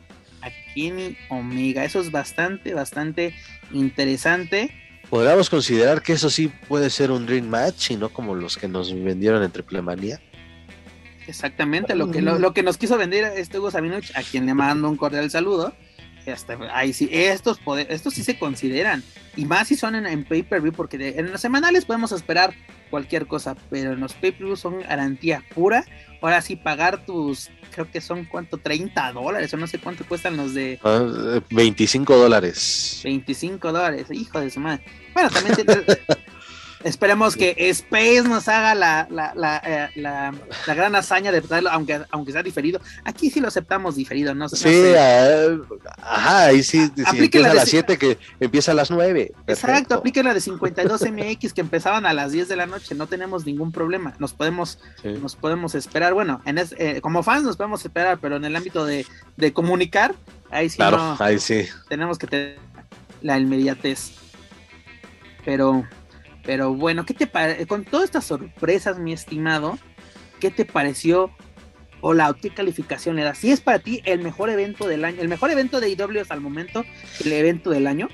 a Kenny Omega. Eso es bastante, bastante interesante. Podríamos considerar que eso sí puede ser un Dream Match y no como los que nos vendieron en Triplemanía. Exactamente lo que, lo, lo que nos quiso vender este Hugo a quien le mando un cordial saludo. Hasta ahí sí, estos, poder, estos sí se consideran. Y más si son en, en pay-per-view, porque de- en los semanales podemos esperar cualquier cosa, pero en los pay-per-view son garantía pura. Ahora sí, pagar tus, creo que son cuánto, 30 dólares, o no sé cuánto cuestan los de Ah, 25 dólares. 25 dólares, hijo de su madre. Bueno, también esperemos que Space nos haga la, la, la, eh, la- la gran hazaña de traerlo, aunque, aunque sea diferido. Aquí sí lo aceptamos diferido, ¿no? Sí, ah, ajá, ahí sí, si empieza a las 7 que empieza a las 9. Exacto, apliquen la de 52 MX que empezaban a las 10 de la noche, no tenemos ningún problema, nos podemos, nos podemos esperar, bueno, en es- eh, como fans nos podemos esperar, pero en el ámbito de, de comunicar, ahí sí Claro, no, ahí sí. tenemos que tener la inmediatez. Pero, pero bueno, ¿qué te parece? Con todas estas sorpresas, mi estimado, ¿qué te pareció? O la ¿qué calificación le das? Si es para ti el mejor evento del año, el mejor evento de IW hasta el momento, el evento del año.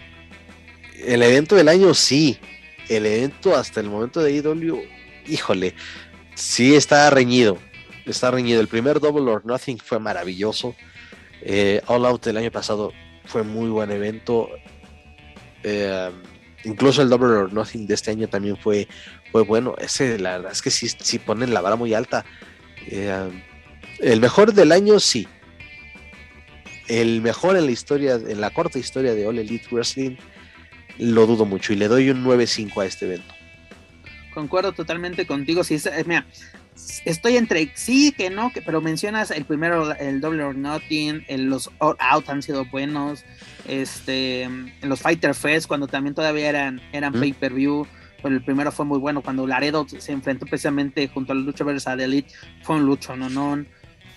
El evento del año sí. El evento hasta el momento de IW, híjole, sí está reñido. Está reñido. El primer Double or Nothing fue maravilloso. Eh, All Out el año pasado fue muy buen evento. Eh, incluso el Double or Nothing de este año también fue, fue bueno. Ese, la verdad es que sí, sí ponen la vara muy alta. Eh, el mejor del año, sí. El mejor en la historia, en la corta historia de All Elite Wrestling, lo dudo mucho y le doy un 9-5 a este evento. Concuerdo totalmente contigo. Si es, eh, mira, estoy entre sí que no, que, pero mencionas el primero, el Double or Nothing, el- los All Out han sido buenos, este, los Fighter Fest cuando también todavía eran, eran Mm. pay per view. Pero el primero fue muy bueno cuando Laredo se enfrentó precisamente junto a la lucha versus a The Elite. Fue un lucho, no, no.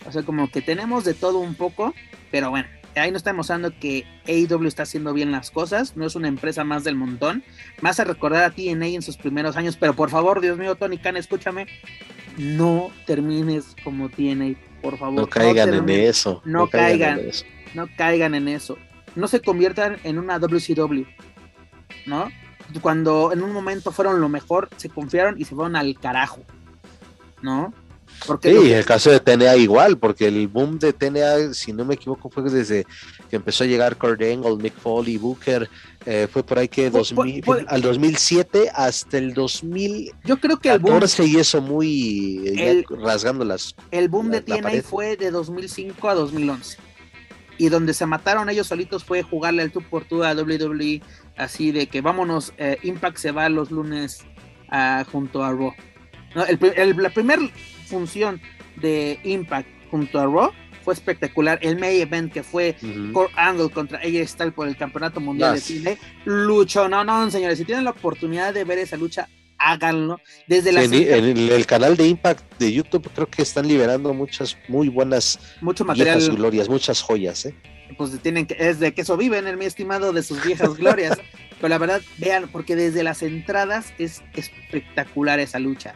O sea, como que tenemos de todo un poco, pero bueno, ahí nos está demostrando que AEW está haciendo bien las cosas, no es una empresa más del montón. Más a recordar a TNA en sus primeros años, pero por favor, Dios mío, Tony Khan, escúchame, no termines como TNA, por favor. No caigan en eso. no caigan. en eso. No caigan en eso. No se conviertan en una WCW, ¿no? Cuando en un momento fueron lo mejor, se confiaron y se fueron al carajo, ¿no? Porque Sí, el caso de TNA igual, porque el boom de TNA, si no me equivoco, fue desde que empezó a llegar Kurt Angle, Mick Foley, Booker, eh, fue por ahí que 2000, al 2007 hasta el 2014 yo creo que el boom, y eso muy eh, El- rasgando las el boom de la- TNA pared. fue de 2005 a 2011. Y donde se mataron ellos solitos fue jugarle el tú por tú a WWE, así de que vámonos, eh, Impact se va los lunes ah, junto a Raw. No, el la primera función de Impact junto a Raw fue espectacular. El main event que fue Ujú. Kurt Angle contra AJ Styles por el campeonato mundial de. TNA. Lucho, no, no, señores, si tienen la oportunidad de ver esa lucha, háganlo. Desde la en, el canal de Impact de YouTube creo que están liberando muchas muy buenas mucho material glorias, muchas joyas, ¿eh? Pues tienen que, es de que eso viven, el mi estimado, de sus viejas glorias. Pero la verdad, vean, porque desde las entradas es espectacular esa lucha.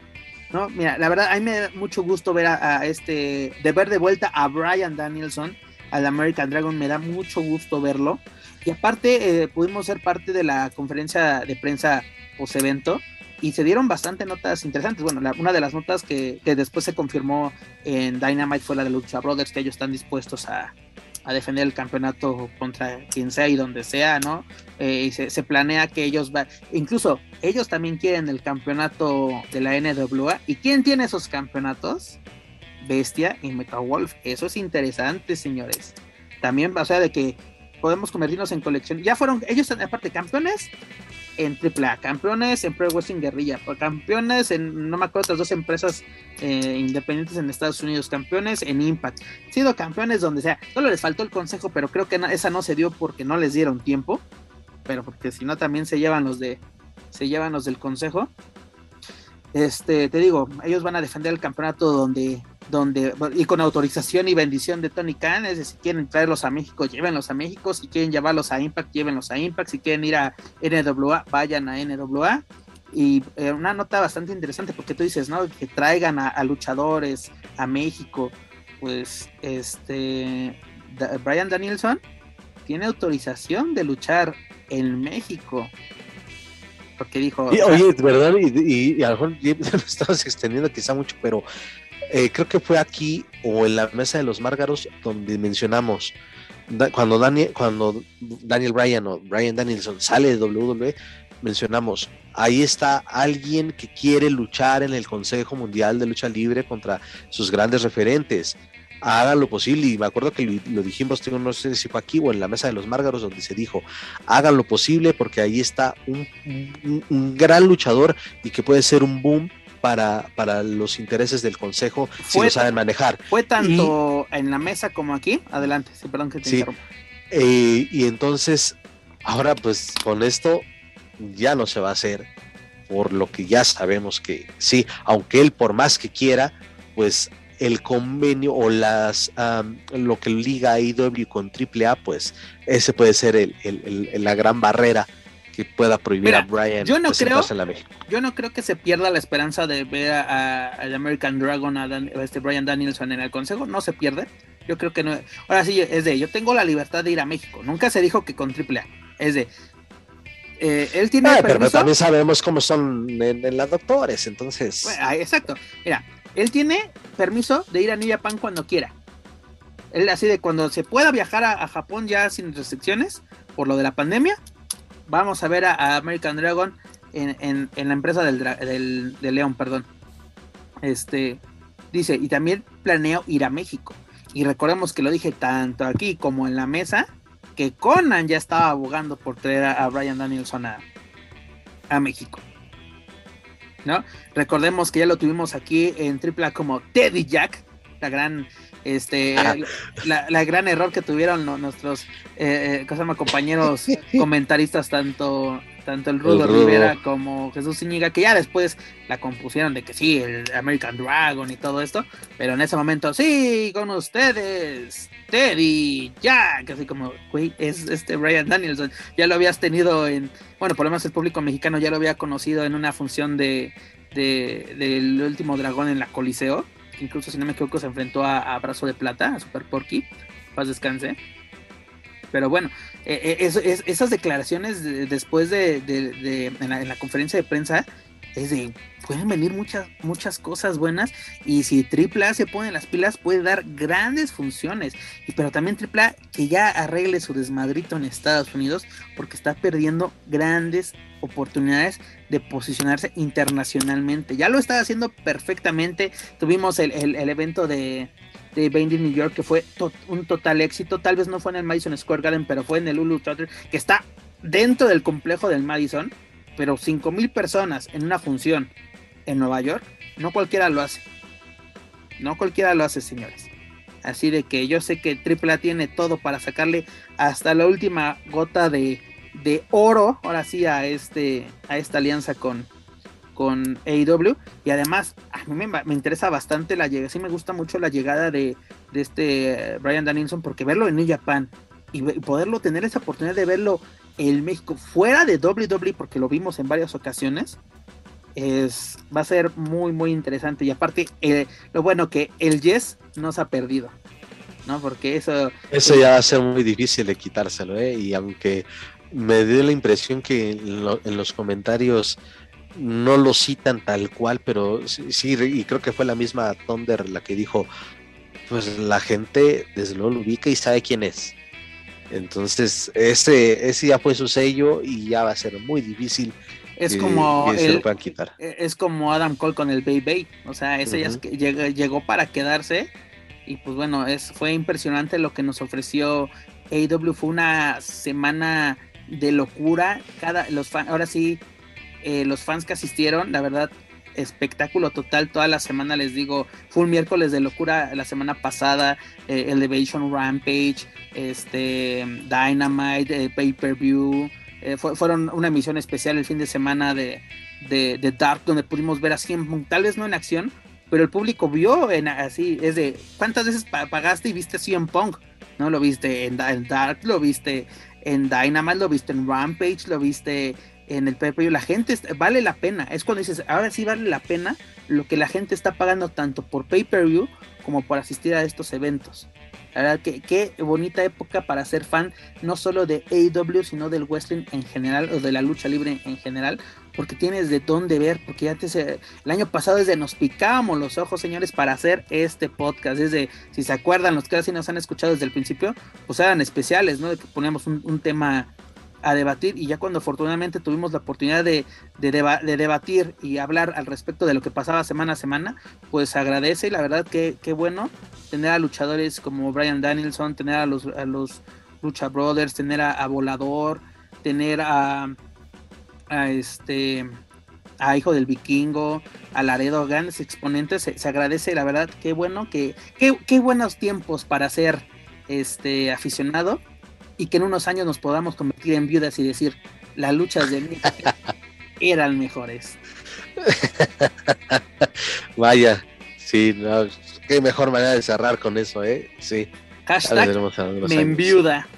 ¿No? Mira, la verdad, a me da mucho gusto ver a, este, de ver de vuelta a Brian Danielson, al American Dragon, me da mucho gusto verlo. Y aparte, eh, pudimos ser parte de la conferencia de prensa post-evento y se dieron bastante notas interesantes. Bueno, una de las notas que, que, después se confirmó en Dynamite fue la de Lucha Brothers, que ellos están dispuestos a, a defender el campeonato contra quien sea y donde sea, ¿no? Eh, y se, planea que ellos van, incluso ellos también quieren el campeonato de la NWA. ¿Y quién tiene esos campeonatos? Bestia y Metal Wolf. Eso es interesante, señores. También, o sea, de que podemos convertirnos en colección. Ya fueron, ellos aparte campeones en AAA, campeones en Pro Wrestling Guerrilla, campeones en, no me acuerdo, otras dos empresas eh, independientes en Estados Unidos, campeones en Impact, sido campeones donde sea, solo les faltó el consejo, pero creo que esa no se dio porque no les dieron tiempo, pero porque si no también se llevan los de, se llevan los del consejo. Este, te digo, ellos van a defender el campeonato donde donde, y con autorización y bendición de Tony Khan, es decir, si quieren traerlos a México, llévenlos a México, si quieren llevarlos a Impact, llévenlos a Impact, si quieren ir a NWA, vayan a NWA. Y eh, una nota bastante interesante, porque tú dices, ¿no? Que traigan a, luchadores a México, pues, este, Brian Danielson tiene autorización de luchar en México porque dijo. oye, ¿verdad? Y, y, a lo mejor ya estamos extendiendo quizá mucho, pero eh, creo que fue aquí o en la mesa de los Márgaros donde mencionamos cuando Daniel, cuando Daniel Bryan o Brian Danielson sale de WWE, mencionamos, ahí está alguien que quiere luchar en el Consejo Mundial de Lucha Libre contra sus grandes referentes. Haga lo posible, y me acuerdo que lo, dijimos, no sé si fue aquí o en la mesa de los Márgaros, donde se dijo, hagan lo posible porque ahí está un gran luchador y que puede ser un boom para, para los intereses del Consejo si lo saben manejar. Fue tanto en la mesa como aquí. Adelante, sí, perdón que te sí. Eh, y entonces, ahora pues con esto ya no se va a hacer, por lo que ya sabemos que sí, aunque él por más que quiera, pues el convenio o las lo que liga IW con AAA, pues ese puede ser el, el, la gran barrera pueda prohibir a Brian yo no creo, en la. Yo no creo que se pierda la esperanza de ver a, American Dragon, a, este Brian Danielson en el consejo, no se pierde. Yo creo que no. Ahora sí, es de, yo tengo la libertad de ir a México. Nunca se dijo que con AAA. Es de, eh, él tiene. Eh, pero también sabemos cómo son en, las doctores, entonces. Ah, exacto. Mira, él tiene permiso de ir a New Japan cuando quiera. Él así de cuando se pueda viajar a Japón ya sin restricciones por lo de la pandemia, vamos a ver a, American Dragon en, la empresa del, del, León, perdón. Este dice, y también planeo ir a México. Y recordemos que lo dije tanto aquí como en la mesa, que Conan ya estaba abogando por traer a, Brian Danielson a, a, México. ¿No? Recordemos que ya lo tuvimos aquí en AAA como Teddy Jack, la gran este la, gran error que tuvieron nuestros eh, eh compañeros comentaristas tanto tanto el Rudo, Rivera como Jesús Zúñiga que ya después la compusieron de que sí el American Dragon y todo esto pero en ese momento sí con ustedes Teddy Jack así como güey es este Brian Danielson ya lo habías tenido en bueno por lo menos el público mexicano ya lo había conocido en una función de del último dragón en la Coliseo incluso si no me equivoco se enfrentó a, Brazo de Plata, a Super Porky, paz descanse. Pero bueno, eh, eh, esas declaraciones después de, en, la, conferencia de prensa es de pueden venir muchas muchas cosas buenas y si AAA se pone las pilas puede dar grandes funciones y pero también AAA que ya arregle su desmadrito en Estados Unidos porque está perdiendo grandes oportunidades de posicionarse internacionalmente. Ya lo está haciendo perfectamente. Tuvimos el, evento de, de New York que fue un total éxito. Tal vez no fue en el Madison Square Garden, pero fue en el Hulu Theater, que está dentro del complejo del Madison. Pero 5 mil personas en una función en Nueva York, no cualquiera lo hace. No cualquiera lo hace, señores. Así de que yo sé que AAA tiene todo para sacarle hasta la última gota de, de oro, ahora sí, a, este, a esta alianza con, con AEW. Y además, a mí me, interesa bastante la llegada, sí me gusta mucho la llegada de, de este Brian Danielson, porque verlo en New Japan y, poderlo tener esa oportunidad de verlo en México fuera de WWE, porque lo vimos en varias ocasiones, es, va a ser muy, muy interesante. Y aparte, eh, lo bueno que el Yes no se ha perdido. ¿no? Porque eso... Eso ya va a ser muy difícil de quitárselo, ¿eh? Y aunque me dio la impresión que en, los comentarios no lo citan tal cual, pero sí, y creo que fue la misma Thunder la que dijo, pues la gente desde luego lo ubica y sabe quién es. Entonces, ese, ese ya fue su sello y ya va a ser muy difícil es como quitar. E, es como Adam Cole con el Bay o sea, ese ya llegó, llegó, para quedarse y pues bueno, es fue impresionante lo que nos ofreció AEW fue una semana de locura. Cada, los fan, ahora sí, eh, los fans que asistieron, la verdad, espectáculo total. Toda la semana les digo, fue un miércoles de locura la semana pasada. Eh, Elevation Rampage, este, Dynamite, eh, Pay Per View. fueron una emisión especial el fin de semana de, de, Dark, donde pudimos ver así, tal vez no en acción, pero el público vio en así, es de, ¿cuántas veces pagaste y viste CM Punk? ¿No? Lo viste en Dark, lo viste en Dynamite, lo viste en Rampage, lo viste en el pay La gente vale la pena. Es cuando dices, ahora sí vale la pena lo que la gente está pagando tanto por pay-per-view como por asistir a estos eventos. La verdad que qué bonita época para ser fan no solo de AEW, sino del wrestling en general o de la lucha libre en general, porque tienes de dónde ver, porque antes el año pasado desde nos picábamos los ojos, señores, para hacer este podcast. Desde, si se acuerdan, los que casi nos han escuchado desde el principio, pues eran especiales, ¿no? De que poníamos un tema a debatir y ya cuando afortunadamente tuvimos la oportunidad de, de, debatir y hablar al respecto de lo que pasaba semana a semana, pues agradece y la verdad que, qué bueno tener a luchadores como Brian Danielson, tener a los, a los Lucha Brothers, tener a, Volador, tener a, a este a Hijo del Vikingo, a Laredo, grandes exponentes, se, agradece, la verdad, qué bueno, que, qué, qué buenos tiempos para ser este aficionado y que en unos años nos podamos convertir en viudas y decir, las luchas de México eran mejores. Vaya, sí, qué mejor manera de cerrar con eso, ¿eh? Sí. Hashtag me enviuda.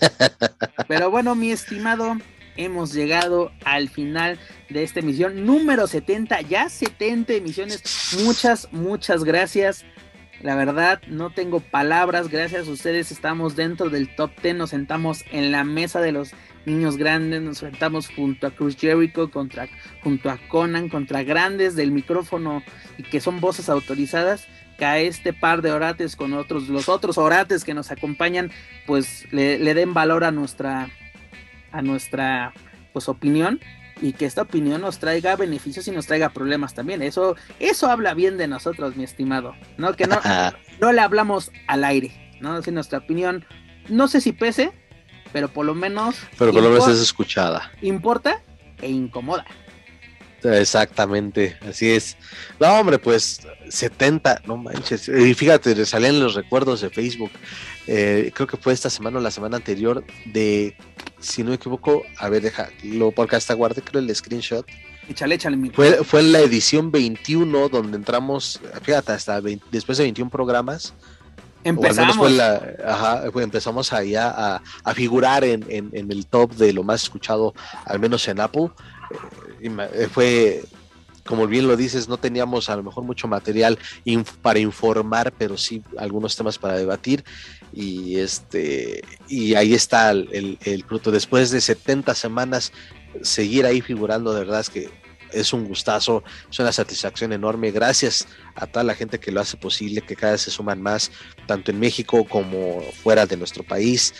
Pero bueno, mi estimado, hemos llegado al final de esta emisión número 70, ya 70 emisiones. Muchas, muchas gracias la verdad, no tengo palabras. Gracias a ustedes estamos dentro del top 10. Nos sentamos en la mesa de los niños grandes. Nos sentamos junto a Cruz Jericho, contra, junto a Conan, contra grandes del micrófono y que son voces autorizadas. Que a este par de orates con otros, los otros orates que nos acompañan, pues le, le den valor a nuestra, a nuestra pues opinión y que esta opinión nos traiga beneficios y nos traiga problemas también. Eso, eso habla bien de nosotros, mi estimado. ¿No? Que no, no le hablamos al aire, ¿no? Si nuestra opinión, no sé si pese, pero por lo menos. Pero por lo menos es escuchada. Importa e incomoda. Exactamente, así es. No, hombre, pues 70, no manches. Y fíjate, salían los recuerdos de Facebook. Eh, creo que fue esta semana o la semana anterior de, si no me equivoco, a ver, deja, lo, porque hasta guardé creo el screenshot. Échale, échale, mi fue, fue en la edición 21 donde entramos, fíjate, hasta después de 21 programas. Empezamos. ajá, empezamos ahí a, a figurar en, en, en, el top de lo más escuchado, al menos en Apple. Eh, fue, como bien lo dices, no teníamos a lo mejor mucho material para informar, pero sí algunos temas para debatir. Y este y ahí está el, el, fruto. Después de 70 semanas, seguir ahí figurando, de verdad es que es un gustazo, es una satisfacción enorme. Gracias a toda la gente que lo hace posible, que cada vez se suman más, tanto en México como fuera de nuestro país.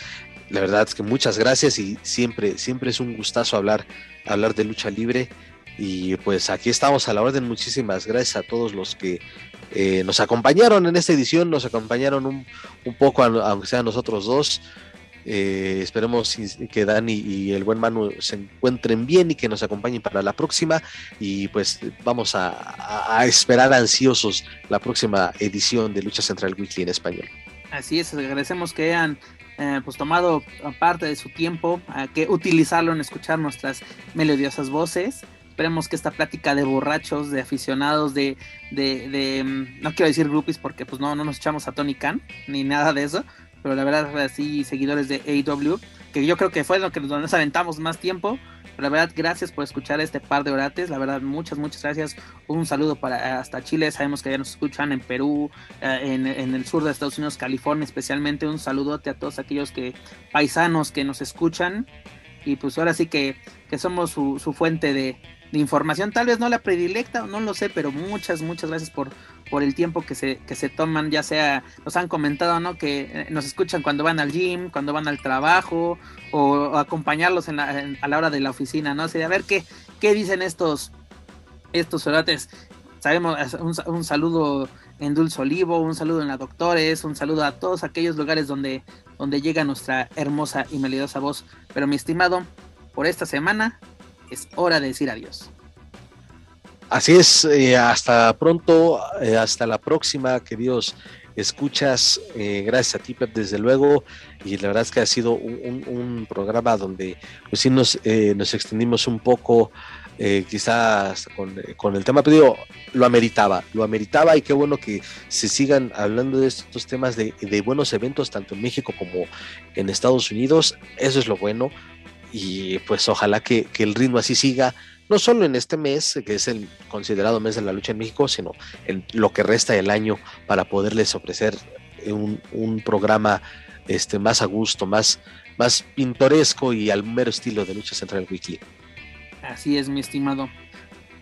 La verdad es que muchas gracias y siempre, siempre es un gustazo hablar, hablar de lucha libre. Y pues aquí estamos a la orden. Muchísimas gracias a todos los que eh, nos acompañaron en esta edición, nos acompañaron un, poco, aunque sean nosotros dos. Eh, esperemos que Dani y el buen Manu se encuentren bien y que nos acompañen para la próxima. Y pues vamos a, a esperar ansiosos la próxima edición de Lucha Central Weekly en español. Así es, agradecemos que hayan eh, pues tomado parte de su tiempo, a que utilizarlo en escuchar nuestras melodiosas voces. Esperemos que esta plática de borrachos, de aficionados, de, de, de mm, no quiero decir groupies porque pues no, no nos echamos a Tony Khan ni nada de eso, pero la verdad así seguidores de AEW, que yo creo que fue lo que nos aventamos más tiempo, la verdad, gracias por escuchar este par de orates. La verdad, muchas, muchas gracias. Un saludo para hasta Chile. Sabemos que ya nos escuchan en Perú, eh, en, el sur de Estados Unidos, California, especialmente. Un saludote a todos aquellos que paisanos que nos escuchan. Y pues ahora sí que, que somos su, su fuente de, información, tal vez no la predilecta, no lo sé, pero muchas, muchas gracias por, por el tiempo que se, que se toman, ya sea, nos han comentado, ¿no? Que eh, nos escuchan cuando van al gym, cuando van al trabajo, o, acompañarlos en la, a la hora de la oficina, ¿no? O sea, a ver qué, qué dicen estos, estos orates. Sabemos, un, un saludo en Dulce Olivo, un saludo en la Doctores, un saludo a todos aquellos lugares donde, donde llega nuestra hermosa y melodiosa voz. Pero mi estimado, por esta semana es hora de decir adiós. Así es, eh, hasta pronto, eh, hasta la próxima, queridos escuchas. Eh, gracias a ti, Pep, desde luego. Y la verdad es que ha sido un, programa donde pues sí nos, nos extendimos un poco, quizás con, el tema, pero digo, lo ameritaba, lo ameritaba y qué bueno que se sigan hablando de estos temas de, de buenos eventos, tanto en México como en Estados Unidos. Eso es lo bueno y pues ojalá que, el ritmo así siga, no solo en este mes, que es el considerado mes de la lucha en México, sino en lo que resta del año para poderles ofrecer un, programa este, más a gusto, más, más pintoresco y al mero estilo de Lucha Central Weekly. Así es, mi estimado.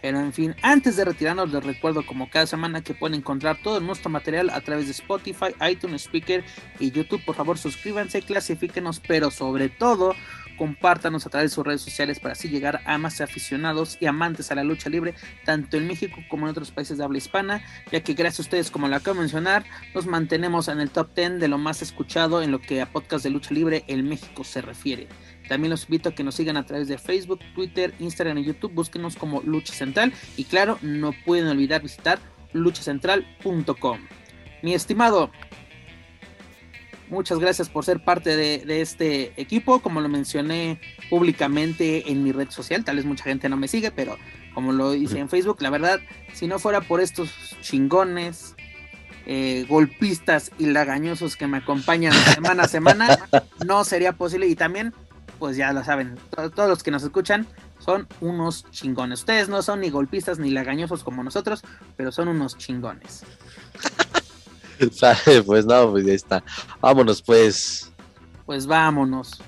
Pero en fin, antes de retirarnos les recuerdo como cada semana que pueden encontrar todo nuestro material a través de Spotify, iTunes, Speaker y YouTube. Por favor suscríbanse, clasifíquenos, pero sobre todo compártanos a través de sus redes sociales para así llegar a más aficionados y amantes a la lucha libre, tanto en México como en otros países de habla hispana, ya que gracias a ustedes, como lo acabo de mencionar, nos mantenemos en el top 10 de lo más escuchado en lo que a podcast de lucha libre en México se refiere. También los invito a que nos sigan a través de Facebook, Twitter, Instagram y YouTube. Búsquenos como Lucha Central. Y claro, no pueden olvidar visitar luchacentral.com. Mi estimado, Muchas gracias por ser parte de, este equipo. Como lo mencioné públicamente en mi red social, tal vez mucha gente no me sigue, pero como lo hice en Facebook, la verdad, si no fuera por estos chingones, eh, golpistas y lagañosos que me acompañan semana a semana, no sería posible. Y también, pues ya lo saben, todos los que nos escuchan son unos chingones. Ustedes no son ni golpistas ni lagañosos como nosotros, pero son unos chingones. pues no, pues ya está. Vámonos pues. Pues vámonos.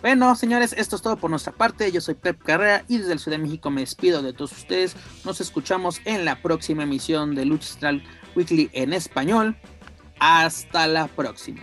Bueno, señores, esto es todo por nuestra parte. Yo soy Pep Carrera y desde el Ciudad de México me despido de todos ustedes. Nos escuchamos en la próxima emisión de Lucha Central Weekly en español. Hasta la próxima.